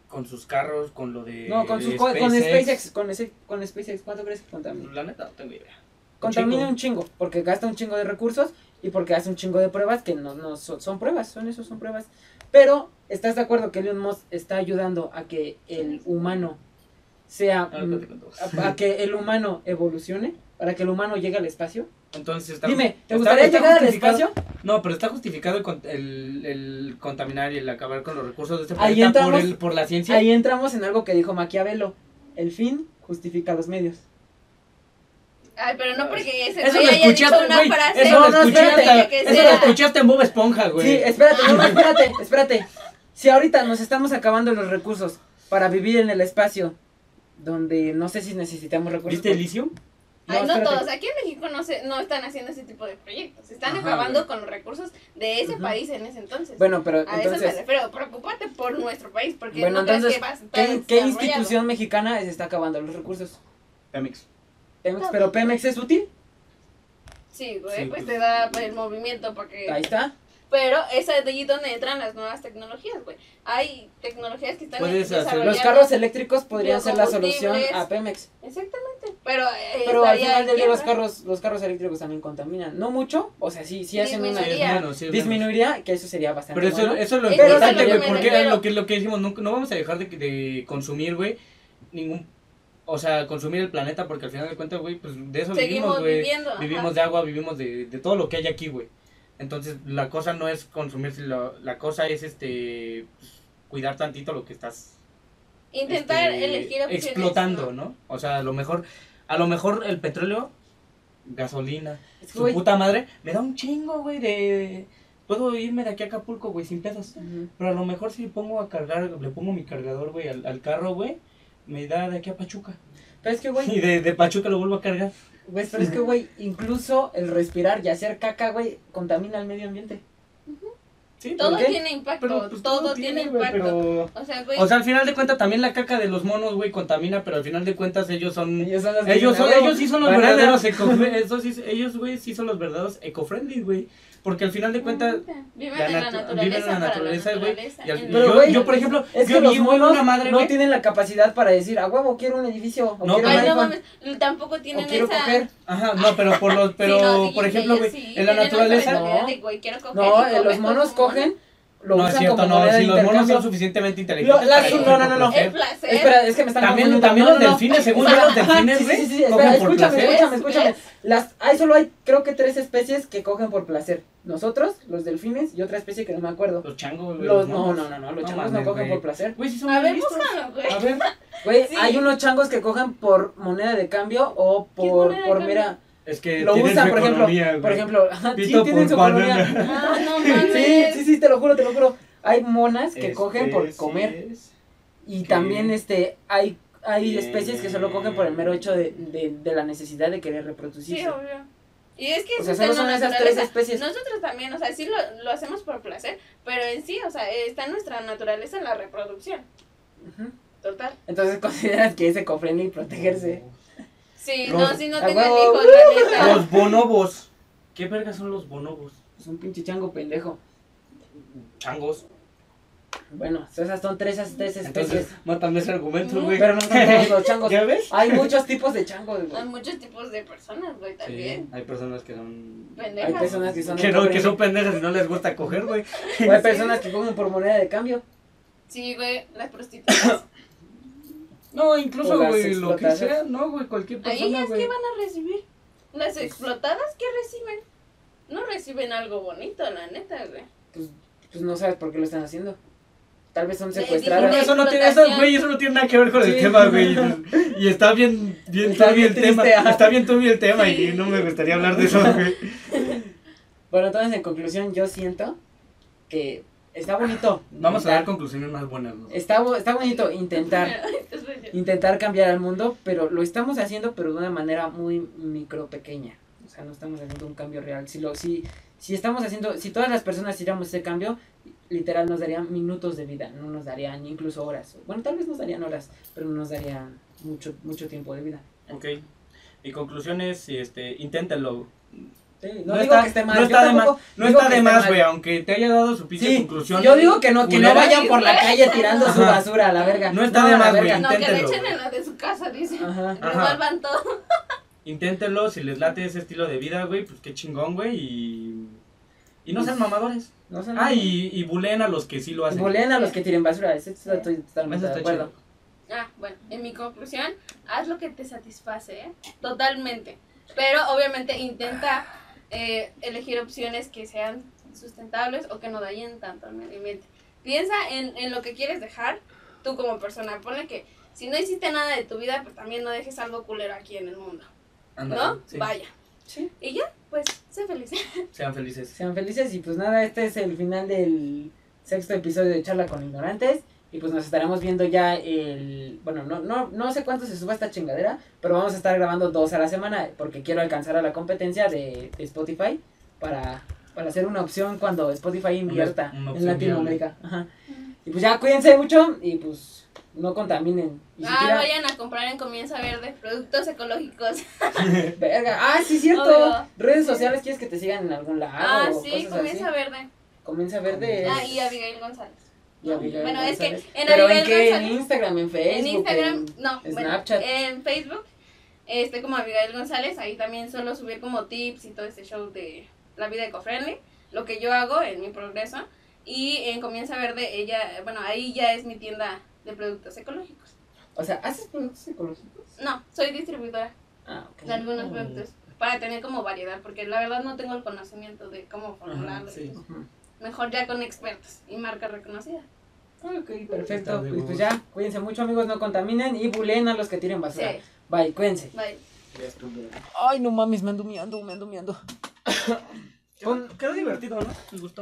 Con sus carros, con lo de. No, con, sus, con, con SpaceX, con, ese- con SpaceX, ¿cuánto crees que contamina? La neta, no tengo idea. Contamina chingo. un chingo, porque gasta un chingo de recursos y porque hace un chingo de pruebas que no, no son, son pruebas, son eso, son pruebas. Pero, ¿estás de acuerdo que Elon Musk está ayudando a que el humano sea... A, a que el humano evolucione? ¿Para que el humano llegue al espacio? Entonces está. Dime, ¿te gustaría está llegar al espacio? No, pero está justificado el, el, el contaminar y el acabar con los recursos de este Ahí planeta por, entramos- el, por la ciencia. Ahí entramos en algo que dijo Maquiavelo. El fin justifica los medios. Ay, pero no porque ese Eso lo haya dicho escuchaste, una güey. frase. Eso No, lo no, hasta- que Eso lo sea. escuchaste en Bob Esponja, güey. Sí, espérate, no, espérate, espérate. Si ahorita nos estamos acabando los recursos para vivir en el espacio, donde no sé si necesitamos recursos. ¿Viste el litio? No, Ay, no espérate. todos. Aquí en México no, se, no están haciendo ese tipo de proyectos. Están Ajá, acabando güey. con los recursos de ese país en ese entonces. Bueno, pero a eso me entonces, refiero. Preocúpate por nuestro país. Porque bueno, no entonces, que vas a estar ¿qué, qué institución mexicana se está acabando los recursos? Pemex. Pemex, pero Pemex es útil. Sí, güey, Sí, pues pues. te da el movimiento porque... Ahí está. Pero es de allí donde entran las nuevas tecnologías, güey. Hay tecnologías que están desarrollando. Los carros eléctricos podrían ser la solución a Pemex. Exactamente. Pero, eh, Pero al final del día los carros, los carros eléctricos también contaminan. No mucho, o sea, sí, sí hacen una Disminuiría. bueno, sí, es bueno. disminuiría, que eso sería bastante Pero eso, bueno. eso es lo que importante, lo que güey, porque lo que, lo que decimos, no, no vamos a dejar de, de consumir, güey, ningún, o sea, consumir el planeta, porque al final de cuentas, güey, pues de eso Seguimos vivimos, güey, viviendo. ajá. vivimos de agua, vivimos de, de todo lo que hay aquí, güey, entonces la cosa no es consumirse, la, la cosa es, este, pues, cuidar tantito lo que estás Intentar este, elegir opciones. explotando, ¿no? O sea, a lo mejor, a lo mejor el petróleo, gasolina, Es que, su puta madre, me da un chingo, güey, de... Puedo irme de aquí a Acapulco, güey, sin pedos. Ujú. Pero a lo mejor si pongo a cargar, le pongo mi cargador, güey, al, al carro, güey, me da de aquí a Pachuca. Pero es que, güey, Y de, de Pachuca lo vuelvo a cargar. Güey, pero es que, güey, incluso el respirar y hacer caca, güey, contamina el medio ambiente. Sí, Todo ¿Por qué? tiene impacto. pero pues, todo, tiene, impacto. pero- O sea, güey. O sea, al final de cuentas también la caca de los monos, güey, contamina, pero al final de cuentas ellos son... Ellos son Ellos, dicen, son, "Ah, ellos sí son los banana". verdaderos eco, esos ellos, güey, sí son los verdaderos eco-friendly, güey. Porque al final de cuentas, viven la en la natu- naturaleza. viven en la para naturaleza, güey, naturaleza, y al- en Pero, la Pero, güey, yo, por ejemplo, Es yo que los vi, güey, monos una madre, no güey. tienen la capacidad para decir, a huevo, quiero un edificio. O No, quiero un Ay, no iPhone, mames, tampoco o tienen quiero esa... coger. Ajá, no, pero por los, pero, Sí, no, sí, por ejemplo, güey, sí en la naturaleza... No. quiero coger No, eh, comer los monos como cogen, lo no es usan cierto, como no, si los monos son suficientemente inteligentes. Lo- no, no, no, no. placer. El placer. Espera, es que me están También, también los no, no. delfines, según yo, los delfines, sí, güey, sí, sí, espera, por escúchame, placer. escúchame, escúchame. Las, ahí solo hay, creo que tres especies que cogen por placer. Nosotros, los delfines y otra especie que no me acuerdo. Los changos, güey. Los, no, no, no, no, los No changos no cogen por placer. Güey, sí son A ver, búscalo, güey. A ver, Güey, Sí. hay unos changos que cogen por moneda de cambio o ¿Qué es por, por cambio? Es que lo tienen usan, su por ejemplo, por ejemplo, sí tienen su banana. colonia. Ah, no Sí, mames. sí, sí, te lo juro, te lo juro. Hay monas que cogen por comer y también este hay hay especies que solo cogen por el mero hecho de, de, de la necesidad de querer reproducirse. Sí, obvio. Y es que O eso sea, solo son esas naturaleza. tres especies. Nosotros también, o sea, sí lo, lo hacemos por placer, pero en sí, o sea, está en nuestra naturaleza la reproducción. Total. Entonces consideras que es eco-friendly protegerse. Sí, Los- no, si no huevo. hijos, la neta. Los bonobos. ¿Qué verga son los bonobos? Es un pinche chango pendejo. Changos. Bueno, esas son tres, esas tres especies. Entonces, mátame ese argumento, güey. pero no son todos los changos. ¿Ya ves? Hay muchos tipos de changos, Hay güey. muchos tipos de personas, güey, Sí, también. hay personas que son. Pendejas. Hay personas que son Que, no, que son pendejas y no les gusta coger, güey. Hay personas que comen por moneda de cambio. Sí, güey, las prostitutas. No, incluso, güey, lo que sea, no, güey, cualquier ¿A persona, ellas güey. qué van a recibir? ¿Las explotadas qué reciben? No reciben algo bonito, la neta, güey. Pues, pues no sabes por qué lo están haciendo. Tal vez son secuestradas. dije- eso no tiene, eso, güey, eso no tiene nada que ver con el tema, güey. Y está bien, bien Está turbio bien el tema. Está bien turbio el tema Sí. y no me gustaría hablar de eso, güey. Bueno, entonces en conclusión yo siento que está bonito. Vamos a dar conclusiones más buenas, ¿no? Está, está bonito intentar intentar cambiar al mundo, pero lo estamos haciendo pero de una manera muy micro pequeña. O sea, no estamos haciendo un cambio real. Si lo si si estamos haciendo si todas las personas hiciéramos ese cambio, literal nos darían minutos de vida, no nos darían incluso horas. Bueno, tal vez nos darían horas, pero no nos darían mucho mucho tiempo de vida. Ok. Mi conclusión es, este, inténtenlo. Sí, No, no, digo está, que esté mal. no está de más, no está de más, güey, aunque te haya dado su pinche Sí, conclusión. yo digo que no, que no vayan por la calle tirando su basura a la verga. No está a de la más, güey. verga. No, que le echen en la de su casa, dice. Ajá. Revuelvan todo. Inténtenlo, si les late ese estilo de vida, güey, pues qué chingón, güey, y... Y no sean mamadores. No. Ah, y, y buleen a los que sí lo hacen. Bolean a los que tiren basura, eso estoy totalmente Eso de acuerdo. chido. Ah, bueno, en mi conclusión, haz lo que te satisface, ¿eh? Totalmente. Pero obviamente intenta eh, elegir opciones que sean sustentables o que no dañen tanto al medio ambiente. Piensa en, en lo que quieres dejar tú como persona. Ponle que si no hiciste nada de tu vida, pues también no dejes algo culero aquí en el mundo. ¿No? sí. Vaya. Sí. Y ya, pues, sé feliz. Sean felices. Sean felices y pues nada, este es el final del sexto episodio de Charla con Ignorantes. Y pues nos estaremos viendo ya el... Bueno, no, no, no sé cuánto se suba esta chingadera, pero vamos a estar grabando dos a la semana porque quiero alcanzar a la competencia de, de Spotify para, para hacer una opción cuando Spotify invierta una en Latinoamérica. Ajá. Y pues ya cuídense mucho y pues no contaminen. Y si Ah, vayan a comprar en Comienza Verde productos ecológicos. Verga. Ah, sí, cierto. Obvio. Redes sociales, ¿quieres que te sigan en algún lado? Ah, o sí, cosas Comienza así? Verde. Comienza Verde. Ah, y Abigail González. Bueno, es que González. en ¿Pero en qué? ¿En González- Instagram, en Facebook? En Instagram, en no, bueno, Snapchat. en Facebook, este como Abigail González, ahí también suelo subir como tips y todo este show de la vida eco-friendly, lo que yo hago en mi progreso, y en Comienza Verde, ella, bueno, ahí ya es mi tienda de productos ecológicos. O sea, ¿haces productos ecológicos? No, soy distribuidora Ah, de algunos Oh. productos, para tener como variedad, porque la verdad no tengo el conocimiento de cómo formularlo. sí. Mejor ya con expertos y marcas reconocidas. Ok, perfecto. Pues, pues ya, cuídense mucho, amigos, no contaminen y bulen a los que tiren Sí, basura. Bye, cuídense. bye. Ay, no mames, me ando miando, me ando miando. Quedó divertido, ¿no? Me gustó.